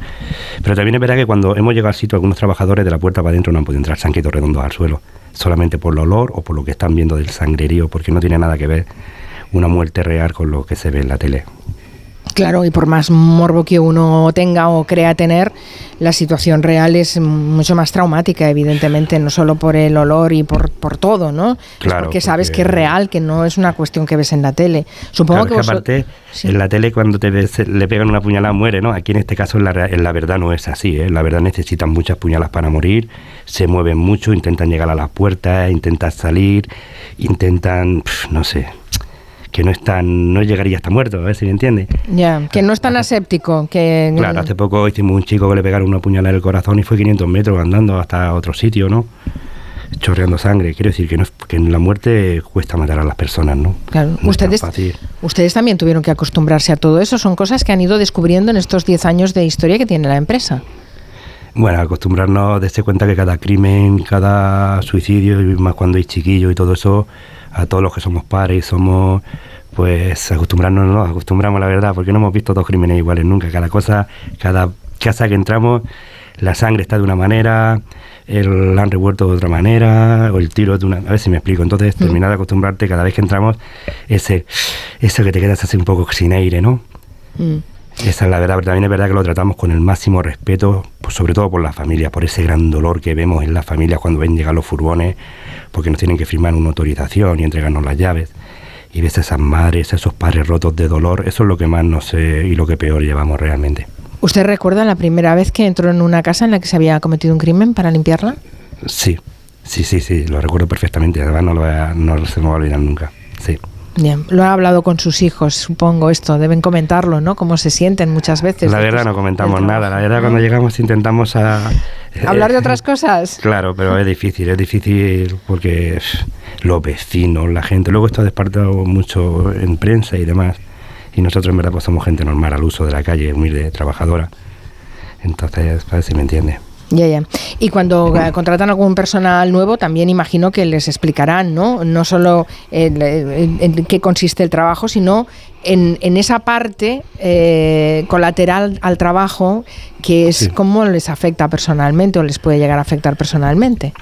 Pero también es verdad que cuando hemos llegado al sitio, algunos trabajadores de la puerta para adentro no han podido entrar, se han quedado redondos al suelo, solamente por el olor o por lo que están viendo del sangrerío, porque no tiene nada que ver una muerte real con lo que se ve en la tele. Claro, y por más morbo que uno tenga o crea tener, la situación real es mucho más traumática, evidentemente, no solo por el olor y por, por todo, ¿no? Es Claro, porque sabes porque- que es real, que no es una cuestión que ves en la tele. Supongo Claro, que es aparte, Sí. en la tele cuando te ves- le pegan una puñalada muere, ¿no? Aquí en este caso en la, en la verdad no es así, ¿eh? La verdad necesitan muchas puñalas para morir, se mueven mucho, intentan llegar a las puertas, intentan salir, intentan, no sé, que no están, no llegaría hasta muerto, a ver si me entiende. Ya, que no es tan aséptico, que... Claro, hace poco hicimos un chico que le pegaron una puñalada en el corazón y fue 500 metros andando hasta otro sitio, ¿no? Chorreando sangre. Quiero decir que, no que en la muerte cuesta matar a las personas, ¿no? Claro, No ustedes, ustedes también tuvieron que acostumbrarse a todo eso. Son cosas que han ido descubriendo en estos 10 años de historia que tiene la empresa. Bueno, acostumbrarnos a darse cuenta que cada crimen, cada suicidio, y más cuando hay chiquillos y todo eso, a todos los que somos padres, somos, pues acostumbrarnos, no nos acostumbramos la verdad, porque no hemos visto dos crímenes iguales nunca. Cada cosa, cada casa que entramos, la sangre está de una manera, el, la han revuelto de otra manera, o el tiro de una... A ver si me explico. Entonces, terminar de acostumbrarte cada vez que entramos, ese, eso que te quedas así un poco sin aire, ¿no? Esa es la verdad, pero también es verdad que lo tratamos con el máximo respeto, pues sobre todo por las familias, por ese gran dolor que vemos en las familias cuando ven llegar los furgones, porque nos tienen que firmar una autorización y entregarnos las llaves. Y ves a esas madres, a esos padres rotos de dolor, eso es lo que más nos sé y lo que peor llevamos realmente. ¿Usted recuerda la primera vez que entró en una casa en la que se había cometido un crimen para limpiarla? Sí, sí, sí, sí, lo recuerdo perfectamente, además no, lo voy a- no se me va a olvidar nunca. Sí. Bien, lo ha hablado con sus hijos, supongo esto, deben comentarlo, ¿no? Cómo se sienten muchas veces. La verdad no comentamos nada, la verdad cuando llegamos intentamos a... ¿Hablar de eh, otras cosas? Claro, pero es difícil, es difícil porque los vecinos, la gente, luego esto ha despertado mucho en prensa y demás, y nosotros en verdad pues somos gente normal al uso de la calle, humilde, trabajadora, entonces, a ver si me entiende. Ya, ya. Y cuando eh, contratan algún personal nuevo, también imagino que les explicarán, ¿no? No solo el- en, en qué consiste el trabajo, sino en, en esa parte eh, colateral al trabajo, que es Sí. cómo les afecta personalmente o les puede llegar a afectar personalmente.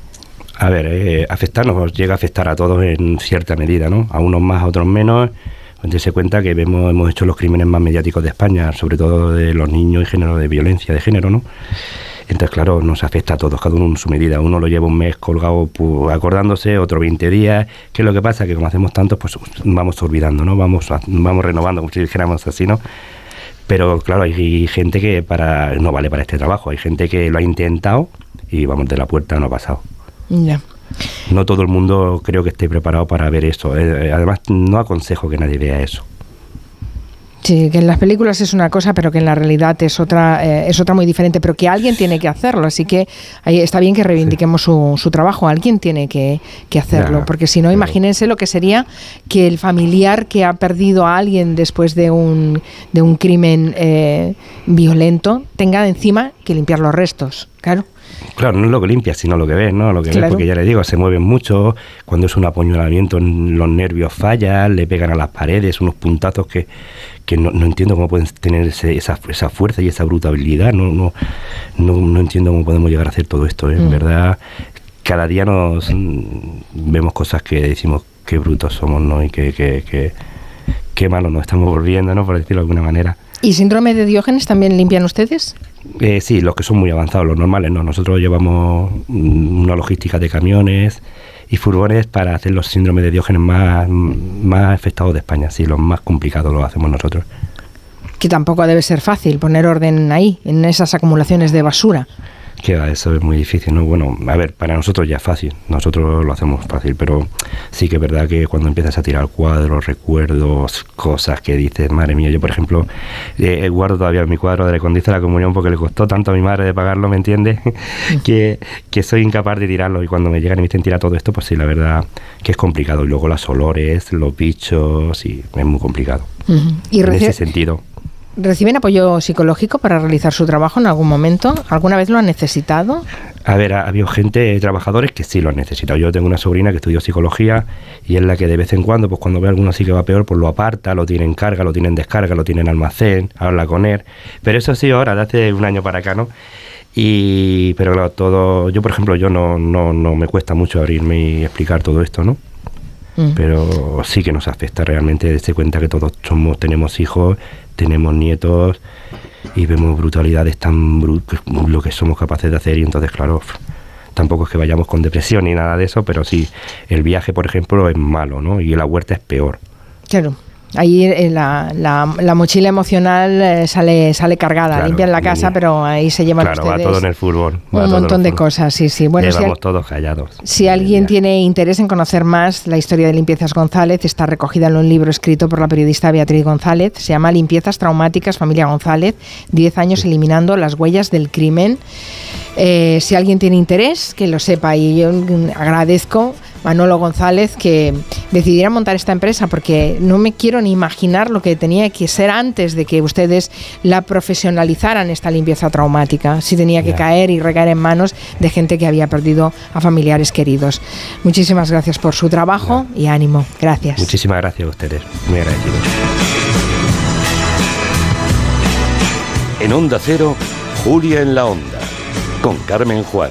A ver, eh, afectarnos llega a afectar a todos en cierta medida, ¿no? A unos más, a otros menos. Dense cuenta que vemos, hemos hecho los crímenes más mediáticos de España, sobre todo de los niños y género de violencia de género, ¿no? Entonces, claro, nos afecta a todos, cada uno en su medida. Uno lo lleva un mes colgado pues, acordándose, otro 20 días. ¿Qué es lo que pasa? Que como hacemos tantos, pues vamos olvidando, ¿no? Vamos, vamos renovando, como si dijéramos así, ¿no? Pero claro, hay gente que para no vale para este trabajo. Hay gente que lo ha intentado y vamos de la puerta no ha pasado. Ya. No todo el mundo creo que esté preparado para ver eso. Eh, además, no aconsejo que nadie vea eso. Sí, que en las películas es una cosa, pero que en la realidad es otra, eh, es otra muy diferente, pero que alguien tiene que hacerlo, así que ahí está bien que reivindiquemos su, su trabajo, alguien tiene que, que hacerlo, Ya, porque si no, imagínense lo que sería que el familiar que ha perdido a alguien después de un, de un crimen eh, violento tenga encima que limpiar los restos, claro. Claro, no es lo que limpia, sino lo que ves, ¿no? Lo que ves, Claro. porque ya le digo, se mueven mucho. Cuando es un apuñalamiento, los nervios fallan, le pegan a las paredes, unos puntazos que, que no, no entiendo cómo pueden tener ese- esa, esa fuerza y esa brutalidad. No, no, no, no entiendo cómo podemos llegar a hacer todo esto. ¿eh? En Mm. verdad, cada día nos mm, vemos cosas que decimos qué brutos somos, ¿no? Y qué, qué, qué, qué malos nos estamos volviendo, ¿no? Por decirlo de alguna manera. ¿Y síndrome de Diógenes también limpian ustedes? Eh, sí, los que son muy avanzados, los normales no. Nosotros llevamos mm, una logística de camiones y furgones para hacer los síndromes de Diógenes más, más afectados de España. Sí, los más complicados los hacemos nosotros. Que tampoco debe ser fácil poner orden ahí, en esas acumulaciones de basura. Que va, eso es muy difícil, ¿no? Bueno, a ver, para nosotros ya es fácil, nosotros lo hacemos fácil, pero sí que es verdad que cuando empiezas a tirar cuadros, recuerdos, cosas que dices, madre mía, yo por ejemplo, eh, guardo todavía mi cuadro de la Condice de la Comunión porque le costó tanto a mi madre de pagarlo, ¿me entiendes? (laughs) que, que soy incapaz de tirarlo y cuando me llegan y me dicen tirar todo esto, pues sí, la verdad que es complicado. Y luego los olores, los bichos, y es muy complicado. Ujú. Y en ese sentido. ¿Reciben apoyo psicológico para realizar su trabajo en algún momento? ¿Alguna vez lo han necesitado? A ver, ha habido gente, trabajadores que sí lo han necesitado. Yo tengo una sobrina que estudió psicología y es la que de vez en cuando, pues cuando ve a alguno así que va peor, pues lo aparta, lo tiene en carga, lo tiene en descarga, lo tiene en almacén, habla con él. Pero eso sí ahora, de hace un año para acá, ¿no? Y, pero claro, todo, yo por ejemplo, yo no, no, no me cuesta mucho abrirme y explicar todo esto, ¿no? Mm. Pero sí que nos afecta realmente darse cuenta que todos somos, tenemos hijos, tenemos nietos y vemos brutalidades tan bru- lo que somos capaces de hacer y entonces claro tampoco es que vayamos con depresión ni nada de eso pero sí el viaje por ejemplo es malo no y la huerta es peor Claro. Ahí eh, la, la- la mochila emocional eh, sale, sale cargada, Claro, limpian la casa, pero ahí se llevan claro va ustedes todo en el fútbol va un montón de cosas, sí, sí. Bueno, si, Llevamos al- todos callados si alguien tiene interés en conocer más la historia de Limpiezas González, está recogida en un libro escrito por la periodista Beatriz González. Se llama Limpiezas Traumáticas Familia González, 10 años eliminando las huellas del crimen. Eh, si alguien tiene interés, que lo sepa. Y yo mm, agradezco Manolo González que decidiera montar esta empresa porque no me quiero ni imaginar lo que tenía que ser antes de que ustedes la profesionalizaran esta limpieza traumática. Si tenía que caer y recaer en manos de gente que había perdido a familiares queridos. Muchísimas gracias por su trabajo y ánimo. Gracias. muchísimas gracias a ustedes muy agradecidos En Onda Cero, Julia en la Onda, con Carmen Juan.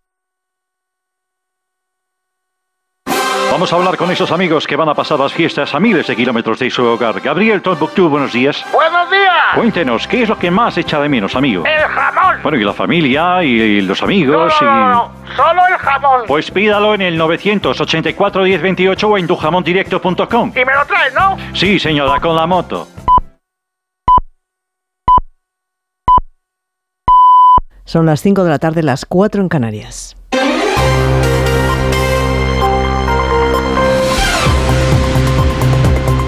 Vamos a hablar con esos amigos que van a pasar las fiestas a miles de kilómetros de su hogar. Gabriel Tombuctú, buenos días. ¡Buenos días! Cuéntenos, ¿qué es lo que más echa de menos, amigo? ¡El jamón! Bueno, y la familia, y los amigos, No, no, no, no, solo el jamón. y... Pues pídalo en el 984 1028 o en tujamondirecto.com. Y me lo traes, ¿no? Sí, señora, con la moto. Son las 5 de la tarde, las 4 en Canarias.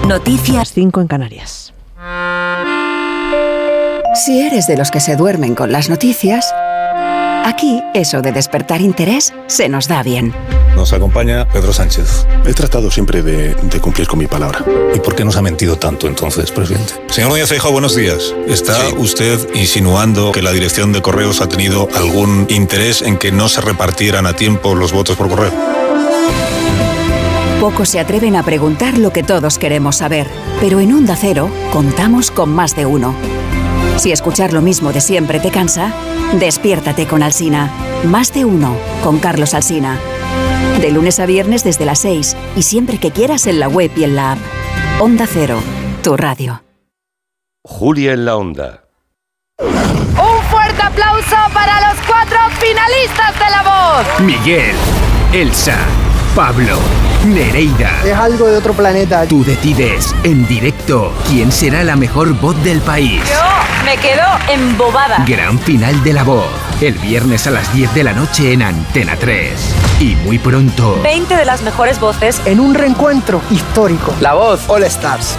Noticias 5 en Canarias. Si eres de los que se duermen con las noticias, aquí eso de despertar interés se nos da bien. Nos acompaña Pedro Sánchez. He tratado siempre de, de cumplir con mi palabra. ¿Y por qué nos ha mentido tanto entonces, presidente? Señor Núñez Feijóo, buenos días. ¿Está usted insinuando que la dirección de correos ha tenido algún interés en que no se repartieran a tiempo los votos por correo? Pocos se atreven a preguntar lo que todos queremos saber, pero en Onda Cero contamos con más de uno. Si escuchar lo mismo de siempre te cansa, despiértate con Alsina. Más de uno con Carlos Alsina. De lunes a viernes desde las 6 y siempre que quieras en la web y en la app. Onda Cero, tu radio. Julia en la Onda. Un fuerte aplauso para los cuatro finalistas de la voz. Miguel, Elsa, Pablo, Nereida. Es algo de otro planeta. Tú decides en directo quién será la mejor voz del país. Yo me quedo embobada. Gran final de la voz. El viernes a las 10 de la noche en Antena 3. Y muy pronto. 20 de las mejores voces en un reencuentro histórico. La voz All Stars.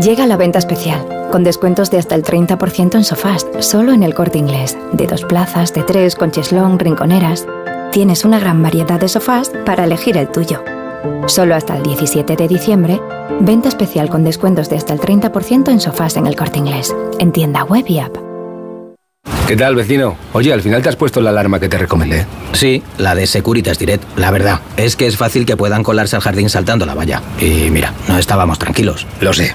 Llega la venta especial, con descuentos de hasta el 30% en sofás, solo en el corte inglés, de dos plazas, de tres, con cheslón, rinconeras. Tienes una gran variedad de sofás para elegir el tuyo. Solo hasta el 17 de diciembre, venta especial con descuentos de hasta el 30% en sofás en el corte inglés, en tienda web y app. ¿Qué tal, vecino? Oye, al final te has puesto la alarma que te recomendé. Sí, la de Securitas Direct. La verdad, es que es fácil que puedan colarse al jardín saltando la valla. Y mira, no estábamos tranquilos. Lo sé.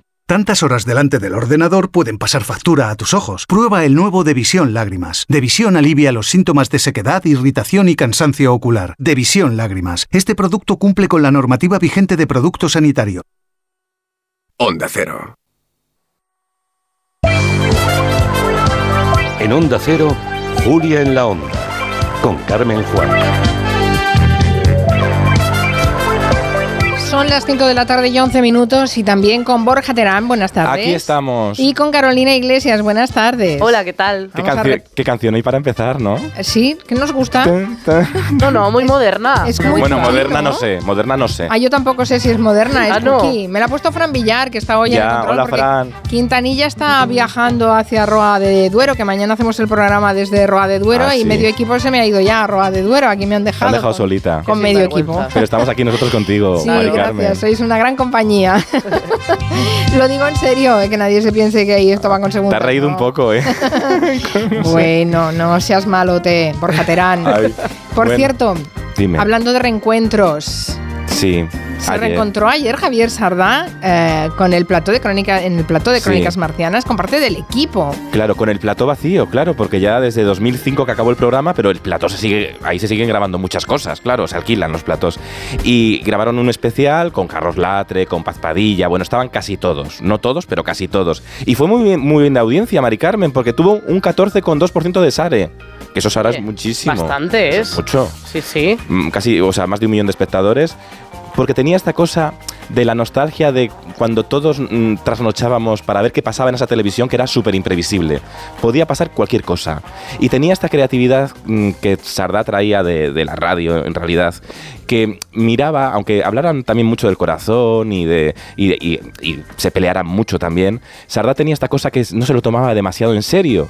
Tantas horas delante del ordenador pueden pasar factura a tus ojos. Prueba el nuevo Devisión Lágrimas. Devisión alivia los síntomas de sequedad, irritación y cansancio ocular. Devisión Lágrimas. Este producto cumple con la normativa vigente de producto sanitario. Onda Cero. En Onda Cero, Julia en la Onda, con Carmen Juan. Son las 5 de la tarde y 11 minutos y también con Borja Terán, buenas tardes. Aquí estamos. Y con Carolina Iglesias, buenas tardes. Hola, ¿qué tal? ¿Qué, canción, ¿Qué canción hay para empezar, no? Sí, que nos gusta. No, no, muy moderna. Es muy bueno, moderna ¿no? no sé, moderna no sé. Ah, yo tampoco sé si es moderna, es Ah, no. Me la ha puesto Fran Villar, que está hoy en el Ya, control, hola porque Fran. Quintanilla está viajando hacia Roa de Duero, que mañana hacemos el programa desde Roa de Duero Ah, y sí. medio equipo se me ha ido ya a Roa de Duero. Aquí me han dejado. han dejado con- solita. Con medio equipo. Pero estamos aquí nosotros contigo, Sí, Gracias, sois una gran compañía. (laughs) Lo digo en serio, eh, que nadie se piense que ahí esto va con Te segunda. has reído un poco, ¿eh? (laughs) Bueno, no seas malote, Borja Terán. Ay, Por bueno, cierto, Dime. hablando de reencuentros, Sí. se ayer. reencontró ayer Javier Sardá eh, con el plató de crónica, en el plató de Sí. Crónicas Marcianas con parte del equipo. Claro, con el plató vacío, claro, porque ya desde 2005 que acabó el programa, pero el plató se sigue, ahí se siguen grabando muchas cosas, claro, se alquilan los platos. Y grabaron un especial con Carlos Latre, con Paz Padilla, bueno, estaban casi todos, no todos, pero casi todos. Y fue muy bien, muy bien de audiencia, Mari Carmen, porque tuvo un 14,2% de Sare, que eso Sara es muchísimo. Bastante es. Mucho. Sí, sí. Mm, casi, o sea, más de un millón de espectadores, porque tenía esta cosa de la nostalgia de cuando todos mm, trasnochábamos para ver qué pasaba en esa televisión que era súper imprevisible. Podía pasar cualquier cosa. Y tenía esta creatividad mm, que Sardá traía de, la radio, en realidad, que miraba, aunque hablaran también mucho del corazón y, de- y- y se pelearan mucho también, Sardá tenía esta cosa que no se lo tomaba demasiado en serio.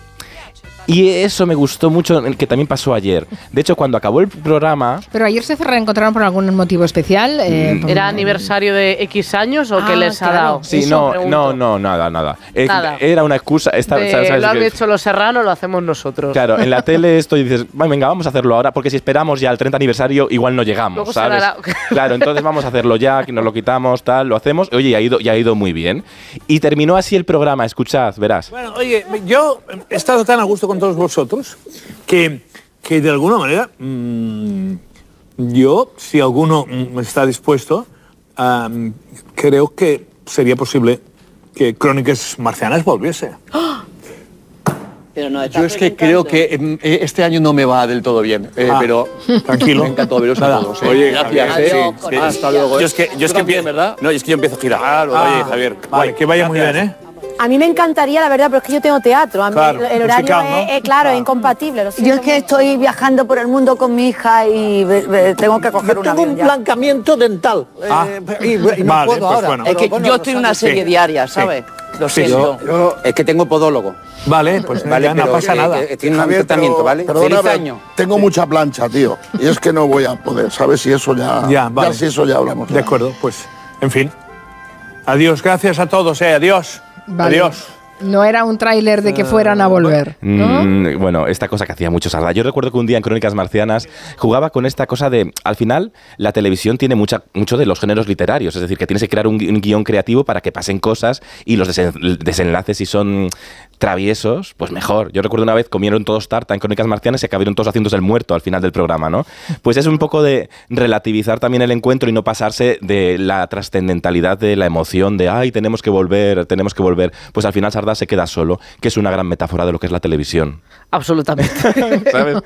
Y eso me gustó mucho, que también pasó ayer. De hecho, cuando acabó el programa, Pero ayer se reencontraron por algún motivo especial. eh, Mm. ¿Era aniversario de X años o Ah, qué les ha claro. dado? Sí, Eso no, no, no, nada, nada. Eh, Nada. Era una excusa. esta- De, ¿sabes- sabes lo han hecho los serranos, lo hacemos nosotros. Claro, en la (laughs) tele esto y dices, "Va, venga, vamos a hacerlo ahora, porque si esperamos ya al 30 aniversario, igual no llegamos, Luego ¿sabes? (laughs) Claro, entonces vamos a hacerlo ya, que nos lo quitamos, tal, lo hacemos. Oye, y ha ido, y ha ido muy bien. Y terminó así el programa, escuchad, verás. Bueno, oye, yo he estado tan a gusto con todos vosotros que, que de alguna manera mm, yo, si alguno mm, está dispuesto, am, creo que sería posible que Crónicas Marcianas volviese. Yo es que creo que em, eh, este año no me va del todo bien, eh, Ah, pero tranquilo. (laughs) me encantó veros a todos. eh. Oye, gracias. Javier, eh. Sí, buenas hasta luego. Yo eh. es que- yo es que también, empiezo- ¿verdad? No, es que yo empiezo a girar. Claro, Ah, oye, Javier. Vale, que vaya muy bien, ¿eh? A mí me encantaría, la verdad, pero es que yo tengo teatro. A mí Claro, el horario musical, ¿no? es, es, claro, es incompatible. lo Yo es que estoy viajando por el mundo con mi hija y tengo que coger un Tengo avión un ya. blancamiento dental. Ah. eh, y, y no Vale, puedo pues ahora. bueno. Es que bueno, yo estoy en una Sí. serie diaria, Sí. ¿sabes? Lo Sí, siento. yo- Es que tengo podólogo. Vale, pues Vale, ya no pasa nada. eh, tiene un tratamiento, ¿vale? Perdona, Feliz año. Tengo mucha plancha, tío. Y es que no voy a poder, ¿sabes? Si eso ya. Ya, vale. si eso ya hablamos. De acuerdo, pues, en fin. Adiós, gracias a todos, eh. Adiós. Vale. Adiós. No era un tráiler de que fueran a volver. ¿no? Mm, bueno, esta cosa que hacía mucho Sarda. Yo recuerdo que un día en Crónicas Marcianas jugaba con esta cosa de, al final, la televisión tiene mucha, mucho de los géneros literarios, es decir, que tienes que crear un, gui- un guion creativo para que pasen cosas y los desen- desenlaces, si son traviesos, pues mejor. Yo recuerdo una vez comieron todos tarta en Crónicas Marcianas y acabaron todos haciéndose el muerto al final del programa, ¿no? Pues es un poco de relativizar también el encuentro y no pasarse de la trascendentalidad de la emoción de, ay, tenemos que volver, tenemos que volver. Pues al final Sarda se queda solo, que es una gran metáfora de lo que es la televisión. Absolutamente. (laughs) ¿sabes?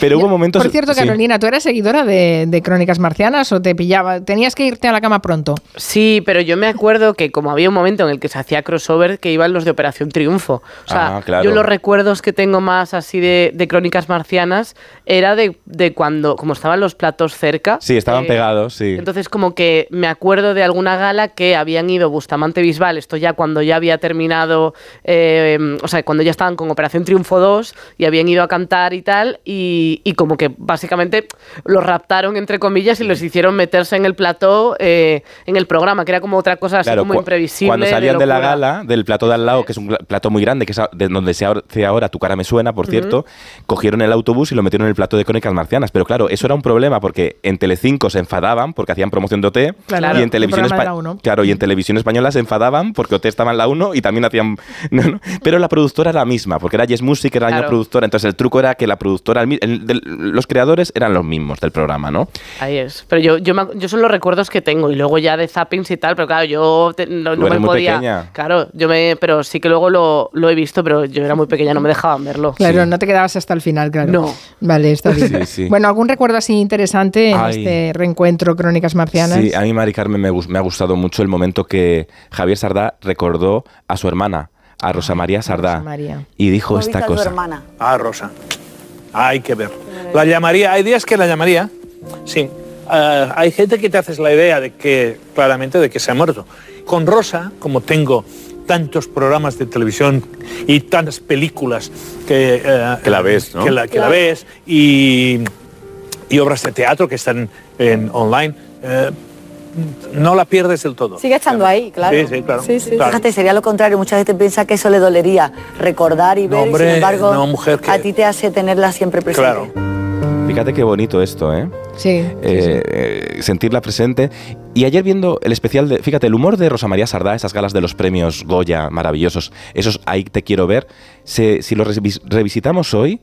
Pero hubo momentos... Por cierto, sí. Carolina, ¿tú eras seguidora de, de Crónicas Marcianas o te pillaba? ¿Tenías que irte a la cama pronto? Sí, pero yo me acuerdo que como había un momento en el que se hacía crossover que iban los de Operación Triunfo. O sea, Ah, claro. yo los recuerdos que tengo más así de, de crónicas marcianas era de, de cuando, como estaban los platos cerca. Sí, estaban eh, pegados, sí. Entonces, como que me acuerdo de alguna gala que habían ido Bustamante Bisbal, esto ya cuando ya había terminado, eh, o sea, cuando ya estaban con Operación Triunfo 2 y habían ido a cantar y tal, y, y como que básicamente los raptaron, entre comillas, y los hicieron meterse en el plató, eh, en el programa, que era como otra cosa así Claro, como imprevisible. Cuando salían de, la locura. gala, del plato de al lado, que es un plato muy grande, que es de donde se hace ahora Tu cara me suena, por cierto, cogieron el autobús y lo metieron en el plato de Crónicas Marcianas. Pero claro, eso era un problema porque en Telecinco se enfadaban porque hacían promoción de OT Claro, y en televisión programa de espa- la uno. Claro, y en televisión española se enfadaban porque OT estaba en la 1 y también hacían (laughs) no, no. pero la productora era la misma, porque era Yes Music, era la misma productora, entonces el truco era que la productora, el el- los creadores eran los mismos del programa, ¿no? Ahí es. Pero yo, yo, me yo son los recuerdos que tengo y luego ya de zappings y tal, pero claro, yo te- no, me podía. pequeña. Claro, yo me, pero sí que luego lo, lo he visto, pero yo era muy pequeña, no me dejaban verlo. Claro, no te quedabas hasta el final, claro. No. Vale, está bien. Sí, sí. Bueno, ¿algún recuerdo así interesante en Ay. este reencuentro Crónicas Marcianas? Sí, a mí, Mari Carmen, me, me ha gustado mucho el momento que Javier Sardá recordó a su hermana, a Rosa María Sardá, Rosa María. y dijo ¿Cómo esta viste a cosa. hermana? Ah, Rosa. Hay que ver. La llamaría, hay días que la llamaría, sí. Eh, hay gente que te haces la idea de que, claramente, de que se ha muerto. Con Rosa, como tengo tantos programas de televisión y tantas películas que, eh, Que la ves, ¿no? que la, que la ves y, y obras de teatro que están en online, eh, no la pierdes del todo. Sigue estando ahí, claro. Sí, sí, claro. Sí, sí. Claro. Fíjate, sería lo contrario. Mucha gente piensa que eso le dolería recordar y No, ver, y sin embargo, no, mujer, que- a ti te hace tenerla siempre presente. Claro. Fíjate qué bonito esto, ¿eh? Sí. Eh, eh, sentirla presente. Y ayer viendo el especial de, fíjate, el humor de Rosa María Sardá, esas galas de los premios Goya maravillosos, esos ahí te quiero ver, se- si lo revis- revisitamos hoy,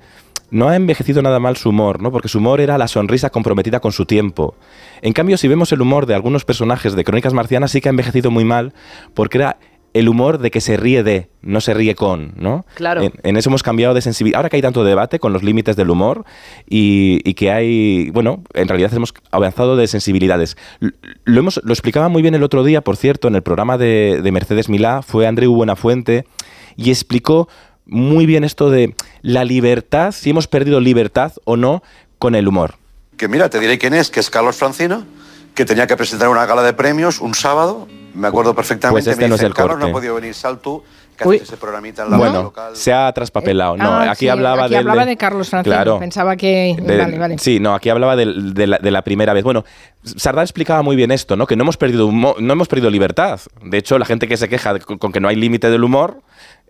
no ha envejecido nada mal su humor, ¿no? Porque su humor era la sonrisa comprometida con su tiempo. En cambio, si vemos el humor de algunos personajes de Crónicas Marcianas, sí que ha envejecido muy mal, porque era el humor de que se ríe de, no se ríe con, ¿no? Claro. En, en eso hemos cambiado de sensibilidad. Ahora que hay tanto debate con los límites del humor y, y que hay, bueno, en realidad hemos avanzado de sensibilidades. Lo, hemos, lo explicaba muy bien el otro día, por cierto, en el programa de, de Mercedes Milá, fue Andreu Buenafuente, y explicó muy bien esto de la libertad, si hemos perdido libertad o no con el humor. Que mira, te diré quién es, que es Carlos Francino, que tenía que presentar una gala de premios un sábado, me acuerdo perfectamente. Pues este me no es dicen, el Carlos, corte". no ha podido venir, sal tú, que haces ese programita en la Bueno, local. se ha traspapelado. No, Ah, aquí sí, hablaba aquí del hablaba de Carlos Francino. Claro. Pensaba que... De- vale, vale. Sí, no, aquí hablaba de, la, de la primera vez. Bueno, Sardá explicaba muy bien esto, ¿no? Que no hemos perdido humo- no hemos perdido libertad. De hecho, la gente que se queja con que no hay límite del humor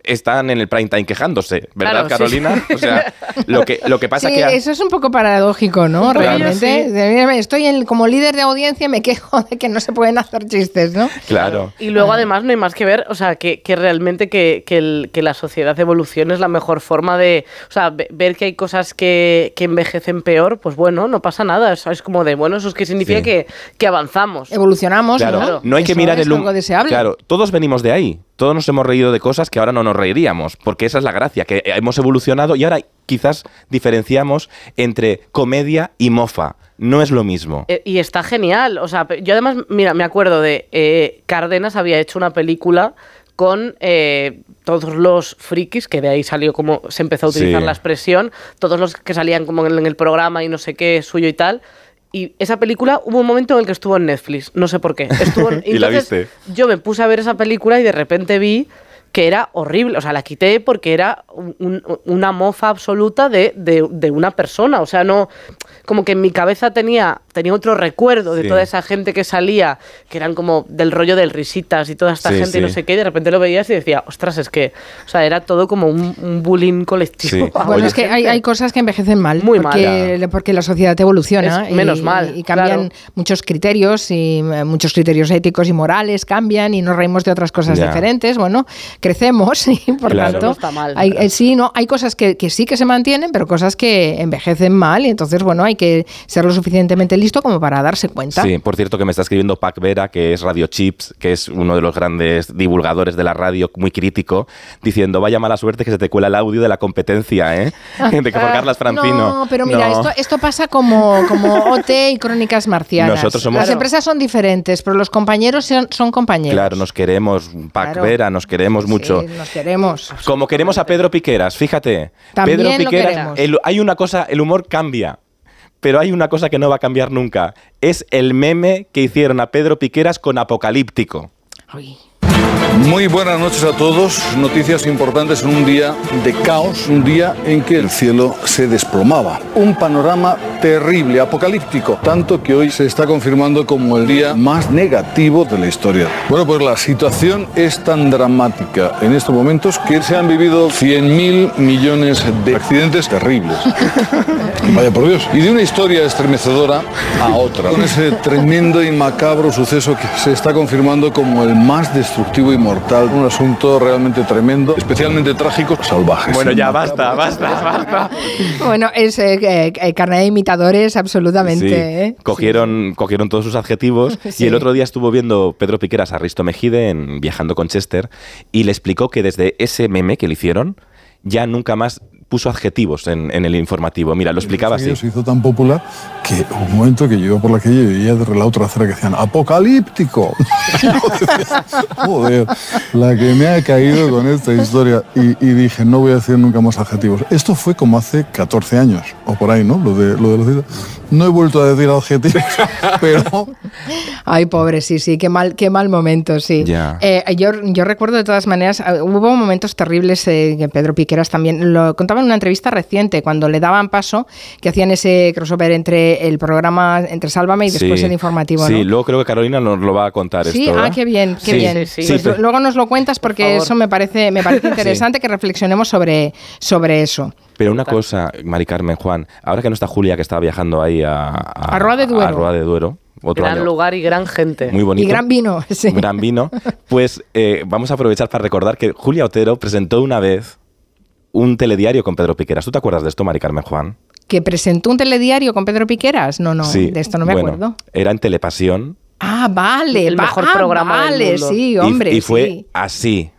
están en el prime time quejándose, ¿verdad, Claro, sí. Carolina? O sea, (laughs) lo que, lo que pasa Sí, que... ha- eso es un poco paradójico, ¿no? Realmente. Estoy en- como líder de audiencia y me quejo de que no se pueden hacer chistes, ¿no? Claro. Y luego además no hay más que ver, o sea, que, que realmente que, que el- que la sociedad evolucione es la mejor forma de, o sea, ve- ver que hay cosas que, que envejecen peor, pues bueno, no pasa nada, eso es como de, bueno, eso es que significa Sí. que, que avanzamos. Evolucionamos, Claro, ¿no? no hay que mirar el algo deseable. Claro, todos venimos de ahí. Todos nos hemos reído de cosas que ahora no nos reiríamos, porque esa es la gracia, que hemos evolucionado y ahora quizás diferenciamos entre comedia y mofa. No es lo mismo. Eh, y está genial, o sea, yo además, mira, me acuerdo de eh, Cárdenas había hecho una película con eh, todos los frikis, que de ahí salió como se empezó a utilizar Sí. la expresión, todos los que salían como en el programa y no sé qué suyo y tal. Y esa película hubo un momento en el que estuvo en Netflix, no sé por qué. (laughs) Estuvo en- ¿Y la viste? Yo me puse a ver esa película y de repente vi que era horrible, o sea, la quité porque era un- un- una mofa absoluta de, de- de una persona, o sea, no, como que en mi cabeza tenía, tenía otro recuerdo de Sí. toda esa gente que salía, que eran como del rollo del risitas y toda esta Sí, gente y no sí. sé qué, y de repente lo veías y decía, ostras, es que, o sea, era todo como un, un bullying colectivo. Sí. (laughs) a Bueno, la es que hay, hay cosas que envejecen mal, Muy porque, porque la sociedad evoluciona Es menos y, mal, y cambian claro. muchos criterios y eh, muchos criterios éticos y morales cambian y nos reímos de otras cosas Ya. diferentes. Bueno, crecemos (laughs) y por Claro. tanto No está mal. hay, eh, sí, no, hay cosas que, que sí que se mantienen, pero cosas que envejecen mal y entonces bueno hay que ser lo suficientemente listo como para darse cuenta. Sí, por cierto que me está escribiendo Pac Vera, que es Radio Chips, que es uno de los grandes divulgadores de la radio, muy crítico, diciendo, vaya mala suerte que se te cuela el audio de la competencia, ¿eh? (laughs) (laughs) De que por Carlas Francino. No, pero mira, No. Esto, esto pasa como, como OT y Crónicas Marcianas. Nosotros somos- Las Claro. empresas son diferentes, pero los compañeros son, son compañeros. Claro, nos queremos, Pac Claro. Vera, nos queremos mucho. Nos queremos. Como queremos a Pedro Piqueras, fíjate. También Pedro Piqueras, el- hay una cosa, el humor cambia. Pero hay una cosa que no va a cambiar nunca. Es el meme que hicieron a Pedro Piqueras con Apocalíptico. Muy buenas noches a todos. Noticias importantes en un día de caos, un día en que el cielo se desplomaba. Un panorama terrible, apocalíptico, tanto que hoy se está confirmando como el día más negativo de la historia. Bueno, pues la situación es tan dramática en estos momentos que se han vivido 100.000 millones de accidentes terribles. (laughs) Vaya por Dios. Y de una historia estremecedora a otra. Con ese tremendo y macabro suceso que se está confirmando como el más destructivo y mortal. Un asunto realmente tremendo, especialmente trágico, salvaje. Bueno, ya basta, basta, (laughs) basta. Bueno, es eh, eh, carnet de imitadores absolutamente. Sí, ¿eh? cogieron, cogieron todos sus adjetivos Sí. (laughs) y el otro día estuvo viendo Pedro Piqueras a Risto Mejide en Viajando con Chester y le explicó que desde ese meme que le hicieron ya nunca más puso adjetivos en, en el informativo. Mira, lo explicaba así. Se hizo tan popular que hubo un momento que yo iba por la calle y veía de la otra acera que decían apocalíptico. (laughs) Joder, la que me ha caído con esta historia. Y, y dije, no voy a decir nunca más adjetivos. Esto fue como hace 14 años, o por ahí, ¿no? Lo de, lo de los. No he vuelto a decir adjetivos, (laughs) pero (laughs) Ay, pobre, sí, sí, qué mal, qué mal momento, sí. Ya. Eh, yo, yo recuerdo de todas maneras, eh, hubo momentos terribles eh, que Pedro Piqueras también lo contaba en una entrevista reciente, cuando le daban paso, que hacían ese crossover entre el programa, entre Sálvame y después Sí. el informativo, Sí, ¿no? luego creo que Carolina nos lo va a contar Sí, esto. ah, ¿verdad? qué bien, qué Sí, bien. sí, Pues pero- luego nos lo cuentas porque eso me parece, me parece (laughs) interesante que reflexionemos sobre, sobre eso. Pero una cosa, Mari Carmen, Juan, ahora que no está Julia, que estaba viajando ahí a, A Roa de Duero. a Roa de Duero, otro Gran año lugar y gran gente. muy bonito. Y gran vino, (laughs) sí. gran vino, pues eh, vamos a aprovechar para recordar que Julia Otero presentó una vez un telediario con Pedro Piqueras. ¿Tú te acuerdas de esto, Mari Carmen Juan? Que presentó un telediario con Pedro Piqueras. No, no, sí. de esto no me Bueno, acuerdo. Era en Telepasión. Ah, vale. El va- mejor ah, programa del Vale, mundo. sí, Y- hombre. y, fue sí. así.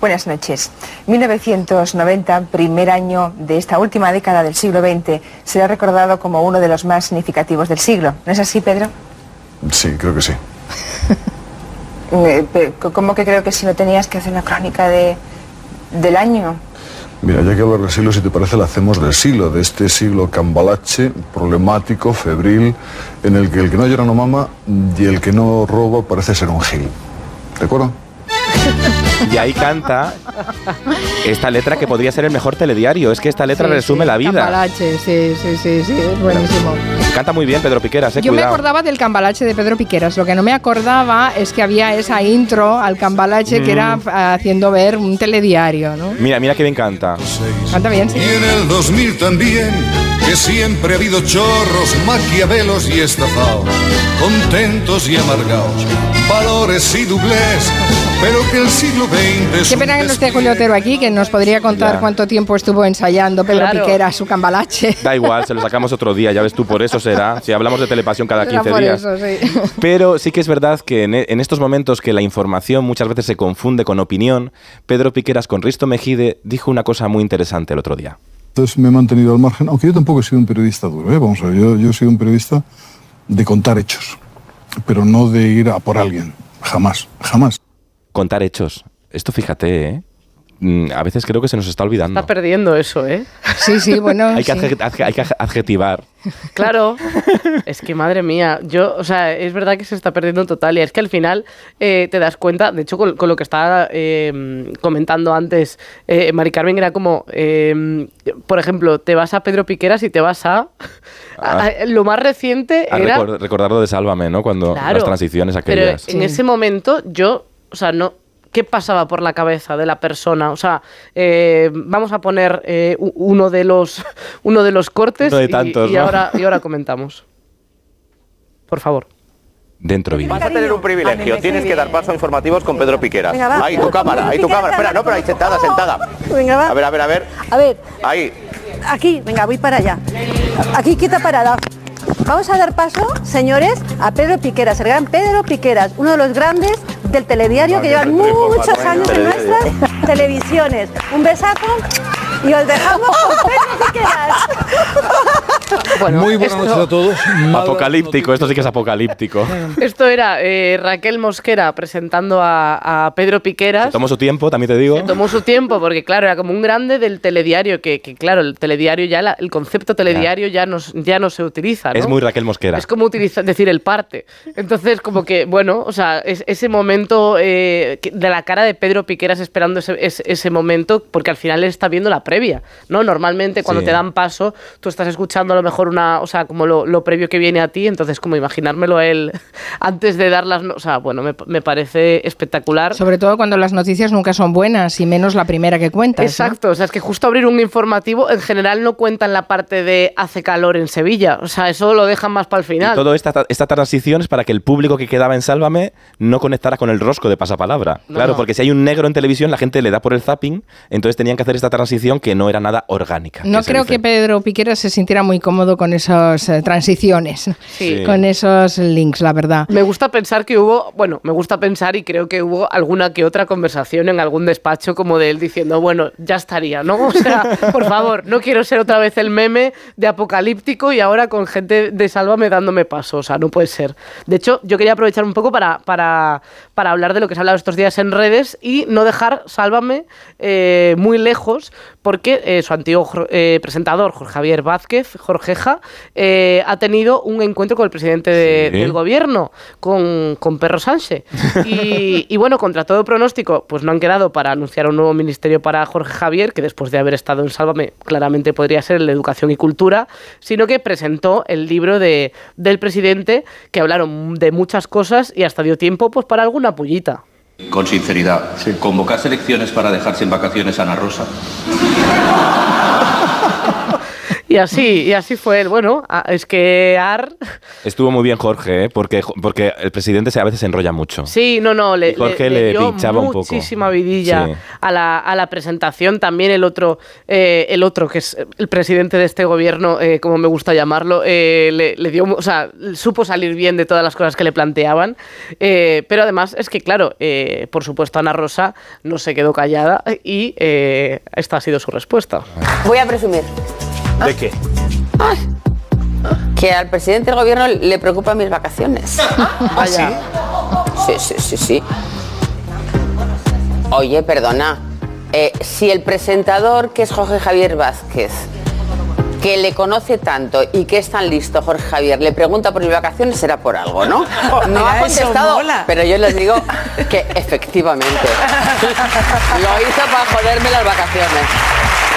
Buenas noches. 1990, primer año de esta última década del siglo XX, será recordado como uno de los más significativos del siglo. ¿No es así, Pedro? sí, creo que sí. (laughs) ¿Cómo que creo que si no tenías que hacer una crónica de, del año? Mira, ya que hablar del siglo, si te parece, la hacemos del siglo, de este siglo cambalache, problemático, febril, en el que el que no llora no mama y el que no roba parece ser un gil. ¿De acuerdo? Y ahí canta esta letra que podría ser el mejor telediario. Es que esta letra Sí, resume sí, la vida. Cambalache, sí, sí, sí, sí, es buenísimo. Canta muy bien Pedro Piqueras, eh, Yo me acordaba del cambalache de Pedro Piqueras. Lo que no me acordaba es que había esa intro al cambalache que Mm. era f- haciendo ver un telediario, ¿no? Mira, mira qué bien canta. Canta bien, sí. Y en el 2000 también, que siempre ha habido chorros, maquiavelos y estafados, contentos y amargados, valores y doblez, pero que el siglo XX Qué pena que no esté Julio Otero aquí, que nos podría contar Ya. cuánto tiempo estuvo ensayando Pedro Claro. Piqueras su cambalache. Da igual, se lo sacamos otro día, ya ves tú, por eso será. Si hablamos de telepasión cada Era 15 por días. eso, sí. (laughs) Pero sí que es verdad que en, en estos momentos que la información muchas veces se confunde con opinión, Pedro Piqueras con Risto Mejide dijo una cosa muy interesante el otro día. Entonces me he mantenido al margen, aunque yo tampoco he sido un periodista duro, ¿eh? vamos a ver, yo, yo he sido un periodista de contar hechos. pero no de ir a por alguien. Jamás, jamás. Contar hechos. Esto fíjate, ¿eh? Mm, A veces creo que se nos está olvidando. Está perdiendo eso, ¿eh? Sí, sí, bueno. (laughs) Hay que, sí. adje- adje- hay que adjetivar. (laughs) Claro, es que madre mía, yo, o sea, es verdad que se está perdiendo total y es que al final eh, te das cuenta, de hecho con, con lo que estaba eh, comentando antes eh, Mari Carmen era como, eh, por ejemplo, te vas a Pedro Piqueras y te vas a, a- a- lo más reciente A era, recor- recordarlo de Sálvame, ¿no? Cuando Claro, las transiciones pero aquellas. en ese momento yo, o sea, no... ¿Qué pasaba por la cabeza de la persona? O sea, eh, vamos a poner eh, u- uno de los (laughs) uno de los cortes Uno de y- tantos, y, ¿no? ahora y ahora (laughs) comentamos. Por favor. Dentro vivo. Vas a tener un privilegio, tienes que dar paso a informativos con Pedro Piqueras. Venga, va. Ahí tu cámara, ahí tu cámara. Espera, no, pero ahí sentada, sentada. Venga, va. A ver, a ver, a ver. A ver, Ahí. aquí, venga, voy para allá. Aquí, quieta parada. Vamos a dar paso, señores, a Pedro Piqueras, el gran Pedro Piqueras, uno de los grandes del telediario que llevan muchos años en nuestras televisiones. Un besazo y os dejamos con Pedro Piqueras. Muy buenas noches a todos. Apocalíptico, esto sí que es apocalíptico. (laughs) Esto era eh, Raquel Mosquera presentando a, a Pedro Piqueras. Tomó su tiempo, también te digo. Se tomó su tiempo porque, claro, era como un grande del telediario, que, que, claro, el telediario ya, la- el concepto telediario ya no, ya no se utiliza, ¿no? Es muy Raquel Mosquera. Es como utilizar, decir el parte. Entonces, como que, bueno, o sea, es, ese momento eh, de la cara de Pedro Piqueras esperando ese, ese, ese momento, porque al final él está viendo la previa, ¿no? Normalmente cuando Sí. te dan paso, tú estás escuchando a lo mejor una, o sea, como lo, lo previo que viene a ti, entonces como imaginármelo a él (laughs) antes de dar las, no- o sea, bueno, me, me parece espectacular. Sobre todo cuando las noticias nunca son buenas y menos la primera que cuentas. ¿no? Exacto, o sea, es que justo abrir un informativo en general no cuentan la parte de hace calor en Sevilla, o sea, eso lo dejan más para el Y final. todo esta, esta transición es para que el público que quedaba en Sálvame no conectara con el rosco de pasapalabra. No. Claro, porque si hay un negro en televisión, la gente le da por el zapping, entonces tenían que hacer esta transición que no era nada orgánica. No creo que Pedro Piqueras se sintiera muy cómodo con esas eh, transiciones, Sí. con esos links, la verdad. Me gusta pensar que hubo, bueno, me gusta pensar y creo que hubo alguna que otra conversación en algún despacho como de él diciendo, bueno, ya estaría, ¿no? (laughs) O sea, por favor, no quiero ser otra vez el meme de apocalíptico y ahora con gente de Sálvame dándome paso, o sea, no puede ser. De hecho, yo quería aprovechar un poco para, para, para hablar de lo que se ha hablado estos días en redes y no dejar Sálvame eh, muy lejos porque eh, su antiguo eh, presentador, Jorge Javier Vázquez, Jorgeja, eh, ha tenido un encuentro con el presidente de- Sí. del gobierno, con, con Perro Sánchez. Y, (laughs) y bueno, contra todo pronóstico, pues no han quedado para anunciar un nuevo ministerio para Jorge Javier, que después de haber estado en Sálvame, claramente podría ser el de Educación y Cultura, sino que presentó el libro de, del presidente, que hablaron de muchas cosas y hasta dio tiempo pues para alguna pullita. Con sinceridad, convocar elecciones para dejar sin vacaciones a Ana Rosa. (laughs) Y así, y así fue él. Bueno, es que AR... (laughs) Estuvo muy bien Jorge, ¿eh? porque, porque el presidente se, a veces se enrolla mucho. Sí, no, no, le, Y Jorge le- le le dio pinchaba un poco. muchísima vidilla Sí. a, la, a la presentación. También el otro, eh, el otro que es el presidente de este gobierno, eh, como me gusta llamarlo, eh, le, le dio, o sea, supo salir bien de todas las cosas que le planteaban. Eh, pero además es que, claro, eh, por supuesto Ana Rosa no se quedó callada y eh, esta ha sido su respuesta. Voy a presumir ¿De qué? que al presidente del gobierno le preocupan mis vacaciones. (laughs) Vaya. Sí, sí, sí, sí. Oye, perdona. eh, si el presentador, que es Jorge Javier Vázquez, que le conoce tanto y que es tan listo, Jorge Javier, le pregunta por mis vacaciones, será por algo, ¿no? (laughs) No Mira, ha contestado, pero yo les digo que efectivamente (laughs) lo hizo para joderme las vacaciones.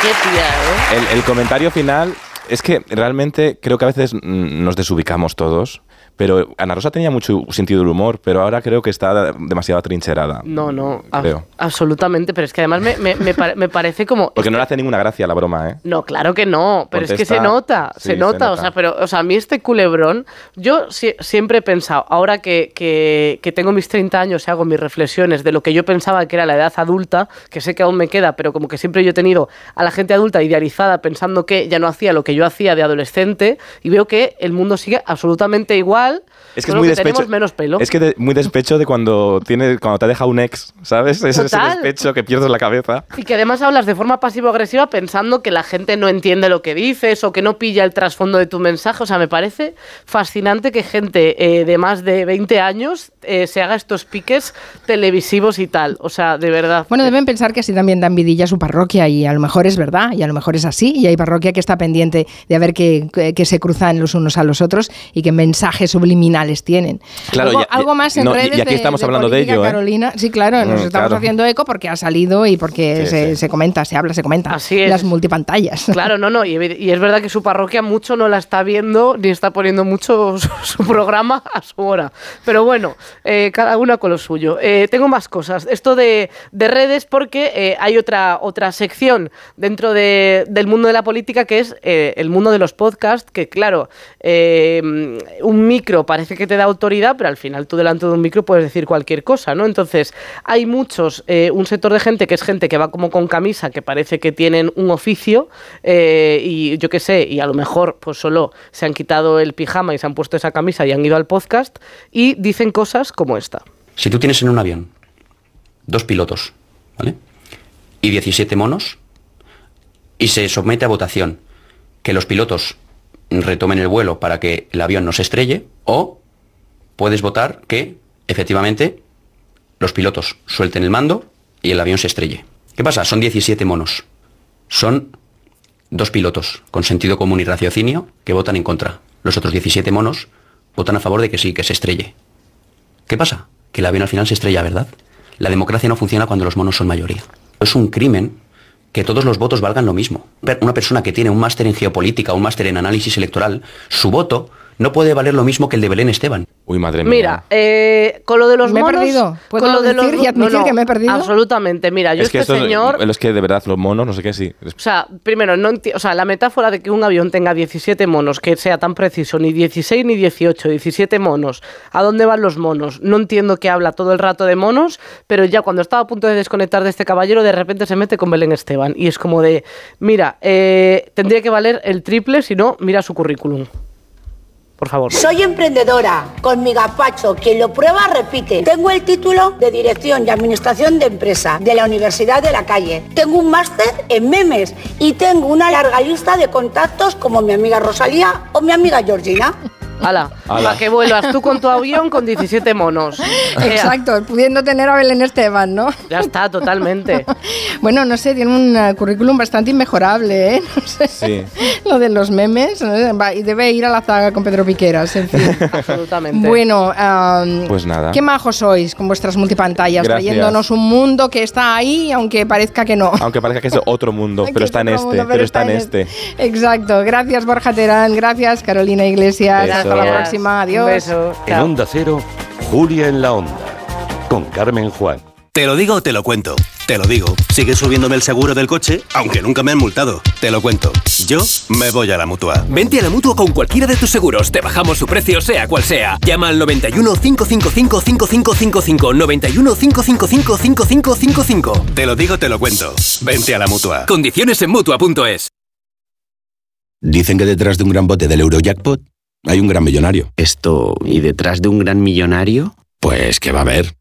Qué ¿eh? El, el comentario final es que realmente creo que a veces nos desubicamos todos, pero Ana Rosa tenía mucho sentido del humor, pero ahora creo que está demasiado atrincherada. No, no, a- Creo. absolutamente, pero es que además me, me- me pare- me parece como... Porque no le hace ninguna gracia la broma, ¿eh? No, claro que no, pero es que se nota, sí, se se nota, o sea, pero, o sea, a mí este culebrón, yo si- siempre he pensado, ahora que, que- que tengo mis 30 años y hago mis reflexiones de lo que yo pensaba que era la edad adulta, que sé que aún me queda, pero como que siempre yo he tenido a la gente adulta idealizada pensando que ya no hacía lo que yo hacía de adolescente, y veo que el mundo sigue absolutamente igual, Es que es muy que despecho. tenemos menos pelo. Es que de- muy despecho de cuando tiene, cuando te deja un ex, ¿sabes? Es ese despecho que pierdes la cabeza. Y que además hablas de forma pasivo-agresiva pensando que la gente no entiende lo que dices o que no pilla el trasfondo de tu mensaje. O sea, me parece fascinante que gente eh, de más de 20 años eh, se haga estos piques televisivos y tal. O sea, de verdad. Bueno, deben pensar que así también dan vidilla a su parroquia y a lo mejor es verdad y a lo mejor es así y hay parroquia que está pendiente de a ver qué, qué- qué se cruzan los unos a los otros y qué mensajes subliminales tienen. Claro, algo, ya- ya- algo más en no, redes y aquí estamos de hablando de política, ello, ¿eh? Carolina. Sí, claro, nos Mm, estamos claro. haciendo eco porque ha salido y porque Sí, se, sí. se comenta, se habla, se comenta. Así es. Las multipantallas. Claro, no, no, y, es verdad que su parroquia mucho no la está viendo ni está poniendo mucho (laughs) su, su programa a su hora. Pero bueno, eh, cada una con lo suyo. Eh, tengo más cosas. Esto de, de redes porque eh, hay otra, otra sección dentro de- del mundo de la política que es eh, el mundo de los podcasts, que claro, eh, un micro parece que te da autoridad, pero al final tú delante de un micro puedes decir cualquier cosa, ¿no? Entonces, hay muchos, eh, un sector de gente que es gente que va como con camisa, que parece que tienen un oficio, eh, y yo qué sé, y a lo mejor pues solo se han quitado el pijama y se han puesto esa camisa y han ido al podcast, y dicen cosas como esta. Si tú tienes en un avión dos pilotos, ¿vale? Y 17 monos, y se somete a votación que los pilotos retomen el vuelo para que el avión no se estrelle, o puedes votar que, efectivamente, los pilotos suelten el mando y el avión se estrelle. ¿Qué pasa? Son 17 monos. Son dos pilotos con sentido común y raciocinio que votan en contra. Los otros 17 monos votan a favor de que sí, que se estrelle. ¿Qué pasa? Que el avión al final se estrella, ¿verdad? La democracia no funciona cuando los monos son mayoría. Es un crimen que todos los votos valgan lo mismo. Una persona que tiene un máster en geopolítica, un máster en análisis electoral, su voto no puede valer lo mismo que el de Belén Esteban. Uy, madre Mira, eh, con lo de los Me he monos... perdido. ¿Puedo con lo de decir y admitir que me he perdido? Absolutamente. Mira, yo es que este esto, señor... es que de verdad los monos, no sé qué, sí. O sea, primero, no enti- o sea, la metáfora de que un avión tenga 17 monos, que sea tan preciso, ni 16 ni 18, 17 monos, ¿a dónde van los monos? No entiendo que habla todo el rato de monos, pero ya cuando estaba a punto de desconectar de este caballero, de repente se mete con Belén Esteban. Y es como de, mira, eh, tendría que valer el triple, si no, mira su currículum. Por favor. Soy emprendedora, con mi gazpacho. Quien lo prueba, repite. Tengo el título de Dirección y Administración de Empresa de la Universidad de la Calle. Tengo un máster en memes y tengo una larga lista de contactos como mi amiga Rosalía o mi amiga Georgina. Ala, Ala. para que vuelvas tú con tu avión con 17 monos. (laughs) Exacto, pudiendo tener a Belén Esteban, ¿no? Ya está, totalmente. (laughs) Bueno, no sé, tiene un eh, currículum bastante inmejorable, ¿eh? (laughs) No sé, Sí. Lo de los memes, y debe ir a la zaga con Pedro Piqueras, en fin. (laughs) Absolutamente. Bueno, am, Pues nada. qué majos sois con vuestras multipantallas, Gracias. trayéndonos un mundo que está ahí, aunque parezca que no. Aunque parezca que es otro mundo, (laughs) pero está en este, mundo, pero está en este. Exacto. Gracias, Borja Terán. Gracias, Carolina Iglesias. Besos. Hasta la próxima. Adiós. En Onda Cero, Julia en la Onda, con Carmen Juan. Te lo digo o te lo cuento. Te lo digo. Sigue subiéndome el seguro del coche, aunque nunca me han multado. Te lo cuento. Yo me voy a la mutua. Vente a la mutua con cualquiera de tus seguros. Te bajamos su precio, sea cual sea. Llama al 91 555 5555. 91 555 5555. Te lo digo, te lo cuento. Vente a la mutua. Condiciones en mutua.es. Dicen que detrás de un gran bote del Eurojackpot hay un gran millonario. Esto, ¿y detrás de un gran millonario? Pues que va a haber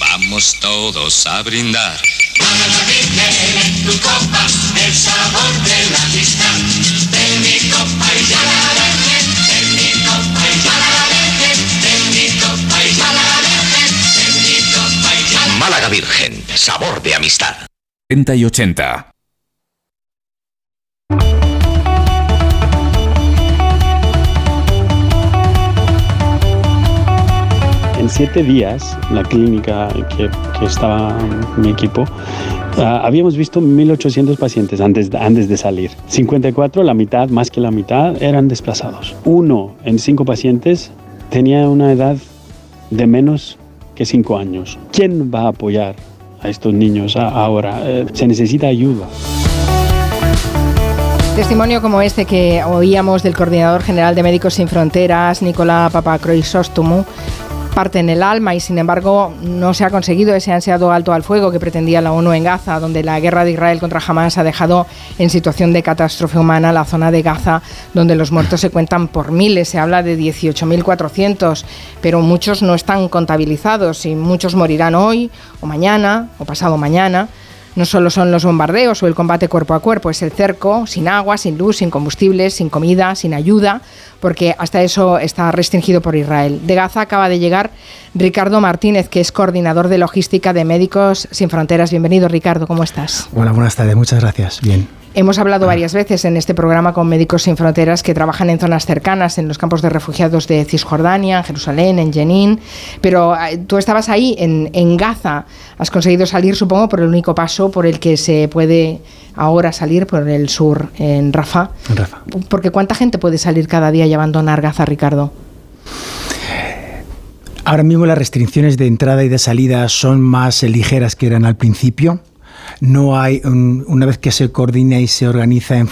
vamos todos a brindar. en tu copa el sabor de la amistad. De mi copa y ya la dejen, de mi copa y ya la dejen, de mi copa y ya la dejen, de mi copa y ya la Málaga Virgen, sabor de amistad. 70 y 80. Siete días, la clínica que, que estaba mi equipo, ah, habíamos visto 1.800 pacientes antes, antes de salir. 54, la mitad, más que la mitad, eran desplazados. Uno en cinco pacientes tenía una edad de menos que cinco años. ¿Quién va a apoyar a estos niños ahora? Eh, se necesita ayuda. Testimonio como este que oíamos del coordinador general de Médicos Sin Fronteras, Nicolás Papacroisóstomo, parte en el alma y sin embargo no se ha conseguido ese ansiado alto al fuego que pretendía la ONU en Gaza, donde la guerra de Israel contra Hamas ha dejado en situación de catástrofe humana la zona de Gaza, donde los muertos se cuentan por miles, se habla de 18.400, pero muchos no están contabilizados y muchos morirán hoy o mañana o pasado mañana. No solo son los bombardeos o el combate cuerpo a cuerpo, es el cerco, sin agua, sin luz, sin combustibles, sin comida, sin ayuda, porque hasta eso está restringido por Israel. De Gaza acaba de llegar Ricardo Martínez, que es coordinador de logística de Médicos Sin Fronteras. Bienvenido, Ricardo, ¿cómo estás? Hola, buenas tardes, muchas gracias. Bien. Hemos hablado varias veces en este programa con Médicos Sin Fronteras que trabajan en zonas cercanas, en los campos de refugiados de Cisjordania, en Jerusalén, en Jenin, pero eh, tú estabas ahí, en, en Gaza. Has conseguido salir, supongo, por el único paso por el que se puede ahora salir, por el sur, en Rafah. En Rafa. Porque ¿cuánta gente puede salir cada día y abandonar Gaza, Ricardo? Ahora mismo las restricciones de entrada y de salida son más eh, ligeras que eran al principio. No hay, un- una vez que se coordina y se organiza en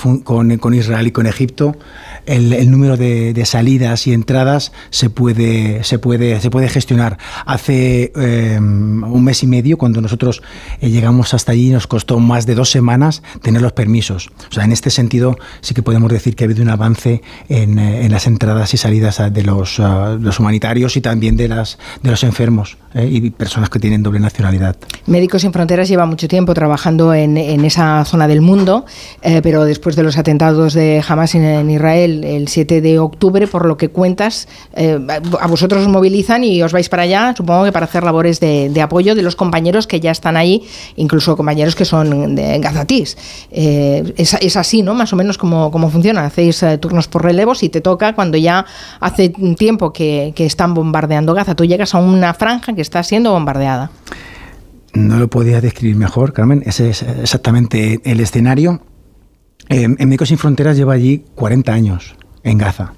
con Israel y con Egipto, el, número de, salidas y entradas se puede, se puede, se puede gestionar. Hace eh, un mes y medio, cuando nosotros eh, llegamos hasta allí, nos costó más de dos semanas tener los permisos. O sea, en este sentido sí que podemos decir que ha habido un avance en, eh, las entradas y salidas ah, de los, ah, los humanitarios y también de, las, de los enfermos eh, y personas que tienen doble nacionalidad. Médicos Sin Fronteras lleva mucho tiempo trabajando en, esa zona del mundo, pero después de los atentados de Hamas en Israel el 7 de octubre, por lo que cuentas, eh, a vosotros os movilizan y os vais para allá, supongo que para hacer labores de, apoyo de los compañeros que ya están ahí, incluso compañeros que son de gazatís. Eh, es, así, ¿no? Más o menos como, como funciona. Hacéis eh, turnos por relevos y te toca cuando ya hace tiempo que, que están bombardeando Gaza. Tú llegas a una franja que está siendo bombardeada. No lo podía describir mejor, Carmen. Ese es exactamente el escenario. Eh, en Médicos Sin Fronteras lleva allí 40 años, en Gaza.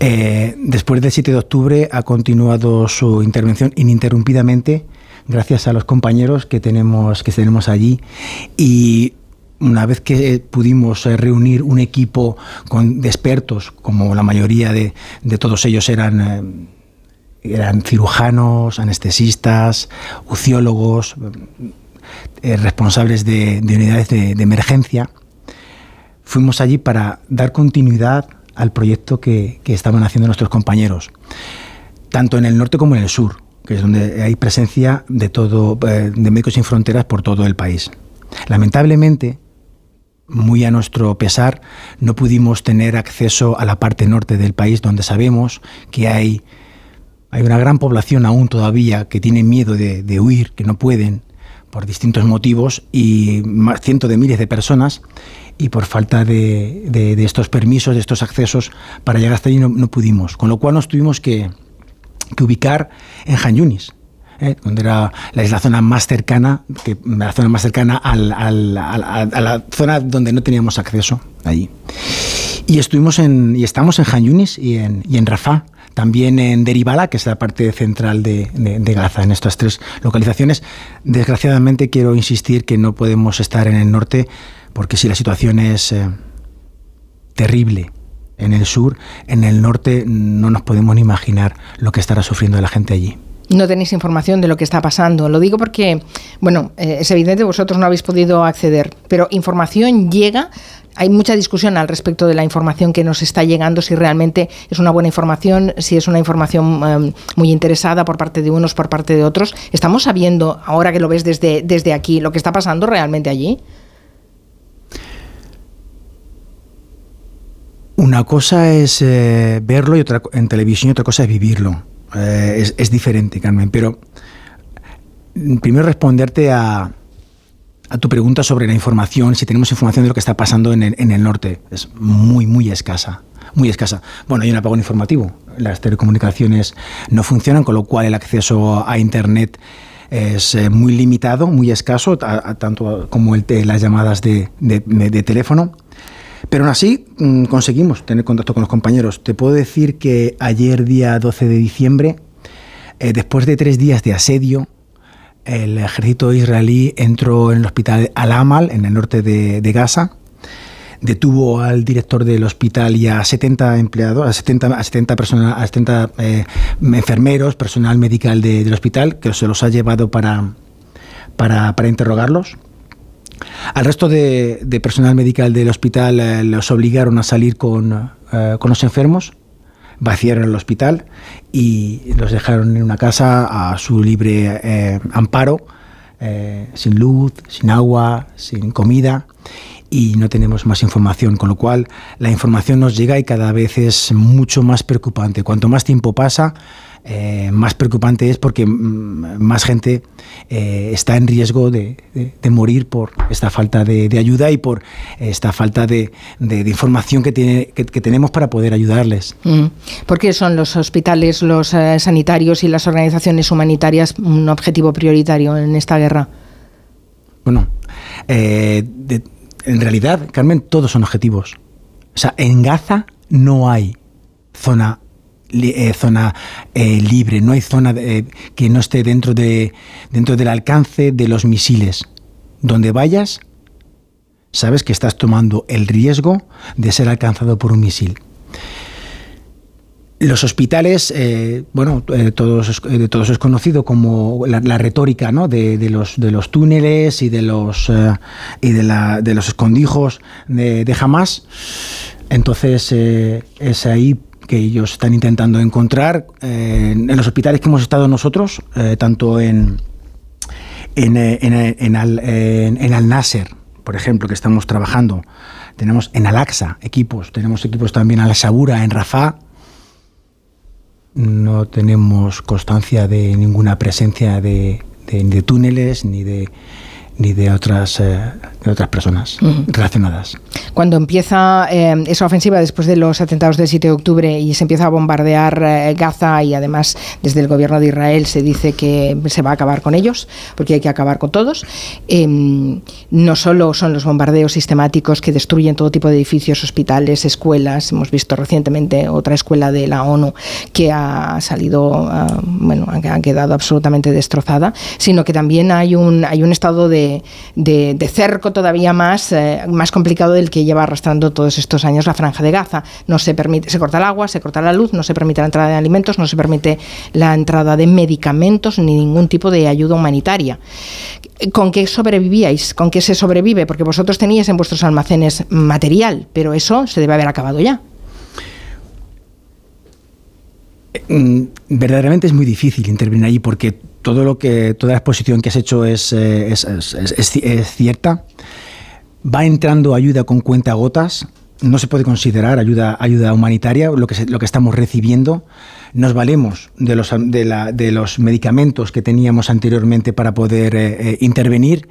Eh, después del 7 de octubre ha continuado su intervención ininterrumpidamente gracias a los compañeros que tenemos, que tenemos allí. Y una vez que pudimos eh, reunir un equipo con, de expertos, como la mayoría de, todos ellos eran... eran cirujanos, anestesistas, uciólogos, responsables de, de unidades de, de emergencia. Fuimos allí para dar continuidad al proyecto que, que estaban haciendo nuestros compañeros, tanto en el norte como en el sur, que es donde hay presencia de, todo, eh, de Médicos Sin Fronteras por todo el país. Lamentablemente, muy a nuestro pesar, no pudimos tener acceso a la parte norte del país, donde sabemos que hay hay una gran población aún todavía que tiene miedo de, de huir, que no pueden por distintos motivos y cientos de miles de personas y por falta de, de- estos permisos, de estos accesos para llegar hasta allí no, pudimos. Con lo cual nos tuvimos que, que ubicar en Han Yunis, ¿eh? donde era la, zona más cercana, la zona más cercana al- a, la zona donde no teníamos acceso allí. Y estuvimos en, y estamos en Han Yunis y en, y en Rafah, también en Deribala, que es la parte central de Gaza, en estas tres localizaciones. Desgraciadamente quiero insistir que no podemos estar en el norte, porque si la situación es eh, terrible en el sur, en el norte no nos podemos ni imaginar lo que estará sufriendo la gente allí. No tenéis información de lo que está pasando. Lo digo porque, bueno, eh, es evidente vosotros no habéis podido acceder, pero información llega. Hay mucha discusión al respecto de la información que nos está llegando, si realmente es una buena información, si es una información eh, muy interesada por parte de unos, por parte de otros. ¿Estamos sabiendo, ahora que lo ves desde, desde aquí, lo que está pasando realmente allí? Una cosa es eh, verlo y otra, en televisión y otra cosa es vivirlo. Eh, es, diferente, Carmen. Pero mm, primero responderte a, tu pregunta sobre la información, si tenemos información de lo que está pasando en el, en el norte. Es muy, muy escasa. muy escasa. Bueno, hay un apagón informativo. Las telecomunicaciones no funcionan, con lo cual el acceso a Internet es eh, muy limitado, muy escaso, tanto como el las llamadas de, teléfono. Pero aún así mm, conseguimos tener contacto con los compañeros. Te puedo decir que ayer, día 12 de diciembre, eh, después de tres días de asedio, el ejército israelí entró en el hospital Al-Amal, en el norte de, Gaza, detuvo al director del hospital y a 70 empleados, a 70, a 70, personas, a 70 eh, enfermeros, personal medical del hospital, que se los ha llevado para, para, interrogarlos. Al resto de, personal medical del hospital eh, los obligaron a salir con, eh, con los enfermos, vaciaron el hospital y los dejaron en una casa a su libre amparo, sin luz, sin agua, sin comida y no tenemos más información, con lo cual la información nos llega y cada vez es mucho más preocupante. Cuanto más tiempo pasa, eh, más preocupante es porque mm, más gente eh, está en riesgo de, morir por esta falta de, ayuda y por esta falta de, información que, tiene, que, tenemos para poder ayudarles. Mm. ¿Por qué son los hospitales, los eh, sanitarios y las organizaciones humanitarias un objetivo prioritario en esta guerra? Bueno, en realidad, Carmen, todos son objetivos. O sea, en Gaza no hay zona, eh, zona eh, libre, no hay zona eh, que no esté dentro, de, dentro del alcance de los misiles. Donde vayas, sabes que estás tomando el riesgo de ser alcanzado por un misil. Los hospitales, bueno, de todos es conocido como la, retórica ¿no? de, los, de los túneles y de los, y de los escondijos de, de Hamas. Entonces es ahí que ellos están intentando encontrar en los hospitales que hemos estado nosotros, tanto en, en, en, Al, en Al-Nasser, por ejemplo, que estamos trabajando. Tenemos en Al-Aqsa equipos, tenemos equipos también en Al-Sabura, en Rafah no tenemos constancia de ninguna presencia de, de túneles ni de ni de otras, eh, de otras personas relacionadas. Cuando empieza eh, esa ofensiva después de los atentados del 7 de octubre y se empieza a bombardear eh, Gaza y además desde el gobierno de Israel se dice que se va a acabar con ellos, porque hay que acabar con todos, em, no solo son los bombardeos sistemáticos que destruyen todo tipo de edificios, hospitales, escuelas, hemos visto recientemente otra escuela de la ONU que ha salido, ah, bueno, ha quedado absolutamente destrozada, sino que también hay un, hay un estado de de, cerco todavía más, eh, más complicado del que lleva arrastrando todos estos años la franja de Gaza. No se permite, se corta el agua, se corta la luz, no se permite la entrada de alimentos, no se permite la entrada de medicamentos ni ningún tipo de ayuda humanitaria. ¿Con qué sobrevivíais? ¿Con qué se sobrevive? Porque vosotros teníais en vuestros almacenes material, pero eso se debe haber acabado ya. Mm, verdaderamente es muy difícil intervenir ahí porque todo lo que toda la exposición que has hecho es, eh, es, cierta. Va entrando ayuda con cuenta gotas. No se puede considerar ayuda, ayuda humanitaria lo que, lo que estamos recibiendo. Nos valemos de los, de, la, de los medicamentos que teníamos anteriormente para poder eh, eh, intervenir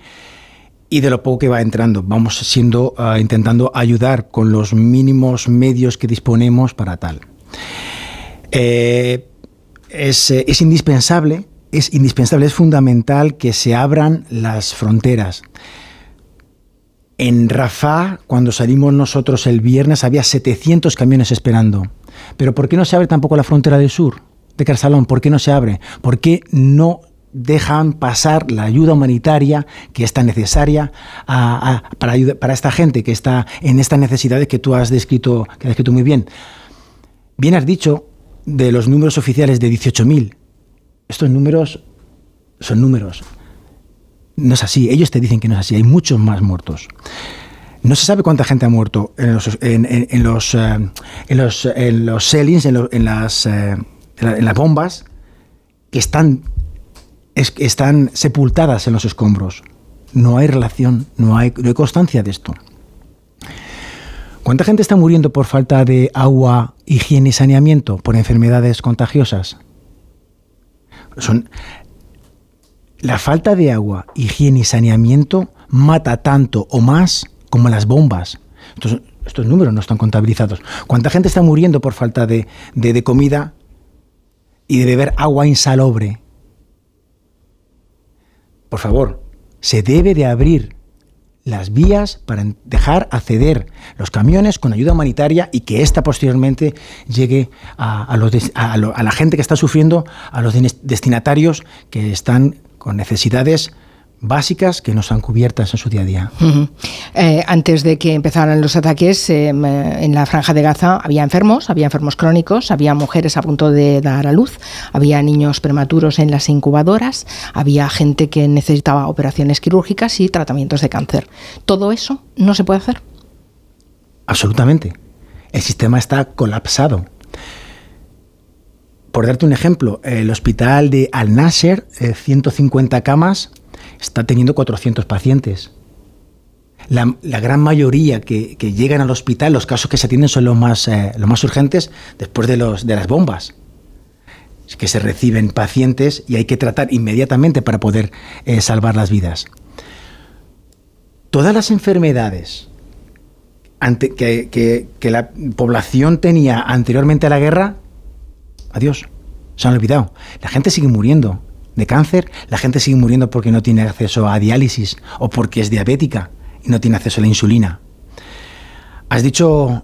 y de lo poco que va entrando. Vamos siendo, intentando ayudar con los mínimos medios que disponemos para tal. es, es indispensable es indispensable, es fundamental que se abran las fronteras. En Rafah, cuando salimos nosotros el viernes, había 700 camiones esperando. Pero ¿por qué no se abre tampoco la frontera del sur, de Carsalón? ¿Por qué no se abre? ¿Por qué no dejan pasar la ayuda humanitaria que es tan necesaria para, esta gente que está en estas necesidades que tú has descrito, que has descrito muy bien? Bien has dicho de los números oficiales de 18.000 estos números son números. No es así, ellos te dicen que no es así, hay muchos más muertos. No se sabe cuánta gente ha muerto en los, en, los, en los, en los en, las, eh, en las bombas, que están, están sepultadas en los escombros. No hay relación, no hay, no hay constancia de esto. ¿Cuánta gente está muriendo por falta de agua, higiene y saneamiento, por enfermedades contagiosas? Son la falta de agua, higiene y saneamiento mata tanto o más como las bombas. Estos números no están contabilizados. ¿Cuánta gente está muriendo por falta de, de- de comida y de beber agua insalobre? Por favor, se debe de abrir las vías para dejar acceder los camiones con ayuda humanitaria y que ésta posteriormente llegue a, a la gente que está sufriendo, a los destinatarios que están con necesidades básicas que no están cubiertas en su día a día. Eh, antes de que empezaran los ataques eh, en la franja de Gaza había enfermos, había enfermos crónicos, había mujeres a punto de dar a luz, había niños prematuros en las incubadoras, había gente que necesitaba operaciones quirúrgicas y tratamientos de cáncer. Todo eso no se puede hacer. Absolutamente. El sistema está colapsado. Por darte un ejemplo, el hospital de Al-Nasser, eh, 150 camas, está teniendo 400 pacientes. La, gran mayoría que, llegan al hospital, los casos que se atienden son los más, eh, los más urgentes después de, los, de las bombas. Es que se reciben pacientes y hay que tratar inmediatamente para poder eh, salvar las vidas. Todas las enfermedades que la población tenía anteriormente a la guerra, adiós, se han olvidado. La gente sigue muriendo de cáncer, la gente sigue muriendo porque no tiene acceso a diálisis o porque es diabética y no tiene acceso a la insulina. Has dicho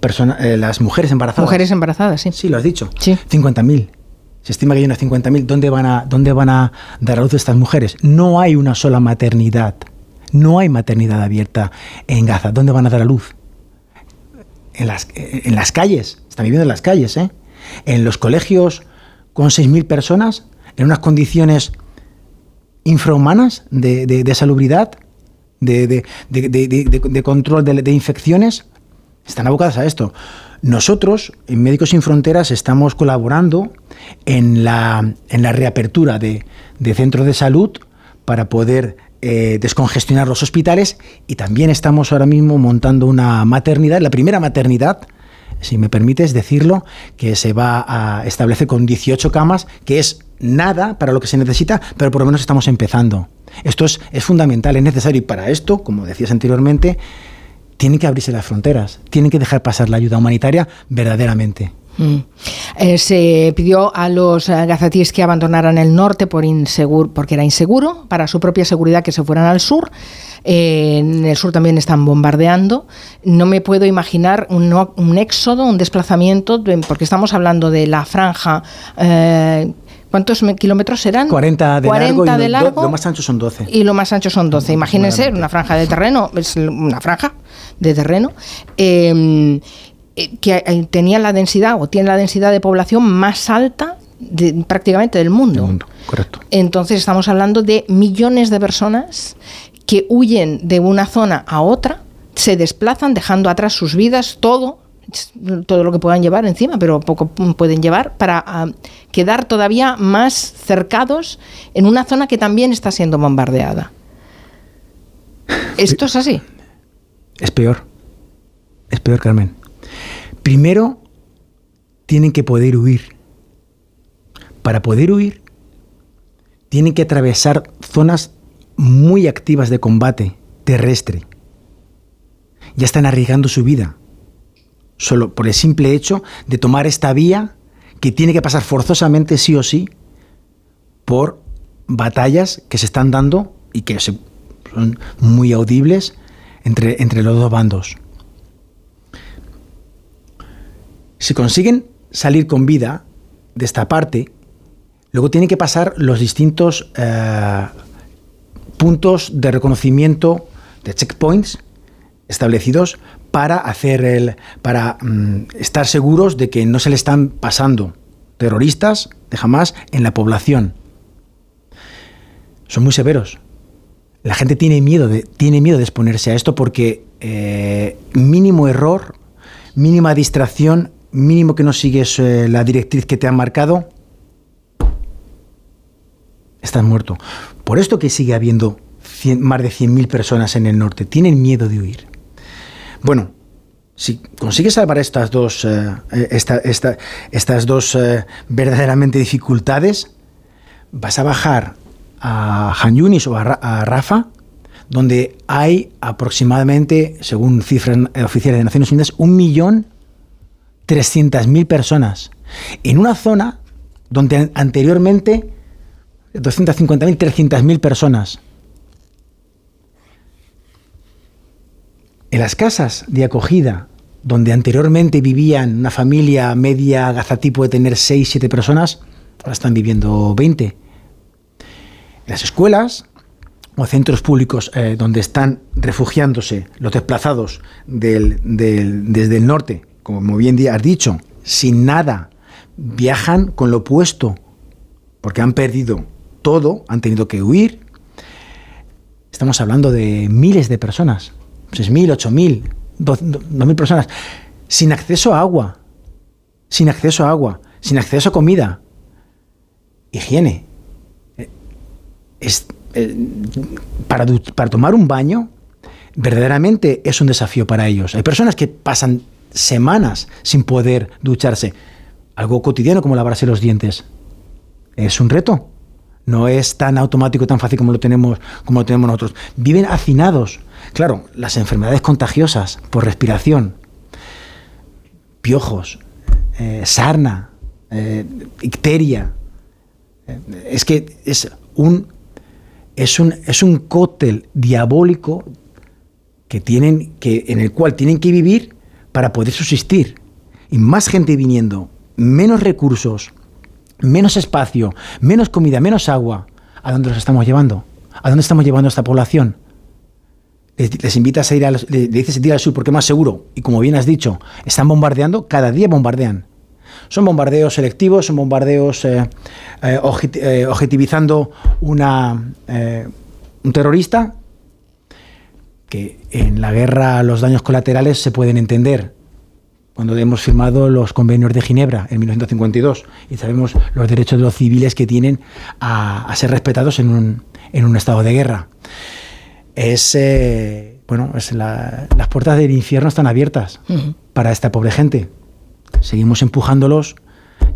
persona- eh, las mujeres embarazadas. Mujeres embarazadas, sí. Sí, lo has dicho. 50.000. Se estima que hay unas 50.000. ¿Dónde van, a, ¿Dónde van a dar a luz estas mujeres? No hay una sola maternidad. No hay maternidad abierta en Gaza. ¿Dónde van a dar a luz? En las, en las calles. Están viviendo en las calles, ¿eh? En los colegios con 6.000 personas, en unas condiciones infrahumanas de, salubridad, de, control de, infecciones, están abocadas a esto. Nosotros, en Médicos Sin Fronteras, estamos colaborando en la, reapertura de, de centros de salud para poder eh, descongestionar los hospitales y también estamos ahora mismo montando una maternidad, la primera maternidad, si me permites decirlo, que se va a establecer con 18 camas, que es nada para lo que se necesita, pero por lo menos estamos empezando. Esto es, es fundamental, es necesario y para esto, como decías anteriormente, tienen que abrirse las fronteras, tienen que dejar pasar la ayuda humanitaria verdaderamente. Mm. Eh, se pidió a los eh, gazatíes que abandonaran el norte por inseguro, porque era inseguro, para su propia seguridad que se fueran al sur. Eh, en el sur también están bombardeando. No me puedo imaginar un, un éxodo, un desplazamiento, de- porque estamos hablando de la franja. eh, ¿Cuántos me- kilómetros serán? 40 de 40 largo y de lo- largo. lo más ancho son 12. Y lo más ancho son 12. Imagínense, una franja de terreno, es una franja de terreno, eh, que eh, tenía la densidad o tiene la densidad de población más alta de- prácticamente del mundo. correcto. Entonces estamos hablando de millones de personas que huyen de una zona a otra, se desplazan dejando atrás sus vidas, todo, todo lo que puedan llevar encima, pero poco pueden llevar, para ah, quedar todavía más cercados en una zona que también está siendo bombardeada. Esto es así. Es peor. Es peor, Carmen. Primero, tienen que poder huir. Para poder huir, tienen que atravesar zonas muy activas de combate terrestre. Ya están arriesgando su vida. Solo por el simple hecho de tomar esta vía que tiene que pasar forzosamente, sí o sí, por batallas que se están dando y que son muy audibles entre, entre los dos bandos. Si consiguen salir con vida de esta parte, luego tienen que pasar los distintos eh, puntos de reconocimiento de checkpoints establecidos para hacer el para mm, estar seguros de que no se le están pasando terroristas de jamás en la población. Son muy severos. La gente tiene miedo de, tiene miedo de exponerse a esto porque eh, mínimo error, mínima distracción, mínimo que no sigues eh, la directriz que te han marcado, estás muerto. Por esto que sigue habiendo más de 100.000 personas en el norte, tienen miedo de huir. Bueno, si consigues salvar estas dos, eh, eh, esta- esta- estas dos verdaderamente dificultades, vas a bajar a Han Yunis o a Rafa, donde hay aproximadamente, según cifras oficiales de Naciones Unidas, un millón trescientas mil personas. En una zona donde anteriormente 250.000, 300.000 personas. En las casas de acogida, donde anteriormente vivían una familia media gazatipo de tener 6, 7 personas, ahora están viviendo 20. En las escuelas o centros públicos eh, donde están refugiándose los desplazados desde el norte, como bien has dicho, sin nada, viajan con lo opuesto, porque han perdido todo, han tenido que huir. Estamos hablando de miles de personas, 6.000, 8.000, 2.000 personas, sin acceso a agua, sin acceso a agua, sin acceso a comida, higiene. Eh, eh, para tomar un baño, verdaderamente es un desafío para ellos. Hay personas que pasan semanas sin poder ducharse. Algo cotidiano como lavarse los dientes. Es un reto. No es tan automático, tan fácil como lo tenemos, como lo tenemos nosotros. Viven hacinados. Claro, las enfermedades contagiosas por respiración, piojos, eh, sarna, eh, icteria. Eh, es que es un, es un, es un cóctel diabólico que tienen, que, en el cual tienen que vivir para poder subsistir. Y más gente viniendo, menos recursos, menos espacio, menos comida, menos agua. ¿A dónde los estamos llevando? ¿A dónde estamos llevando a esta población? Les, invitas a ir al, le dices ir al sur porque es más seguro. Y como bien has dicho, están bombardeando, cada día bombardean. Son bombardeos selectivos, son bombardeos eh, eh, eh, objetivizando una, un terrorista que en la guerra los daños colaterales se pueden entender. Cuando hemos firmado los convenios de Ginebra en 1952 y sabemos los derechos de los civiles que tienen a, ser respetados en un, en un, estado de guerra. Es, eh, bueno, es las puertas del infierno están abiertas para esta pobre gente. Seguimos empujándolos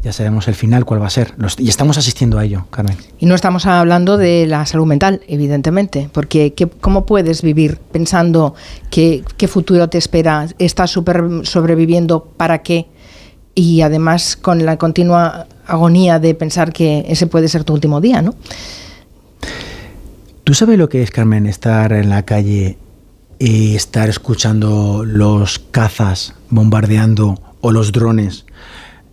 ya sabemos el final cuál va a ser. y estamos asistiendo a ello, Carmen. Y no estamos hablando de la salud mental, evidentemente, porque ¿cómo puedes vivir pensando que, qué futuro te espera? ¿Estás super sobreviviendo para qué? Y además con la continua agonía de pensar que ese puede ser tu último día, ¿no? ¿Tú sabes lo que es, Carmen, estar en la calle y estar escuchando los cazas bombardeando o los drones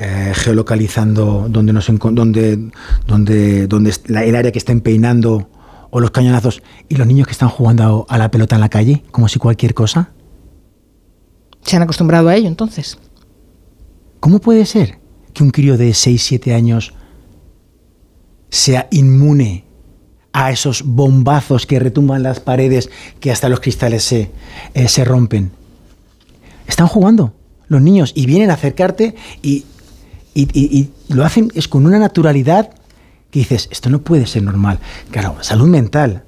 eh, geolocalizando donde nos donde, donde, donde el área que estén peinando o los cañonazos y los niños que están jugando a, la pelota en la calle, como si cualquier cosa? ¿Se han acostumbrado a ello entonces? ¿Cómo puede ser que un crío de 6, 7 años sea inmune a esos bombazos que retumban las paredes, que hasta los cristales se, eh, se rompen? Están jugando los niños y vienen a acercarte y y, lo hacen es con una naturalidad que dices, esto no puede ser normal. Claro, salud mental.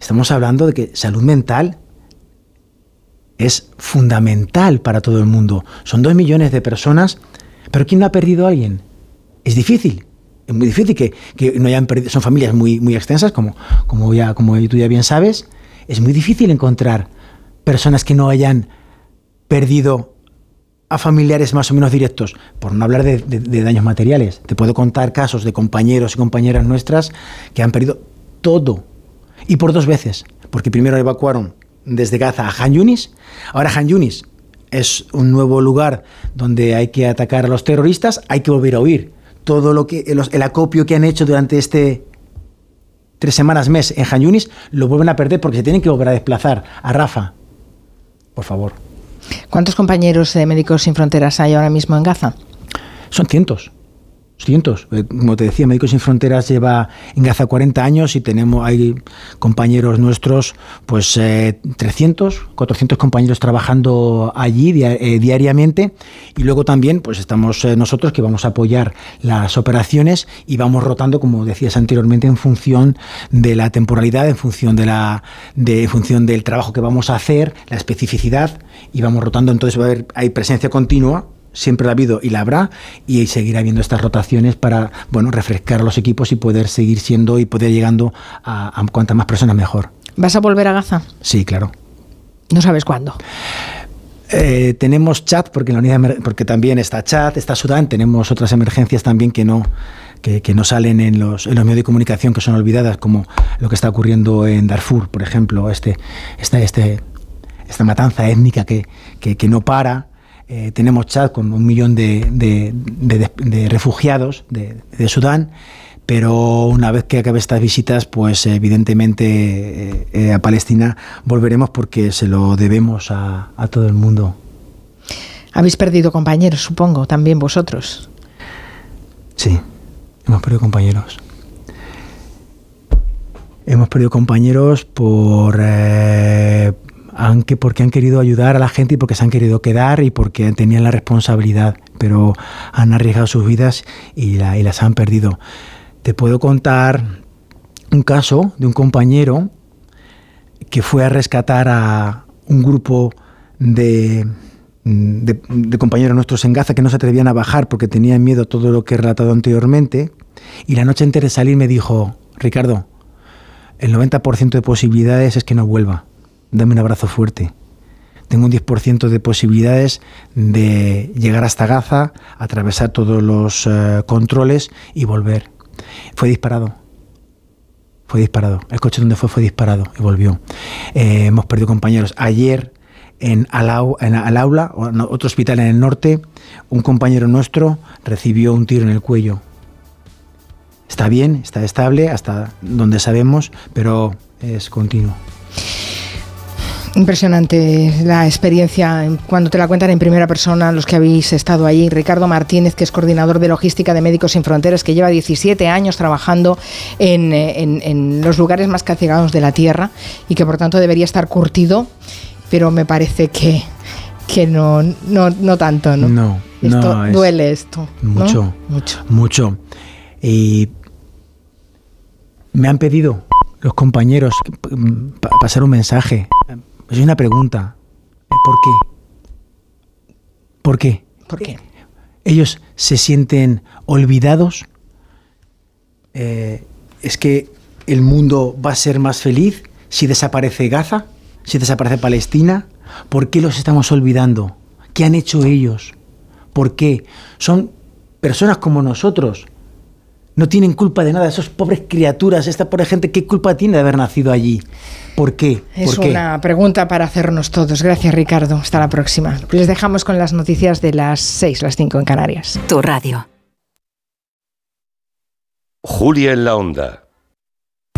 Estamos hablando de que salud mental es fundamental para todo el mundo. Son dos millones de personas, pero ¿quién no ha perdido a alguien? Es difícil. Es muy difícil que, no hayan perdido. Son familias muy, muy extensas, como, como, ya, como tú ya bien sabes. Es muy difícil encontrar personas que no hayan perdido a familiares más o menos directos, por no hablar de, daños materiales. Te puedo contar casos de compañeros y compañeras nuestras que han perdido todo. Y por dos veces. Porque primero evacuaron desde Gaza a Han Yunis. Ahora Han Yunis es un nuevo lugar donde hay que atacar a los terroristas. Hay que volver a huir. Todo lo que el, acopio que han hecho durante este tres semanas, mes en Han Yunis, lo vuelven a perder porque se tienen que volver a desplazar a Rafa. Por favor. ¿Cuántos compañeros de Médicos Sin Fronteras hay ahora mismo en Gaza? Son cientos cientos. Eh, como te decía, Médicos Sin Fronteras lleva en Gaza 40 años y tenemos, hay compañeros nuestros, pues 300, eh, 400 compañeros trabajando allí eh, diariamente y luego también pues estamos nosotros que vamos a apoyar las operaciones y vamos rotando, como decías anteriormente, en función de la temporalidad, en función de la de, en función del trabajo que vamos a hacer, la especificidad y vamos rotando, entonces va a haber hay presencia continua siempre la ha habido y la habrá y seguirá habiendo estas rotaciones para bueno refrescar los equipos y poder seguir siendo y poder llegando a, a cuantas más personas mejor. ¿Vas a volver a Gaza? Sí, claro. No sabes cuándo. Eh, tenemos chat, porque, en la unidad, porque también está chat, está Sudán, tenemos otras emergencias también que no, que, que no salen en los, en los medios de comunicación, que son olvidadas, como lo que está ocurriendo en Darfur, por ejemplo, este, esta, este, esta matanza étnica que, que, que no para. Eh, tenemos chat con un millón de, de- de- de refugiados de, Sudán, pero una vez que acabe estas visitas, pues evidentemente eh, eh, a Palestina volveremos porque se lo debemos a, a todo el mundo. Habéis perdido compañeros, supongo, también vosotros. Sí, hemos perdido compañeros. Hemos perdido compañeros por eh, aunque porque han querido ayudar a la gente y porque se han querido quedar y porque tenían la responsabilidad, pero han arriesgado sus vidas y, la- y las han perdido. Te puedo contar un caso de un compañero que fue a rescatar a un grupo de compañeros nuestros en Gaza que no se atrevían a bajar porque tenían miedo a todo lo que he relatado anteriormente. Y la noche antes de salir me dijo, Ricardo, el 90% de posibilidades es que no vuelva. Dame un abrazo fuerte. Tengo un 10% de posibilidades de llegar hasta Gaza, atravesar todos los eh, controles y volver. Fue disparado. Fue disparado. El coche donde fue fue disparado y volvió. Eh, hemos perdido compañeros. Ayer en, Alau- en otro hospital en el norte, un compañero nuestro recibió un tiro en el cuello. Está bien, está estable, hasta donde sabemos, pero es continuo. Impresionante la experiencia en- cuando te la cuentan en primera persona los que habéis estado allí. Ricardo Martínez, que es coordinador de logística de Médicos Sin Fronteras, que lleva 17 años trabajando en, en- en los lugares más castigados de la Tierra y que por tanto debería estar curtido, pero me parece que, que no, no, no tanto, ¿no? No, Esto no, es duele esto. ¿no? Mucho, Mucho. mucho. Y me han pedido los compañeros mm, pa- pasar un mensaje. Es una pregunta. ¿Por qué? ¿Por qué? ¿Por qué? ellos se sienten olvidados. Eh, es que el mundo va a ser más feliz si desaparece Gaza, si desaparece Palestina. ¿Por qué los estamos olvidando? ¿Qué han hecho ellos? ¿Por qué? Son personas como nosotros. No tienen culpa de nada. Esas pobres criaturas, esta pobre gente, ¿qué culpa tiene de haber nacido allí? ¿Por qué? Es ¿Por qué? una pregunta para hacernos todos. Gracias, Ricardo. Hasta la próxima. Les dejamos con las noticias de las 6, las 5 en Canarias. Tu radio. Julia en la onda.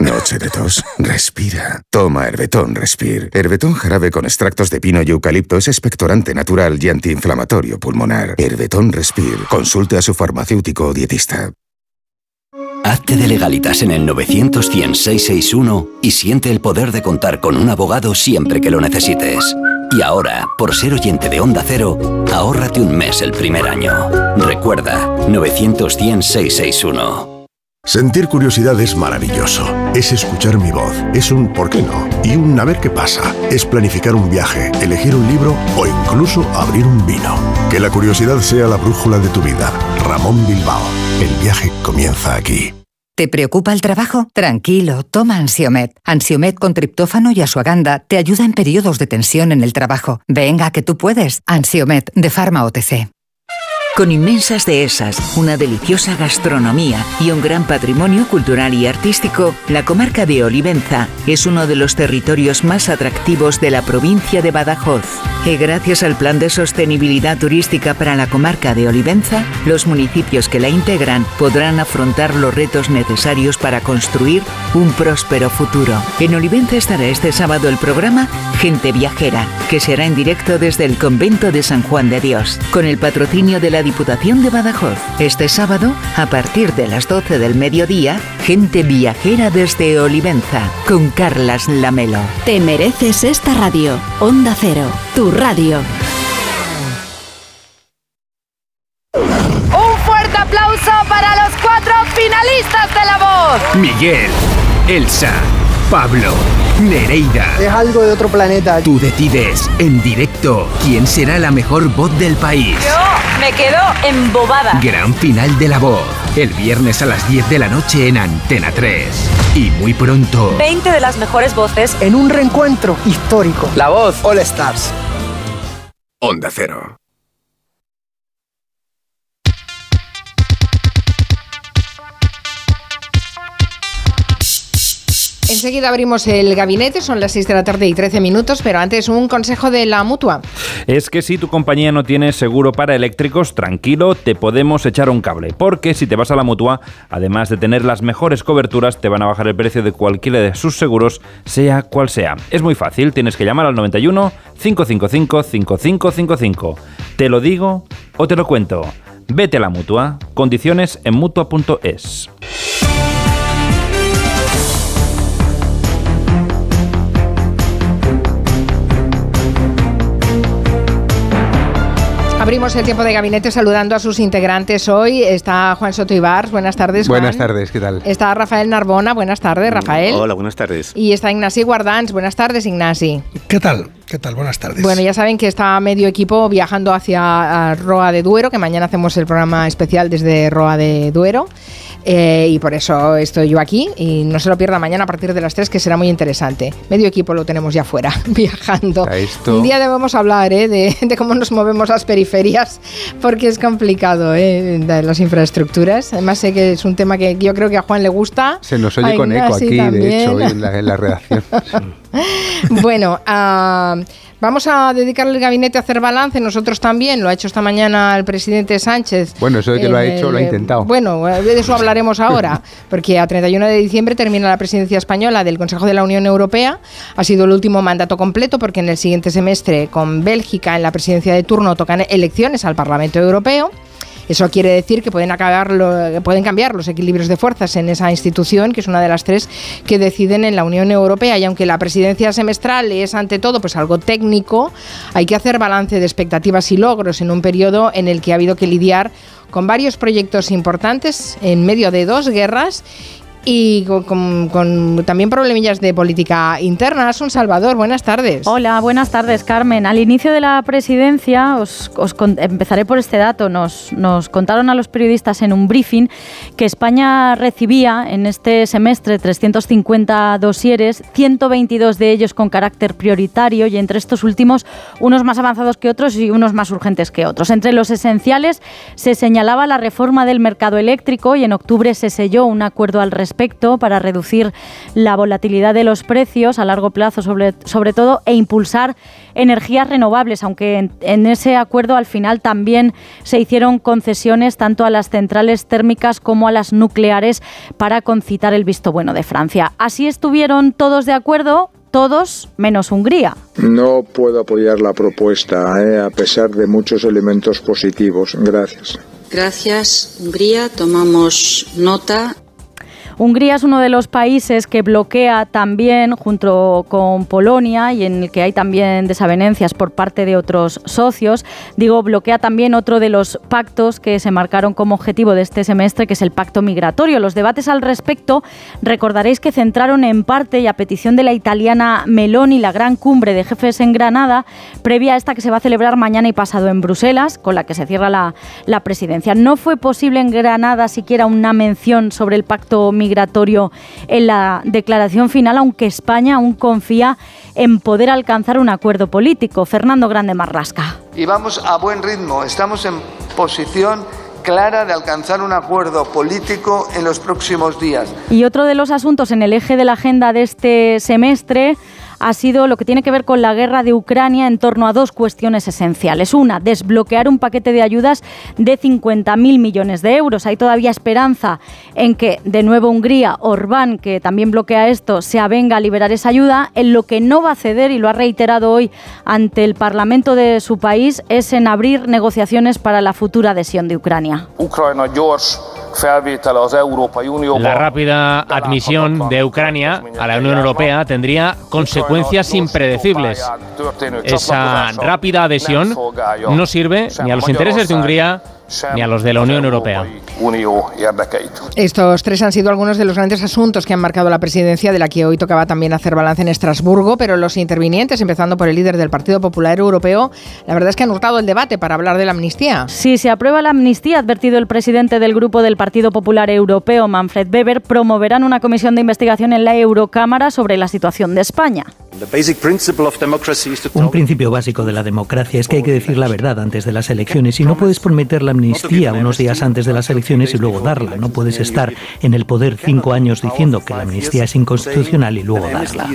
Noche de tos. Respira. Toma Herbetón Respir. Herbetón jarabe con extractos de pino y eucalipto es expectorante natural y antiinflamatorio pulmonar. Herbetón Respir. Consulte a su farmacéutico o dietista. Hazte de legalitas en el 900 661 y siente el poder de contar con un abogado siempre que lo necesites. Y ahora, por ser oyente de Onda Cero, ahórrate un mes el primer año. Recuerda, 900 661. Sentir curiosidad es maravilloso. Es escuchar mi voz. Es un ¿por qué no? Y un a ver qué pasa. Es planificar un viaje, elegir un libro o incluso abrir un vino. Que la curiosidad sea la brújula de tu vida. Ramón Bilbao. El viaje comienza aquí. ¿Te preocupa el trabajo? Tranquilo, toma Ansiomet. Ansiomet con triptófano y asuaganda te ayuda en periodos de tensión en el trabajo. Venga, que tú puedes. Ansiomet de Pharma OTC. Con inmensas dehesas, una deliciosa gastronomía y un gran patrimonio cultural y artístico, la comarca de Olivenza es uno de los territorios más atractivos de la provincia de Badajoz. Y gracias al Plan de Sostenibilidad Turística para la comarca de Olivenza, los municipios que la integran podrán afrontar los retos necesarios para construir un próspero futuro. En Olivenza estará este sábado el programa Gente Viajera, que será en directo desde el convento de San Juan de Dios, con el patrocinio de la Diputación de Badajoz. Este sábado, a partir de las 12 del mediodía, Gente Viajera desde Olivenza, con Carlas Lamelo. Te mereces esta radio. Onda Cero, tu radio. Un fuerte aplauso para los cuatro finalistas de la voz. Miguel, Elsa, Pablo, Nereida. Es algo de otro planeta. Tú decides en directo quién será la mejor voz del país. Yo me quedo embobada. Gran final de la voz. El viernes a las 10 de la noche en Antena 3. Y muy pronto. 20 de las mejores voces. En un reencuentro histórico. La voz All Stars. Onda Cero. Enseguida abrimos el gabinete, son las 6 de la tarde y 13 minutos, pero antes un consejo de la mutua. Es que si tu compañía no tiene seguro para eléctricos, tranquilo, te podemos echar un cable. Porque si te vas a la mutua, además de tener las mejores coberturas, te van a bajar el precio de cualquiera de sus seguros, sea cual sea. Es muy fácil, tienes que llamar al 91 555 5555. Te lo digo o te lo cuento. Vete a la mutua. Condiciones en mutua.es. Abrimos el tiempo de gabinete saludando a sus integrantes hoy. Está Juan Soto Ibars, buenas tardes. Juan. Buenas tardes, ¿qué tal? Está Rafael Narbona, buenas tardes, Rafael. Hola, buenas tardes. Y está Ignasi Guardans, buenas tardes, Ignasi. ¿Qué tal? ¿Qué tal? Buenas tardes. Bueno, ya saben que está medio equipo viajando hacia Roa de Duero, que mañana hacemos el programa especial desde Roa de Duero. Eh, y por eso estoy yo aquí y no se lo pierda mañana a partir de las 3 que será muy interesante. Medio equipo lo tenemos ya fuera, (laughs) viajando. Esto... Un día debemos hablar ¿eh? de, de, cómo nos movemos las periferias porque es complicado ¿eh? las infraestructuras. Además sé que es un tema que yo creo que a Juan le gusta. Se nos oye con eco aquí, también. de hecho, en la, en la redacción. (laughs) bueno, uh, Vamos a dedicarle el gabinete a hacer balance, nosotros también, lo ha hecho esta mañana el presidente Sánchez. Bueno, eso de que lo ha hecho, lo ha intentado. Bueno, de eso hablaremos (laughs) ahora, porque a 31 de diciembre termina la presidencia española del Consejo de la Unión Europea. Ha sido el último mandato completo, porque en el siguiente semestre, con Bélgica en la presidencia de turno, tocan elecciones al Parlamento Europeo. Eso quiere decir que pueden, acabar pueden cambiar los equilibrios de fuerzas en esa institución, que es una de las tres que deciden en la Unión Europea. Y aunque la presidencia semestral es ante todo pues algo técnico, hay que hacer balance de expectativas y logros en un periodo en el que ha habido que lidiar con varios proyectos importantes en medio de dos guerras y con, también problemillas de política interna. Un Salvador, buenas tardes. Hola, buenas tardes, Carmen. Al inicio de la presidencia, os, os empezaré por este dato, nos, nos, contaron a los periodistas en un briefing que España recibía en este semestre 350 dosieres, 122 de ellos con carácter prioritario y entre estos últimos unos más avanzados que otros y unos más urgentes que otros. Entre los esenciales se señalaba la reforma del mercado eléctrico y en octubre se selló un acuerdo al respecto respecto para reducir la volatilidad de los precios a largo plazo, sobre, sobre todo, e impulsar energías renovables, aunque en, en, ese acuerdo al final también se hicieron concesiones tanto a las centrales térmicas como a las nucleares para concitar el visto bueno de Francia. Así estuvieron todos de acuerdo, todos menos Hungría. No puedo apoyar la propuesta, eh, a pesar de muchos elementos positivos. Gracias. Gracias, Hungría. Tomamos nota. Hungría es uno de los países que bloquea también, junto con Polonia, y en el que hay también desavenencias por parte de otros socios, digo, bloquea también otro de los pactos que se marcaron como objetivo de este semestre, que es el pacto migratorio. Los debates al respecto, recordaréis que centraron en parte y a petición de la italiana Meloni la gran cumbre de jefes en Granada, previa a esta que se va a celebrar mañana y pasado en Bruselas, con la que se cierra la, presidencia. No fue posible en Granada siquiera una mención sobre el pacto migratorio migratorio en la declaración final, aunque España aún confía en poder alcanzar un acuerdo político. Fernando Grande Marrasca. Y vamos a buen ritmo, estamos en posición clara de alcanzar un acuerdo político en los próximos días. Y otro de los asuntos en el eje de la agenda de este semestre ha sido lo que tiene que ver con la guerra de Ucrania en torno a dos cuestiones esenciales. Una, desbloquear un paquete de ayudas de 50.000 millones de euros. Hay todavía esperanza en que de nuevo Hungría, Orbán, que también bloquea esto, se avenga a liberar esa ayuda. En lo que no va a ceder, y lo ha reiterado hoy ante el Parlamento de su país, es en abrir negociaciones para la futura adhesión de Ucrania. La rápida admisión de Ucrania a la Unión Europea tendría consecuencias impredecibles. Esa rápida adhesión no sirve ni a los intereses de Hungría ni a los de la Unión Europea. Estos tres han sido algunos de los grandes asuntos que han marcado la presidencia, de la que hoy tocaba también hacer balance en Estrasburgo, pero los intervinientes, empezando por el líder del Partido Popular Europeo, la verdad es que han hurtado el debate para hablar de la amnistía. Si se aprueba la amnistía, ha advertido el presidente del grupo del Partido Popular Europeo, Manfred Weber, promoverán una comisión de investigación en la Eurocámara sobre la situación de España. Un principio básico de la democracia es que hay que decir la verdad antes de las elecciones y no puedes prometer la amnistía unos días antes de las elecciones y luego darla. No puedes estar en el poder cinco años diciendo que la amnistía es inconstitucional y luego darla.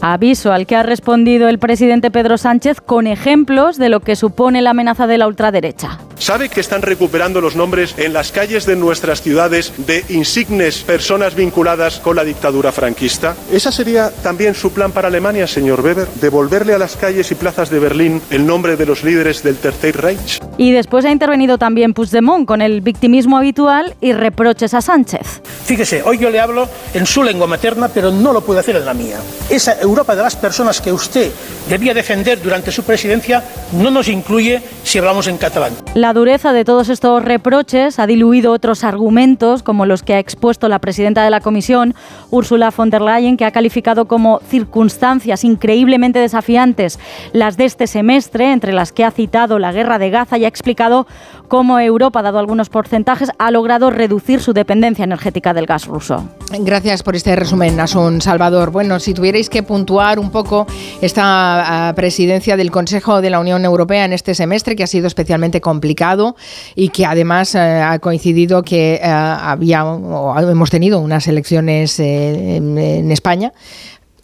Aviso al que ha respondido el presidente Pedro Sánchez con ejemplos de lo que supone la amenaza de la ultraderecha. ¿Sabe que están recuperando los nombres en las calles de nuestras ciudades de insignes personas vinculadas con la dictadura franquista? ¿Esa sería también su plan para Alemania, señor Weber? ¿Devolverle a las calles y plazas de Berlín el nombre de los líderes del Tercer Reich? Y después ha intervenido también Puigdemont con el victimismo habitual y reproches a Sánchez. Fíjese, hoy yo le hablo en su lengua materna, pero no lo puedo hacer en la mía. Esa Europa de las personas que usted debía defender durante su presidencia no nos incluye si hablamos en catalán. La dureza de todos estos reproches ha diluido otros argumentos, como los que ha expuesto la presidenta de la Comisión, Ursula von der Leyen, que ha calificado como circunstancias increíblemente desafiantes las de este semestre, entre las que ha citado la guerra de Gaza y ha explicado cómo Europa, dado algunos porcentajes, ha logrado reducir su dependencia energética del gas ruso. Gracias por este resumen, Nason Salvador. Bueno, si tuvierais que puntuar un poco esta ah, presidencia del Consejo de la Unión Europea en este semestre, que ha sido especialmente complicado y que además eh, ha coincidido que eh, había o hemos tenido unas elecciones eh, en España.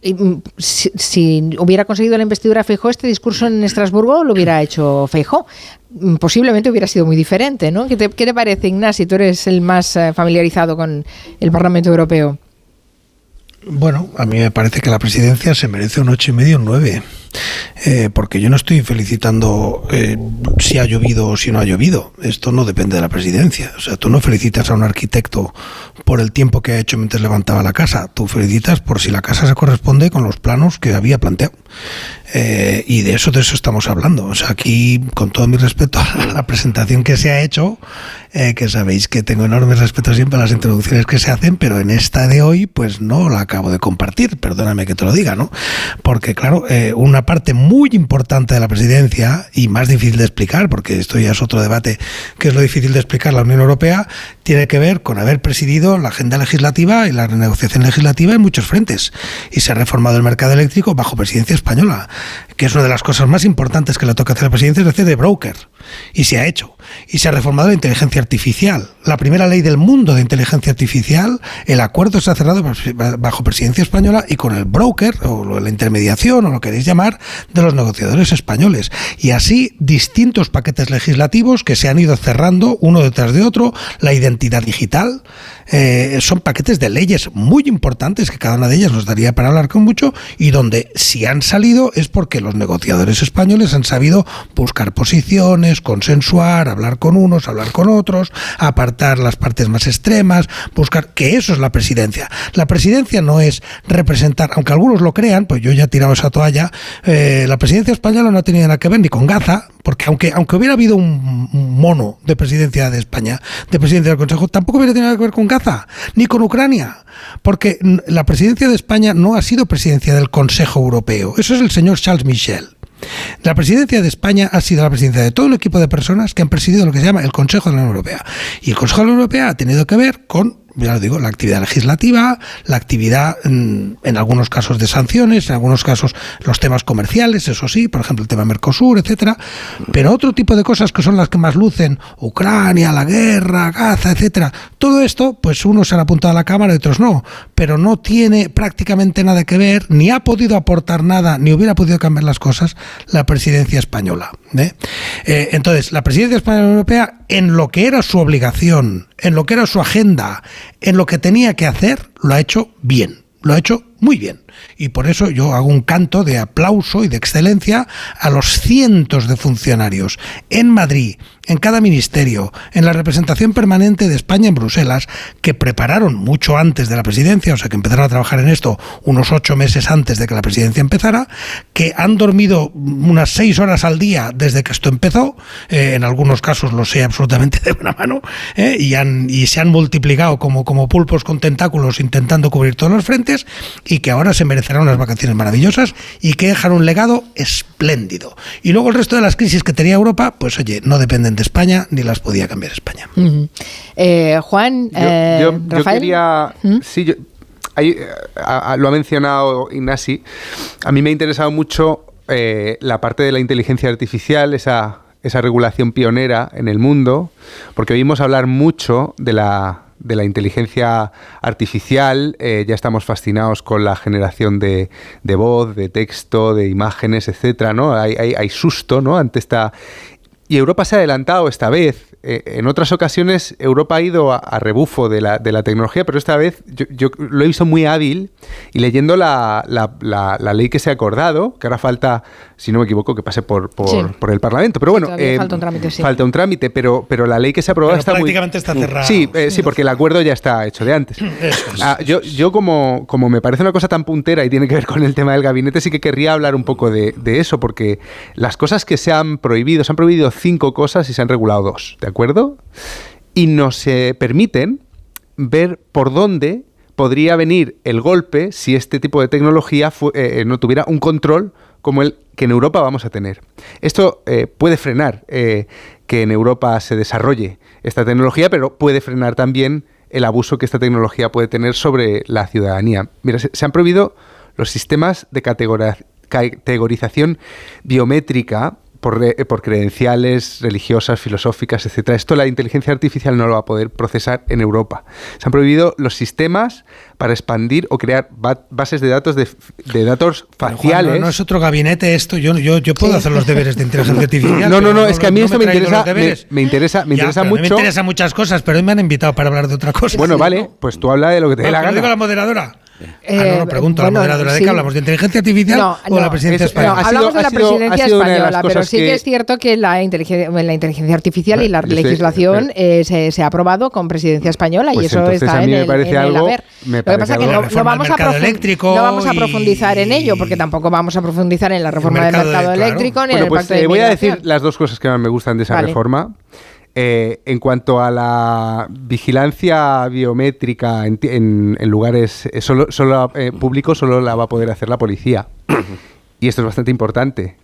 Mm, Si, si hubiera conseguido la investidura Feijó, este discurso en Estrasburgo lo hubiera hecho Feijó. Mm, Posiblemente hubiera sido muy diferente, ¿no? ¿Qué te, qué te parece, Ignasi? Tú eres el más eh, familiarizado con el Parlamento Europeo. Bueno, a mí me parece que la presidencia se merece un ocho y medio, un nueve. Eh, porque yo no estoy felicitando eh, si ha llovido o si no ha llovido. Esto no depende de la presidencia. O sea, tú no felicitas a un arquitecto por el tiempo que ha hecho mientras levantaba la casa. Tú felicitas por si la casa se corresponde con los planos que había planteado. Eh, y de eso, de eso estamos hablando. O sea, aquí, con todo mi respeto (laughs) a la presentación que se ha hecho, eh, que sabéis que tengo enorme respeto siempre a las introducciones que se hacen, pero en esta de hoy, pues no la acabo de compartir, perdóname que te lo diga, ¿no? Porque, claro, eh, parte muy importante de la presidencia, y más difícil de explicar, porque esto ya es otro debate, que es lo difícil de explicar la Unión Europea, tiene que ver con haber presidido la agenda legislativa y la renegociación legislativa en muchos frentes. Y se ha reformado el mercado eléctrico bajo presidencia española, que es una de las cosas más importantes que le toca hacer a la presidencia, es hacer de broker. Y se ha hecho. Y se ha reformado la inteligencia artificial. La primera ley del mundo de inteligencia artificial, el acuerdo se ha cerrado bajo presidencia española y con el broker, o la intermediación, o lo queréis llamar, de los negociadores españoles. Y así distintos paquetes legislativos que se han ido cerrando uno detrás de otro, la identidad digital, eh, son paquetes de leyes muy importantes que cada una de ellas nos daría para hablar con mucho y donde si han salido es porque los negociadores españoles han sabido buscar posiciones, consensuar, hablar con unos, hablar con otros, apartar las partes más extremas, buscar que eso es la presidencia. La presidencia no es representar, aunque algunos lo crean, pues yo ya he tirado esa toalla, eh, la presidencia española no ha tenido nada que ver ni con Gaza, porque aunque, aunque hubiera habido un mono de presidencia de España, de presidencia del Consejo, tampoco hubiera tenido nada que ver con Gaza, ni con Ucrania, porque la presidencia de España no ha sido presidencia del Consejo Europeo, eso es el señor Charles Michel. La presidencia de España ha sido la presidencia de todo un equipo de personas que han presidido lo que se llama el Consejo de la Unión Europea. Y el Consejo de la Unión Europea ha tenido que ver con ya lo digo, la actividad legislativa, la actividad mm, en, algunos casos de sanciones, en algunos casos los temas comerciales, eso sí, por ejemplo el tema Mercosur, etcétera, pero otro tipo de cosas que son las que más lucen, Ucrania, la guerra, Gaza, etcétera, todo esto, pues uno se ha apuntado a la cámara y otros no, pero no tiene prácticamente nada que ver, ni ha podido aportar nada, ni hubiera podido cambiar las cosas la presidencia española. ¿Eh? Eh, entonces, la presidencia española europea, en lo que era su obligación, en lo que era su agenda, en lo que tenía que hacer, lo ha hecho bien, lo ha hecho muy bien. Y por eso yo hago un canto de aplauso y de excelencia a los cientos de funcionarios en Madrid, en cada ministerio, en la representación permanente de España en Bruselas, que prepararon mucho antes de la presidencia, o sea, que empezaron a trabajar en esto unos ocho meses antes de que la presidencia empezara, que han dormido unas seis horas al día desde que esto empezó, eh, en algunos casos lo sé absolutamente (laughs) de buena mano, eh, y, han, y se han multiplicado como, como pulpos con tentáculos intentando cubrir todos los frentes, y que ahora se merecerán unas vacaciones maravillosas y que dejan un legado espléndido. Y luego el resto de las crisis que tenía Europa, pues oye, no dependen de España ni las podía cambiar España. Eh, Juan, yo, eh, Rafael. quería, sí, yo, lo ha mencionado Ignasi. A mí me ha interesado mucho eh, la parte de la inteligencia artificial, esa, esa regulación pionera en el mundo, porque oímos hablar mucho de la de la inteligencia artificial, eh, ya estamos fascinados con la generación de, de, voz, de texto, de imágenes, etcétera, ¿no? Hay, hay, hay susto, ¿no? Ante esta y Europa se ha adelantado esta vez. Eh, en otras ocasiones Europa ha ido a, rebufo de la, de la, tecnología, pero esta vez yo, lo he visto muy hábil y leyendo la, la, ley que se ha acordado, que ahora falta, si no me equivoco, que pase por, por, el Parlamento. Pero bueno, eh, falta un trámite, sí. Falta un trámite, pero, pero la ley que se ha aprobado está prácticamente está cerrada. Sí, eh, sí, porque el acuerdo ya está hecho de antes. Ah, yo, yo como, como me parece una cosa tan puntera y tiene que ver con el tema del gabinete, sí que querría hablar un poco de, de eso, porque las cosas que se han prohibido, se han prohibido cinco cosas y se han regulado dos, ¿de Y nos permiten ver por dónde podría venir el golpe si este tipo de tecnología eh, no tuviera un control como el que en Europa vamos a tener. Esto eh, puede frenar eh, que en Europa se desarrolle esta tecnología, pero puede frenar también el abuso que esta tecnología puede tener sobre la ciudadanía. Mira, se, han prohibido los sistemas de categorización biométrica eh, por, credenciales religiosas, filosóficas, etcétera. Esto la inteligencia artificial no lo va a poder procesar en Europa. Se han prohibido los sistemas para expandir o crear bases de datos de, datos faciales. no, es otro gabinete esto. Yo, yo, yo puedo hacer los deberes de inteligencia (laughs) artificial. No, no, no, es que a mí esto me interesa, me, interesa, me interesa mucho. Me interesa muchas cosas, pero hoy me han invitado para hablar de otra cosa. Bueno, vale, pues tú habla de lo que te dé la gana. digo la moderadora. Eh, ah, no, no, pregunto a la moderadora, ¿de qué hablamos? ¿De inteligencia artificial o de la presidencia española? hablamos de la presidencia española, pero sí que... es cierto que la inteligencia, la inteligencia artificial y la legislación eh, se, se, ha aprobado con presidencia española y pues eso está en, el, en el haber. Lo que pasa es que no, vamos a no vamos a profundizar en ello, porque tampoco vamos a profundizar en la reforma del mercado eléctrico ni en el pues, pacto voy a decir las dos cosas que más me gustan de esa reforma. Eh, en cuanto a la vigilancia biométrica en, lugares eh, solo, solo eh, públicos, solo la va a poder hacer la policía. (coughs) y esto es bastante importante,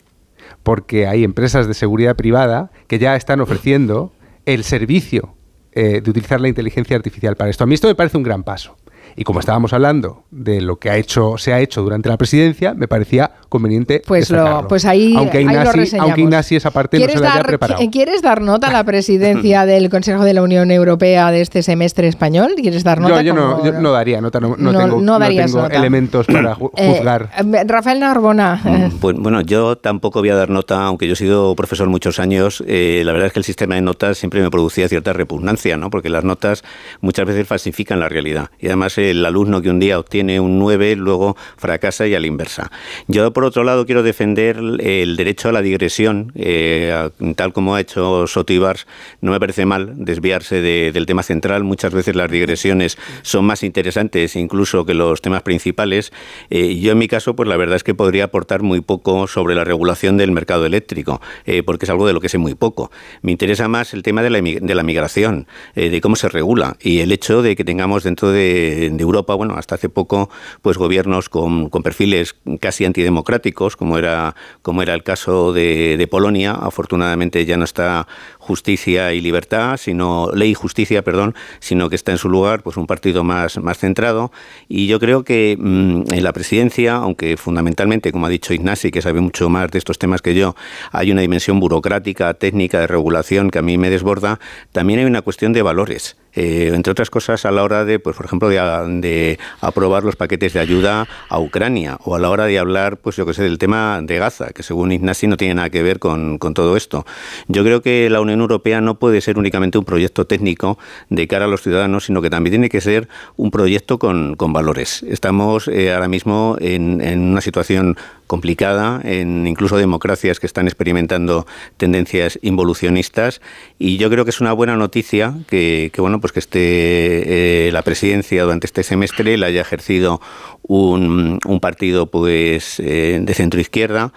porque hay empresas de seguridad privada que ya están ofreciendo el servicio de utilizar la inteligencia artificial para esto. A mí esto me parece un gran paso. Y como estábamos hablando de lo que ha hecho, se ha hecho durante la presidencia, me parecía conveniente. Pues, lo, pues ahí, aunque, Ignasi, aunque Ignasi esa parte no se la había preparado. ¿Quieres dar nota a la presidencia (laughs) del Consejo de la Unión Europea de este semestre español? ¿Quieres dar nota? Yo, no, yo no, daría nota, no, tengo, elementos para eh, juzgar. Eh, Rafael Narbona. Mm, pues, bueno, yo tampoco voy a dar nota, aunque yo he sido profesor muchos años, eh, la verdad es que el sistema de notas siempre me producía cierta repugnancia, ¿no? porque las notas muchas veces falsifican la realidad. Y además el alumno que un día obtiene un 9 luego fracasa y a la inversa. Yo, por otro lado, quiero defender el derecho a la digresión, eh, tal como ha hecho Sotibars. No me parece mal desviarse del tema central. Muchas veces las digresiones son más interesantes incluso que los temas principales. Eh, yo, en mi caso, pues la verdad es que podría aportar muy poco sobre la regulación del mercado eléctrico, eh, porque es algo de lo que sé muy poco. Me interesa más el tema de la, de la migración, de cómo se regula y el hecho de que tengamos dentro de Europa bueno, hasta hace poco, pues gobiernos con, perfiles casi antidemocráticos como era, como era el caso de, de Polonia. Afortunadamente ya no está justicia y libertad, sino ley y justicia, perdón, sino que está en su lugar pues un partido más, más centrado. Y yo creo que mm, en la presidencia, aunque fundamentalmente, como ha dicho Ignasi, que sabe mucho más de estos temas que yo, hay una dimensión burocrática, técnica, de regulación que a mí me desborda, también hay una cuestión de valores. Eh, entre otras cosas a la hora de, pues por ejemplo, de, aprobar los paquetes de ayuda a Ucrania o a la hora de hablar, pues yo que sé, del tema de Gaza, que según Ignasi no tiene nada que ver con, todo esto. Yo creo que la Unión Europea no puede ser únicamente un proyecto técnico de cara a los ciudadanos, sino que también tiene que ser un proyecto con, valores. Estamos eh, ahora mismo en una situación complicada, en incluso democracias que están experimentando tendencias involucionistas. Y yo creo que es una buena noticia que, bueno, pues que esté eh, la presidencia durante este semestre la haya ejercido un, un partido pues eh, de centro izquierda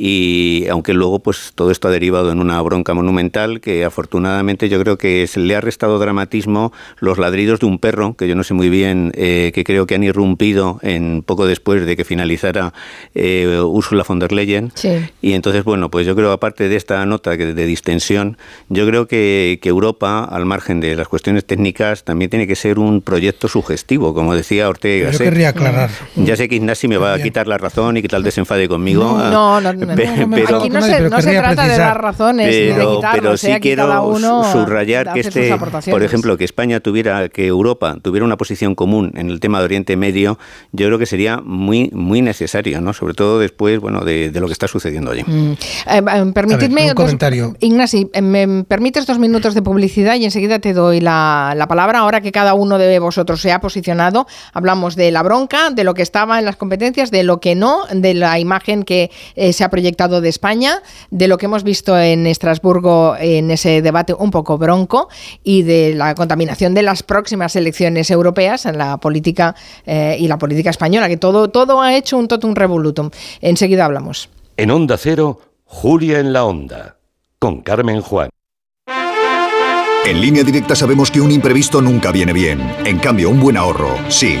y aunque luego pues todo esto ha derivado en una bronca monumental que afortunadamente yo creo que se le ha restado dramatismo los ladridos de un perro que yo no sé muy bien eh, que creo que han irrumpido en poco después de que finalizara eh, Ursula von der Leyen. Y entonces bueno pues yo creo aparte de esta nota de distensión yo creo que, que Europa al margen de las cuestiones técnicas también tiene que ser un proyecto sugestivo como decía Ortega. Yo querría aclarar. ya sé que Ignasi me va a quitar la razón y que tal desenfade conmigo. No, no, no pero, aquí no se, no se trata de dar razones pero, ni de quitarlos, pero sí ¿eh? quiero cada uno subrayar que este, por ejemplo, que España tuviera, que Europa tuviera una posición común en el tema de Oriente Medio, yo creo que sería muy muy necesario, ¿no? Sobre todo después, bueno, de, de lo que está sucediendo allí. Mm. Eh, eh permitidme ver, un comentario. Ignasi, eh, me permites dos minutos de publicidad y enseguida te doy la, la palabra. Ahora que cada uno de vosotros se ha posicionado, hablamos de la bronca, de lo que estaba en las competencias, de lo que no, de la imagen que eh, se ha proyectado de España, de lo que hemos visto en Estrasburgo en ese debate un poco bronco y de la contaminación de las próximas elecciones europeas en la política eh, y la política española, que todo, todo ha hecho un totum revolutum. Enseguida hablamos. En Onda Cero, Julia en la Onda, con Carmen Juan. En línea directa sabemos que un imprevisto nunca viene bien. En cambio, un buen ahorro, sí.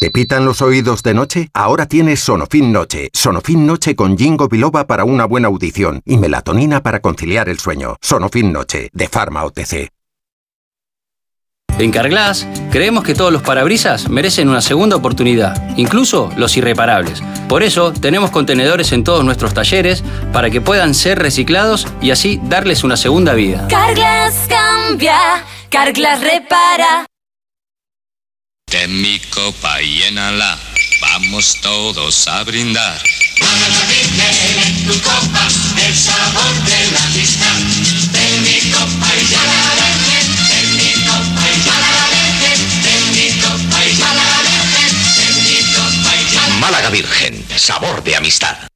¿Te pitan los oídos de noche? Ahora tienes Sonofin Noche. Sonofin Noche con Jingo Biloba para una buena audición y melatonina para conciliar el sueño. Sonofin Noche, de Pharma OTC. En Carglass creemos que todos los parabrisas merecen una segunda oportunidad, incluso los irreparables. Por eso tenemos contenedores en todos nuestros talleres para que puedan ser reciclados y así darles una segunda vida. Carglass cambia, Carglass repara. Ten mi copa llénala, vamos todos a brindar. En tu copa, el sabor de la amistad. Ten mi copa y ya la Virgen, ten mi copa y ya la Virgen, ten mi copa y ya la Virgen, ten mi copa y ya la Málaga Virgen, sabor de amistad.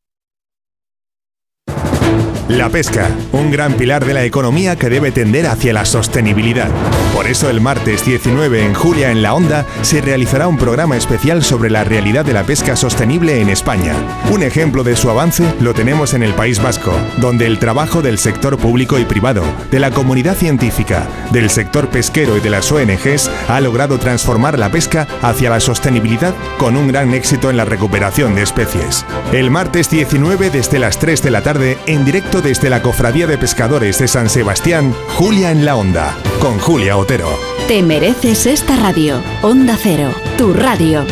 La pesca, un gran pilar de la economía que debe tender hacia la sostenibilidad. Por eso el martes 19 en Julia en la Onda se realizará un programa especial sobre la realidad de la pesca sostenible en España. Un ejemplo de su avance lo tenemos en el País Vasco, donde el trabajo del sector público y privado, de la comunidad científica, del sector pesquero y de las ONGs ha logrado transformar la pesca hacia la sostenibilidad con un gran éxito en la recuperación de especies. El martes 19 desde las 3 de la tarde en directo desde la Cofradía de Pescadores de San Sebastián, Julia en la Onda, con Julia Otero. Te mereces esta radio. Onda Cero, tu radio.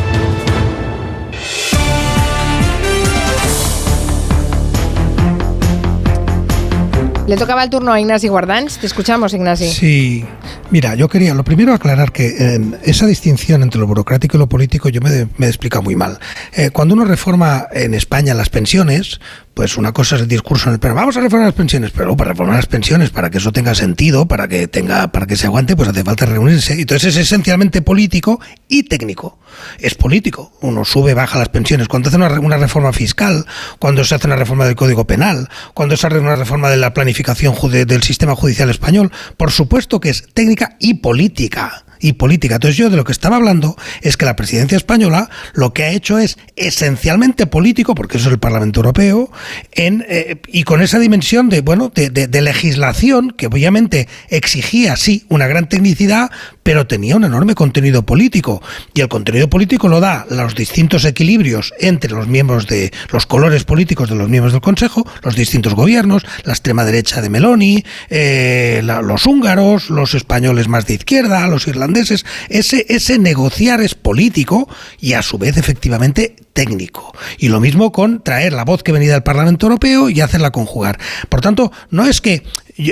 Le tocaba el turno a Ignasi Guardans. Te escuchamos, Ignasi. Sí. Mira, yo quería lo primero aclarar que eh, esa distinción entre lo burocrático y lo político yo me, me he explicado muy mal. Eh, cuando uno reforma en España las pensiones, pues una cosa es el discurso en el pleno, vamos a reformar las pensiones, pero para reformar las pensiones, para que eso tenga sentido, para que tenga, para que se aguante, pues hace falta reunirse. Entonces es esencialmente político y técnico. Es político. Uno sube, baja las pensiones. Cuando hace una, una reforma fiscal, cuando se hace una reforma del Código Penal, cuando se hace una reforma de la planificación del sistema judicial español, por supuesto que es técnica y política y política. Entonces yo de lo que estaba hablando es que la presidencia española lo que ha hecho es esencialmente político, porque eso es el Parlamento Europeo, en, eh, y con esa dimensión de, bueno, de, de legislación que obviamente exigía, sí, una gran tecnicidad, pero tenía un enorme contenido político. Y el contenido político lo da los distintos equilibrios entre los miembros de los colores políticos de los miembros del Consejo, los distintos gobiernos, la extrema derecha de Meloni, eh, los húngaros, los españoles más de izquierda, los irlandeses. Ese, ese negociar es político y a su vez efectivamente técnico. Y lo mismo con traer la voz que venía del Parlamento Europeo y hacerla conjugar. Por tanto, no es que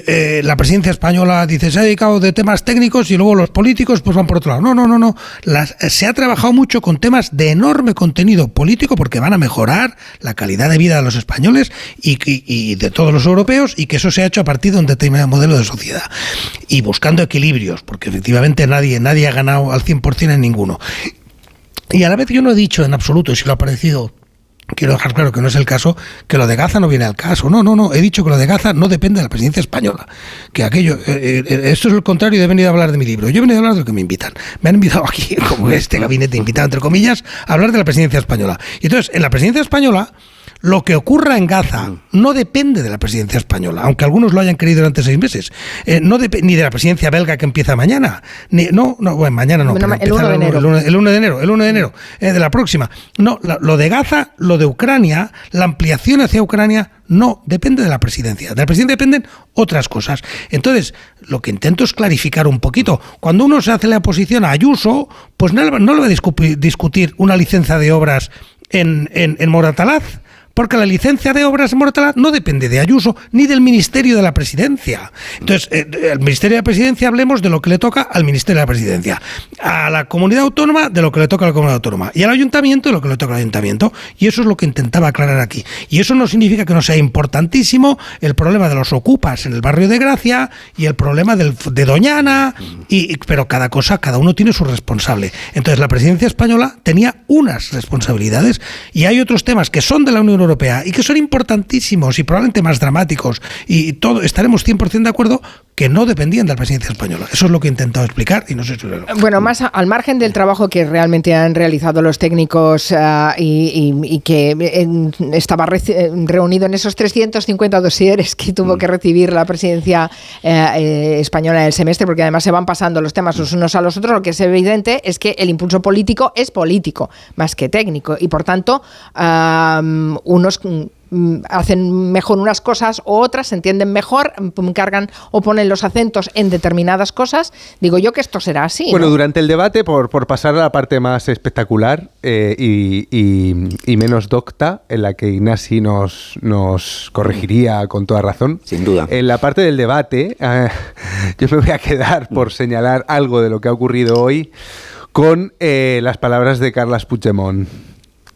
eh, la presidencia española dice se ha dedicado de temas técnicos y luego los políticos pues van por otro lado. No, no, no, no. Eh, se ha trabajado mucho con temas de enorme contenido político porque van a mejorar la calidad de vida de los españoles y, y de todos los europeos y que eso se ha hecho a partir de un determinado modelo de sociedad y buscando equilibrios porque efectivamente nadie, nadie ha ganado al 100% en ninguno. Y a la vez yo no he dicho en absoluto, si lo ha parecido Quiero dejar claro que no es el caso, que lo de Gaza no viene al caso. No, no, no. He dicho que lo de Gaza no depende de la presidencia española. Que aquello, eh, eh, esto es el contrario de venir a hablar de mi libro. Yo he venido a hablar de lo que me invitan. Me han invitado aquí, (laughs) como este gabinete invitado, entre comillas, a hablar de la presidencia española. Y entonces, en la presidencia española, lo que ocurra en Gaza no depende de la presidencia española, aunque algunos lo hayan querido durante seis meses. Eh, no ni de la presidencia belga que empieza mañana. Ni, no, no, bueno, mañana no. el, 1 de enero. El 1, de enero. El 1 de enero eh, de la próxima. No, lo de Gaza, lo de Ucrania, la ampliación hacia Ucrania no depende de la presidencia. De la presidencia dependen otras cosas. Entonces, lo que intento es clarificar un poquito. Cuando uno se hace la oposición a Ayuso, pues no, no le va a discutir una licencia de obras en, en, en Moratalaz porque la licencia de obras en Moratalaz no depende de Ayuso ni del Ministerio de la Presidencia. Entonces, el eh, Ministerio de la Presidencia hablemos de lo que le toca al Ministerio de la Presidencia, a la comunidad autónoma de lo que le toca a la comunidad autónoma y al ayuntamiento de lo que le toca al ayuntamiento. Y eso es lo que intentaba aclarar aquí. Y eso no significa que no sea importantísimo el problema de los ocupas en el barrio de Gracia y el problema del, de Doñana, y, pero cada cosa, cada uno tiene su responsable. Entonces, la presidencia española tenía unas responsabilidades y hay otros temas que son de la Unión Europea Europea y que son importantísimos y probablemente más dramáticos y todo estaremos 100% de acuerdo que no dependían de la presidencia española. Eso es lo que he intentado explicar y no sé si lo Bueno, más al margen del trabajo que realmente han realizado los técnicos ah, y, que estaba reunido en esos 350 dosieres que tuvo que recibir la presidencia eh, eh, española en el semestre, porque además se van pasando los temas los unos a los otros, lo que es evidente es que el impulso político es político más que técnico y por tanto unos Mm, hacen mejor unas cosas o otras, se entienden mejor, mm, cargan o ponen los acentos en determinadas cosas. Digo yo que esto será así. Bueno, durante el debate, por, por, pasar a la parte más espectacular eh, y, menos docta, en la que Ignasi nos, nos corregiría con toda razón. Sin duda. En la parte del debate, eh, (laughs) yo me voy a quedar por señalar algo de lo que ha ocurrido hoy con eh, las palabras de Carlas Puigdemont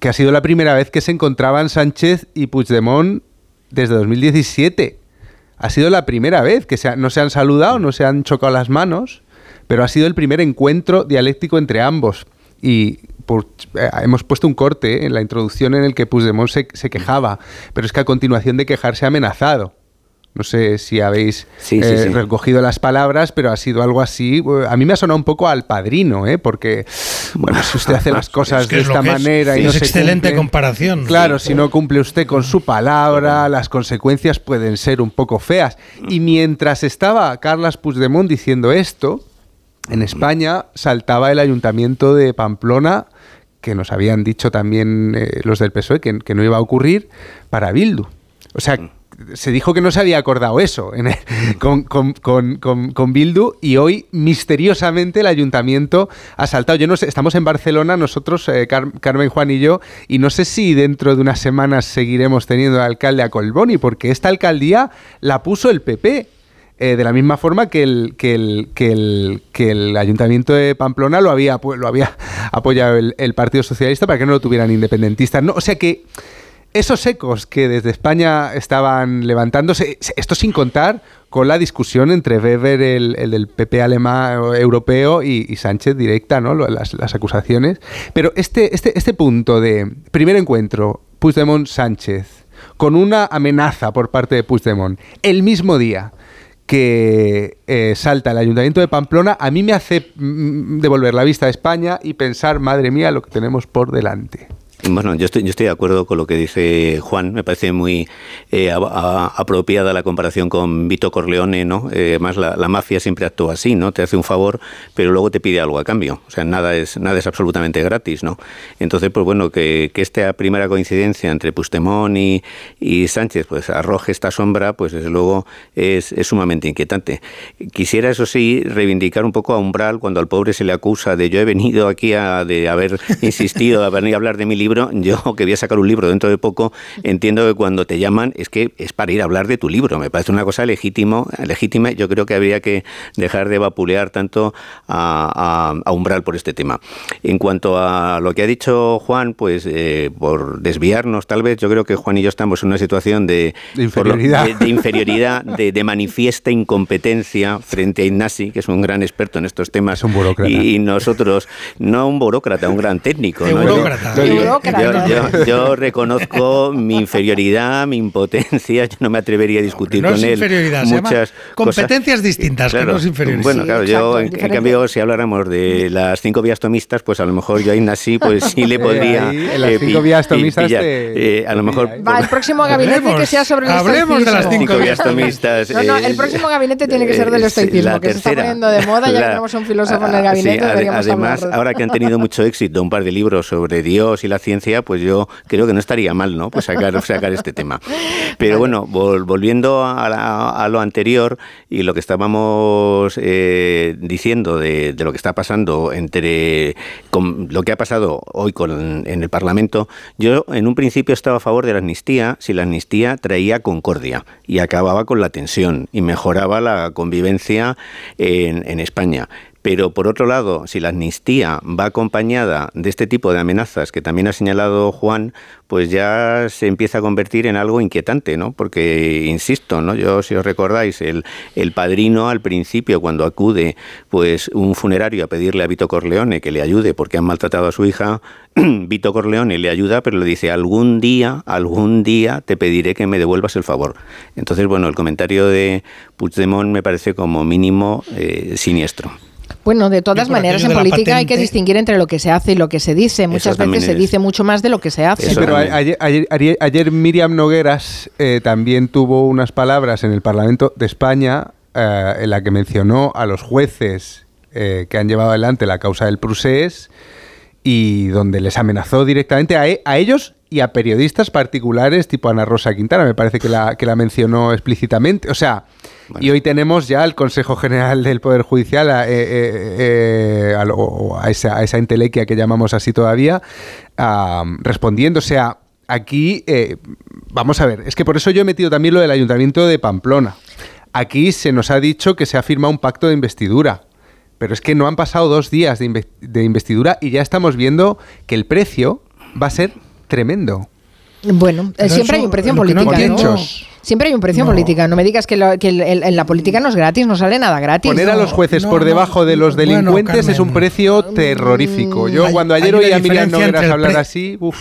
que ha sido la primera vez que se encontraban Sánchez y Puigdemont desde 2017. Ha sido la primera vez que no se han saludado, no se han chocado las manos, pero ha sido el primer encuentro dialéctico entre ambos. Y eh, hemos puesto un corte en la introducción en el que Puigdemont se, se quejaba, pero es que a continuación de quejarse ha amenazado. No sé si habéis eh, recogido las palabras, pero ha sido algo así. A mí me ha sonado un poco al padrino, ¿eh? porque, bueno, si usted hace las (laughs) cosas de esta manera y no es excelente comparación. Claro, si no cumple usted con su palabra, las consecuencias pueden ser un poco feas. Y mientras estaba Carlas Puigdemont diciendo esto, en España saltaba el ayuntamiento de Pamplona que nos habían dicho también eh, los del PSOE que, que, no iba a ocurrir para Bildu. O sea, se dijo que no se había acordado eso con, con, Bildu y hoy misteriosamente el ayuntamiento ha saltado. Yo no sé, estamos en Barcelona nosotros, eh, Carmen Juan y yo, y no sé si dentro de unas semanas seguiremos teniendo al alcalde a Colboni, porque esta alcaldía la puso el PP. Eh, de la misma forma que el, que el, que el, que el Ayuntamiento de Pamplona lo había, lo había (laughs) apoyado el, el Partido Socialista para que no lo tuvieran independentistas. No, o sea que esos ecos que desde España estaban levantándose, esto sin contar con la discusión entre Weber, el, del PP alemán europeo, y, Sánchez directa, ¿no? Las, acusaciones. Pero este, este, este punto de primer encuentro, Puigdemont-Sánchez, con una amenaza por parte de Puigdemont, el mismo día que eh, salta el Ayuntamiento de Pamplona, a mí me hace mm, devolver la vista a España y pensar, madre mía, lo que tenemos por delante. Bueno, yo estoy, de acuerdo con lo que dice Juan. Me parece muy eh, apropiada la comparación con Vito Corleone, ¿no? Eh, además, la, mafia siempre actúa así, ¿no? Te hace un favor, pero luego te pide algo a cambio. O sea, nada es, nada es absolutamente gratis, ¿no? Entonces, pues bueno, que, que esta primera coincidencia entre Pustemón y, y, Sánchez, pues arroje esta sombra, pues desde luego es, es sumamente inquietante. Quisiera, eso sí, reivindicar un poco a Umbral cuando al pobre se le acusa de yo he venido aquí a de haber insistido, a venir a hablar de mi libro (laughs) yo que voy a sacar un libro dentro de poco, entiendo que cuando te llaman es que es para ir a hablar de tu libro. Me parece una cosa legítimo, legítima. Yo creo que habría que dejar de vapulear tanto a, Umbral por este tema. En cuanto a lo que ha dicho Juan, pues eh, por desviarnos tal vez, yo creo que Juan y yo estamos en una situación de, inferioridad, de, manifiesta incompetencia frente a Ignasi, que es un gran experto en estos temas. un burócrata. Y, nosotros, no un burócrata, un gran técnico. Yo, reconozco mi inferioridad, mi impotencia, yo no me atrevería a discutir con él. muchas competencias distintas, que no es inferioridad. Bueno, claro, yo en, cambio, si habláramos de las cinco vías tomistas, pues a lo mejor yo ahí nací, pues sí le (laughs) podría. en las cinco vías tomistas. Eh, a lo mejor. Va, el próximo gabinete que sea sobre el Hablemos de las cinco vías tomistas. No, no, el próximo gabinete tiene que ser del estoicismo, que se está poniendo de moda, ya tenemos un filósofo en el ah, gabinete. además, ahora que han tenido mucho éxito un par de libros sobre Dios y la ciencia, pues yo creo que no estaría mal, ¿no? Pues sacar, (laughs) sacar este tema. Pero bueno, volviendo a, lo anterior y lo que estábamos eh, diciendo de, lo que está pasando entre lo que ha pasado hoy con, en el Parlamento, yo en un principio estaba a favor de la amnistía si la amnistía traía concordia y acababa con la tensión y mejoraba la convivencia en, en España. Pero por otro lado, si la amnistía va acompañada de este tipo de amenazas que también ha señalado Juan, pues ya se empieza a convertir en algo inquietante, ¿no? Porque, insisto, ¿no? Yo, si os recordáis, el, el padrino al principio, cuando acude pues un funerario a pedirle a Vito Corleone que le ayude porque han maltratado a su hija, (clears throat) Vito Corleone le ayuda, pero le dice, algún día, algún día te pediré que me devuelvas el favor. Entonces, bueno, el comentario de Puigdemont me parece como mínimo eh, siniestro. Bueno, de todas maneras, en política hay que distinguir entre lo que se hace y lo que se dice. Muchas veces se dice mucho más de lo que se hace. pero ayer, Miriam Nogueras eh, también tuvo unas palabras en el Parlamento de España eh, en la que mencionó a los jueces eh, que han llevado adelante la causa del Prusés y donde les amenazó directamente a, e, a ellos y a periodistas particulares tipo Ana Rosa Quintana, me parece que la, que la mencionó explícitamente. O sea, y hoy tenemos ya el Consejo General del Poder Judicial, a, eh, eh, eh, a, esa, a, esa, entelequia que llamamos así todavía, respondiendo. O sea, aquí, vamos a ver, es que por eso yo he metido también lo del Ayuntamiento de Pamplona. Aquí se nos ha dicho que se ha firmado un pacto de investidura. Pero es que no han pasado dos días de, de investidura y ya estamos viendo que el precio va a ser tremendo. Bueno, siempre hay un precio en política, ¿no? Siempre hay un precio en política. No me digas que, en la política no es gratis, no sale nada gratis. Poner a los jueces por debajo de los delincuentes es un precio terrorífico. Yo cuando ayer oí a Miriam Nogueras hablar así, uff.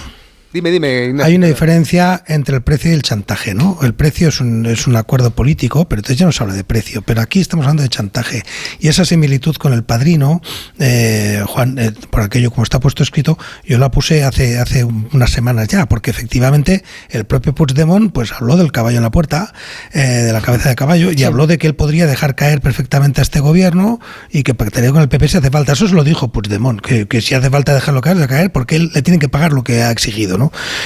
Dime, dime. Hay una diferencia entre el precio y el chantaje, ¿no? El precio es un, es un acuerdo político, pero entonces ya no se habla de precio. Pero aquí estamos hablando de chantaje. Y esa similitud con el padrino, eh, Juan, eh, por aquello como está puesto escrito, yo la puse hace, hace unas semanas ya, porque efectivamente el propio Puigdemont pues habló del caballo en la puerta, eh, de la cabeza de caballo, y habló de que él podría dejar caer perfectamente a este gobierno y que pactaría con el PP si hace falta. Eso se lo dijo Puigdemont, que, que si hace falta dejarlo caer, de caer, porque él le tiene que pagar lo que ha exigido.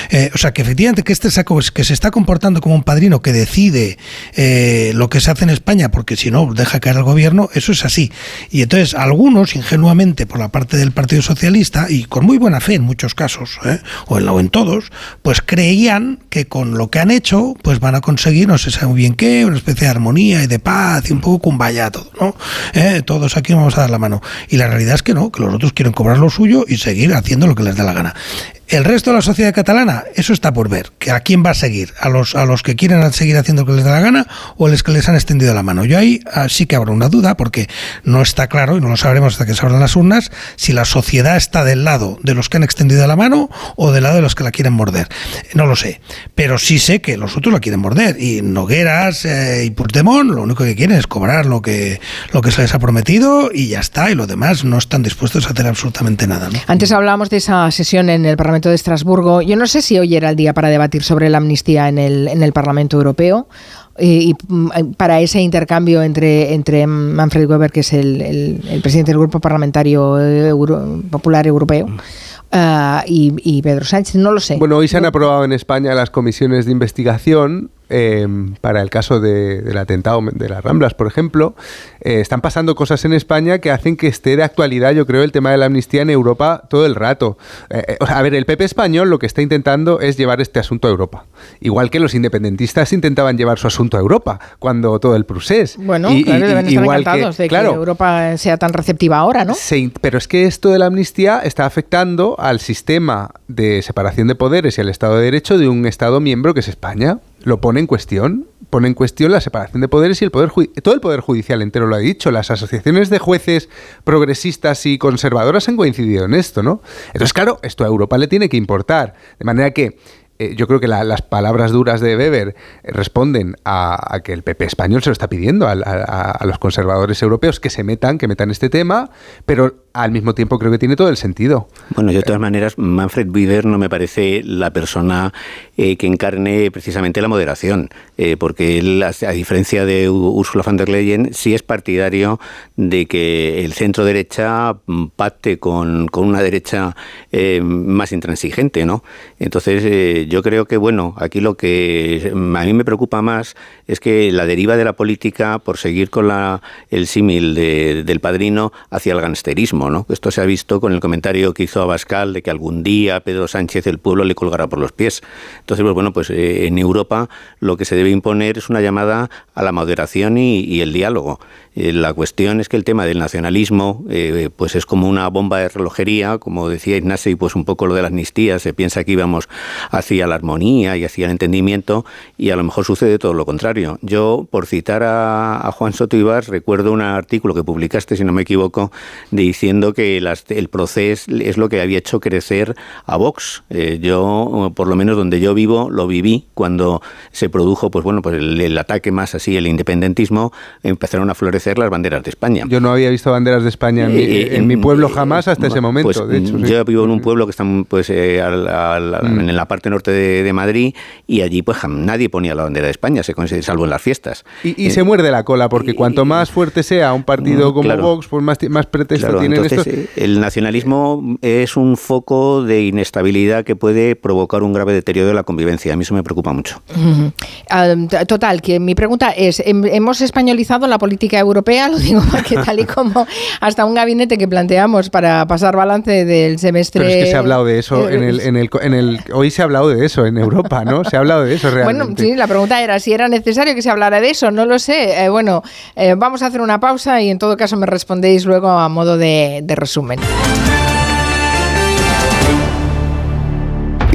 Eh, o sea, que efectivamente que este saco que se está comportando como un padrino que decide eh, lo que se hace en España, porque si no deja caer al gobierno, eso es así. Y entonces algunos, ingenuamente, por la parte del Partido Socialista, y con muy buena fe en muchos casos, ¿eh? o, en, o en todos, pues creían que con lo que han hecho, pues van a conseguir, no se sabe muy bien qué, una especie de armonía y de paz y un poco cumbaya todo, ¿no? Todos aquí vamos a dar la mano. Y la realidad es que no, que los otros quieren cobrar lo suyo y seguir haciendo lo que les dé la gana. El resto de la sociedad catalana, eso está por ver. Que ¿A quién va a seguir? ¿A los, a los que quieren seguir haciendo lo que les da la gana o a los que les han extendido la mano? Yo ahí ah, sí que habrá una duda porque no está claro, y no lo sabremos hasta que se abran las urnas, si la sociedad está del lado de los que han extendido la mano o del lado de los que la quieren morder. No lo sé. Pero sí sé que los otros la quieren morder. Y Nogueras eh, y Puigdemont lo único que quieren es cobrar lo que, lo que se les ha prometido y ya está. Y lo demás no están dispuestos a hacer absolutamente nada. Antes hablábamos de esa sesión en el Parlamento de Estrasburgo. Yo no sé si hoy era el día para debatir sobre la amnistía en el, en el Parlamento Europeo. Y, mm, para ese intercambio entre, entre Manfred Weber, que es el, el, presidente del Grupo Parlamentario Popular Europeo, uh, y, y, Pedro Sánchez, no lo sé. Bueno, hoy se han aprobado en España las comisiones de investigación Em, para el caso del atentado de las Ramblas, por ejemplo, eh, están pasando cosas en España que hacen que esté de actualidad, yo creo, el tema de la amnistía en Europa todo el rato. Eh, eh, a ver, el PP español lo que está intentando es llevar este asunto a Europa. Igual que los independentistas intentaban llevar su asunto a Europa cuando todo el procés. Bueno, y, claro, deben estar encantados de que Europa sea tan receptiva ahora, ¿no? Pero es que esto de la amnistía está afectando al sistema de separación de poderes y al Estado de Derecho de un Estado miembro que es España lo pone en cuestión. Pone en cuestión la separación de poderes y el poder todo el poder judicial entero lo ha dicho. Las asociaciones de jueces progresistas y conservadoras han coincidido en esto, ¿no? Entonces, claro, esto a Europa le tiene que importar. De manera que eh, yo creo que las palabras duras de Weber responden a, que el PP español se lo está pidiendo a, a, los conservadores europeos que se metan, que metan este tema, pero al mismo tiempo creo que tiene todo el sentido. Bueno, de todas maneras, Manfred Weber no me parece la persona eh, que encarne precisamente la moderación, eh, porque él, a diferencia de Ursula von der Leyen, sí es partidario de que el centro derecha pacte con, una derecha eh, más intransigente, ¿no? Entonces, yo creo que, bueno, aquí lo que a mí me preocupa más es que la deriva de la política, por seguir con la, el símil del padrino, hacia el gangsterismo. Esto se ha visto con el comentario que hizo Abascal de que algún día Pedro Sánchez el pueblo le colgará por los pies. Entonces, pues bueno, pues eh, en Europa lo que se debe imponer es una llamada a la moderación y el diálogo. Eh, la cuestión es que el tema del nacionalismo eh, pues es como una bomba de relojería, como decía Ignacio, pues un poco lo de la amnistía, se piensa que íbamos hacia la armonía y hacia el entendimiento y a lo mejor sucede todo lo contrario. Yo, por citar a, Juan Soto Ibas, recuerdo un artículo que publicaste, si no me equivoco, diciendo que el proceso es lo que había hecho crecer a Vox. Eh, yo, por lo menos donde yo vivo, lo viví cuando se produjo pues bueno, pues el, el ataque más así, el independentismo, empezaron a florecer las banderas de España. Yo no había visto banderas de España en, mi, eh, pueblo jamás hasta ese momento. Pues, de hecho, Yo vivo en un pueblo que está pues, eh, mm. en la parte norte de, Madrid y allí pues nadie ponía la bandera de España, se salvo en las fiestas. Y, se muerde la cola, porque cuanto más fuerte sea un partido mm, como Vox, pues más, más pretexto tienen entonces, eh, El nacionalismo es un foco de inestabilidad que puede provocar un grave deterioro de la convivencia. A mí eso me preocupa mucho. Ah, total, que mi pregunta es, ¿hemos españolizado la política europea? europea, (laughs) lo digo porque tal y como hasta un gabinete que planteamos para pasar balance del semestre... Pero es que se ha hablado de eso, en el, en el, en el, hoy se ha hablado de eso en Europa, ¿no? Se ha hablado de eso realmente. Bueno, sí, la pregunta era si era necesario que se hablara de eso, no lo sé. Eh, bueno, eh, vamos a hacer una pausa y en todo caso me respondéis luego a modo de, de resumen.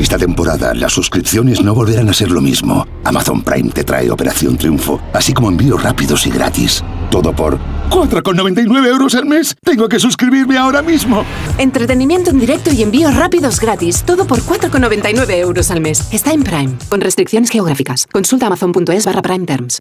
Esta temporada las suscripciones no volverán a ser lo mismo. Amazon Prime te trae Operación Triunfo, así como envíos rápidos y gratis. Todo por 4,99 euros al mes. Tengo que suscribirme ahora mismo. Entretenimiento en directo y envíos rápidos gratis. Todo por 4,99 euros al mes. Está en Prime, con restricciones geográficas. Consulta amazon.es barra Prime Terms.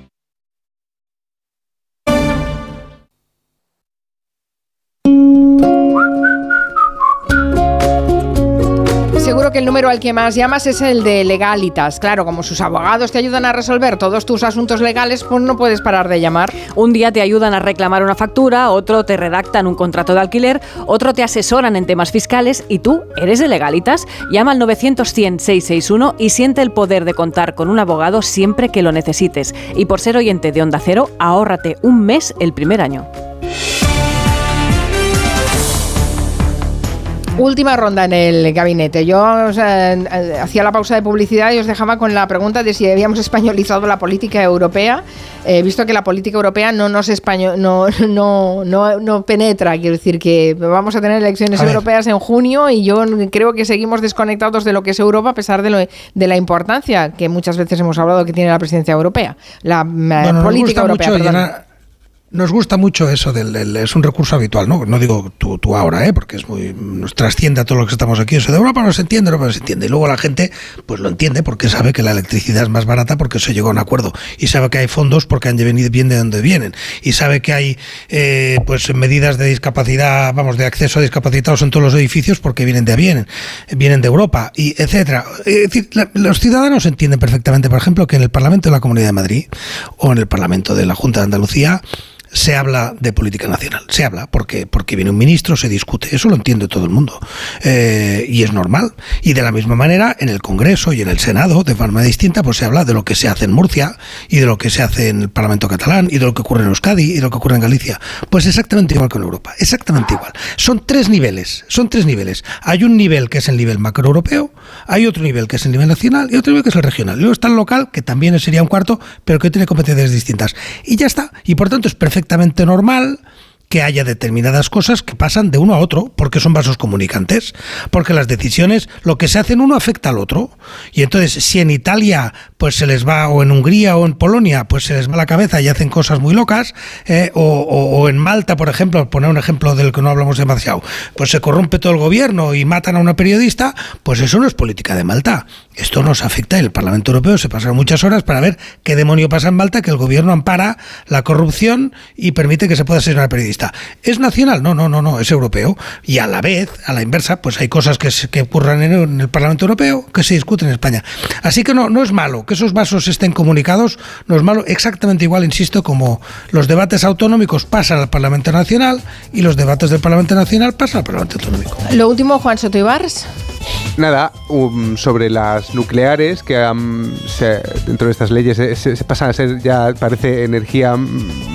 que el número al que más llamas es el de legalitas. Claro, como sus abogados te ayudan a resolver todos tus asuntos legales, pues no puedes parar de llamar. Un día te ayudan a reclamar una factura, otro te redactan un contrato de alquiler, otro te asesoran en temas fiscales y tú eres de legalitas. Llama al 900-100-661 y siente el poder de contar con un abogado siempre que lo necesites. Y por ser oyente de Onda Cero, ahórrate un mes el primer año. Última ronda en el gabinete. Yo o sea, eh, hacía la pausa de publicidad y os dejaba con la pregunta de si habíamos españolizado la política europea. He visto que la política europea no nos español, no, (laughs) no, no, no penetra. Quiero decir que vamos a tener elecciones A europeas en junio y yo creo que seguimos desconectados de lo que es Europa a pesar de, lo, de la importancia que muchas veces hemos hablado que tiene la presidencia europea. La eh, Bueno, política europea. mucho nos gusta mucho eso del, es un recurso habitual, ¿no? No digo tú, tú ahora, ¿eh? Porque es muy nos trasciende a todo lo que estamos aquí. Eso de Europa no se entiende, Europa no se entiende. Y luego la gente pues lo entiende porque sabe que la electricidad es más barata porque se llegó a un acuerdo y sabe que hay fondos porque han venido bien de donde vienen y sabe que hay eh, pues medidas de discapacidad, vamos, de acceso a discapacitados en todos los edificios porque vienen de bien, vienen de Europa y etcétera. Es decir, la- los ciudadanos entienden perfectamente, por ejemplo, que en el Parlamento de la Comunidad de Madrid o en el Parlamento de la Junta de Andalucía se habla de política nacional. Se habla porque, porque viene un ministro, se discute. Eso lo entiende todo el mundo. Eh, y es normal. Y de la misma manera, en el Congreso y en el Senado, de forma distinta, pues se habla de lo que se hace en Murcia y de lo que se hace en el Parlamento catalán y de lo que ocurre en Euskadi y de lo que ocurre en Galicia. Pues exactamente igual que en Europa. Exactamente igual. Son tres niveles. Son tres niveles. Hay un nivel que es el nivel macroeuropeo, hay otro nivel que es el nivel nacional y otro nivel que es el regional. Luego está el local, que también sería un cuarto, pero que tiene competencias distintas. Y ya está. Y por tanto es perfectamente normal que haya determinadas cosas que pasan de uno a otro, porque son vasos comunicantes, porque las decisiones, lo que se hace en uno afecta al otro. Y entonces, si en Italia pues se les va, o en Hungría o en Polonia, pues se les va la cabeza y hacen cosas muy locas, eh, o, o- o en Malta, por ejemplo, poner un ejemplo del que no hablamos demasiado, pues se corrompe todo el gobierno y matan a una periodista, pues eso no es política de Malta. Esto nos afecta el Parlamento Europeo se pasa muchas horas para ver qué demonio pasa en Malta, que el gobierno ampara la corrupción y permite que se pueda asesinar a periodista. ¿Es nacional? No, no, no, no, es europeo. Y a la vez, a la inversa, pues hay cosas que, se- que ocurran en, en el Parlamento Europeo que se discuten en España. Así que no, no es malo que esos vasos estén comunicados, no es malo, exactamente igual, insisto, como los debates autonómicos pasan al Parlamento Nacional y los debates del Parlamento Nacional pasan al Parlamento Autonómico. Lo último, Juan Soto Ibars. Nada, um, sobre las nucleares, que um, se- dentro de estas leyes se, pasan a ser ya, parece, energía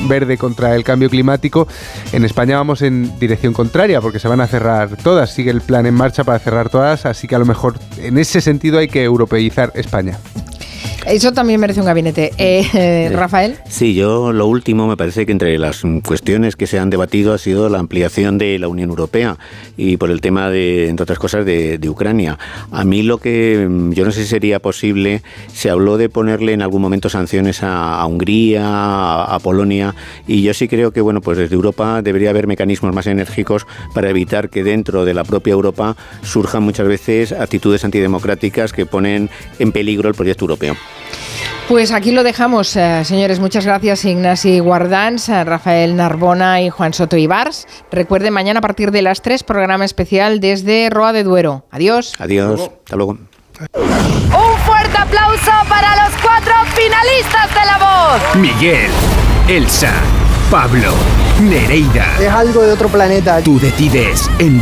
verde contra el cambio climático. En España vamos en dirección contraria, porque se van a cerrar todas. Sigue el plan en marcha para cerrar todas, así que a lo mejor en ese sentido hay que europeizar España. Eso también merece un gabinete. Eh, eh, Rafael. Sí, yo lo último me parece que entre las cuestiones que se han debatido ha sido la ampliación de la Unión Europea y por el tema de, entre otras cosas, de, de Ucrania. A mí lo que mm, yo no sé si sería posible, se habló de ponerle en algún momento sanciones a, a Hungría, a, a Polonia y yo sí creo que bueno, pues desde Europa debería haber mecanismos más enérgicos para evitar que dentro de la propia Europa surjan muchas veces actitudes antidemocráticas que ponen en peligro el proyecto europeo. Pues aquí lo dejamos, eh, señores. Muchas gracias, Ignasi Guardans, a Rafael Narbona y Juan Soto Ibars. Recuerden, mañana a partir de las 3, programa especial desde Roa de Duero. Adiós. Adiós, hasta luego. Un fuerte aplauso para los cuatro finalistas de La Voz. Miguel, Elsa, Pablo, Nereida. Es algo de otro planeta. Tú decides en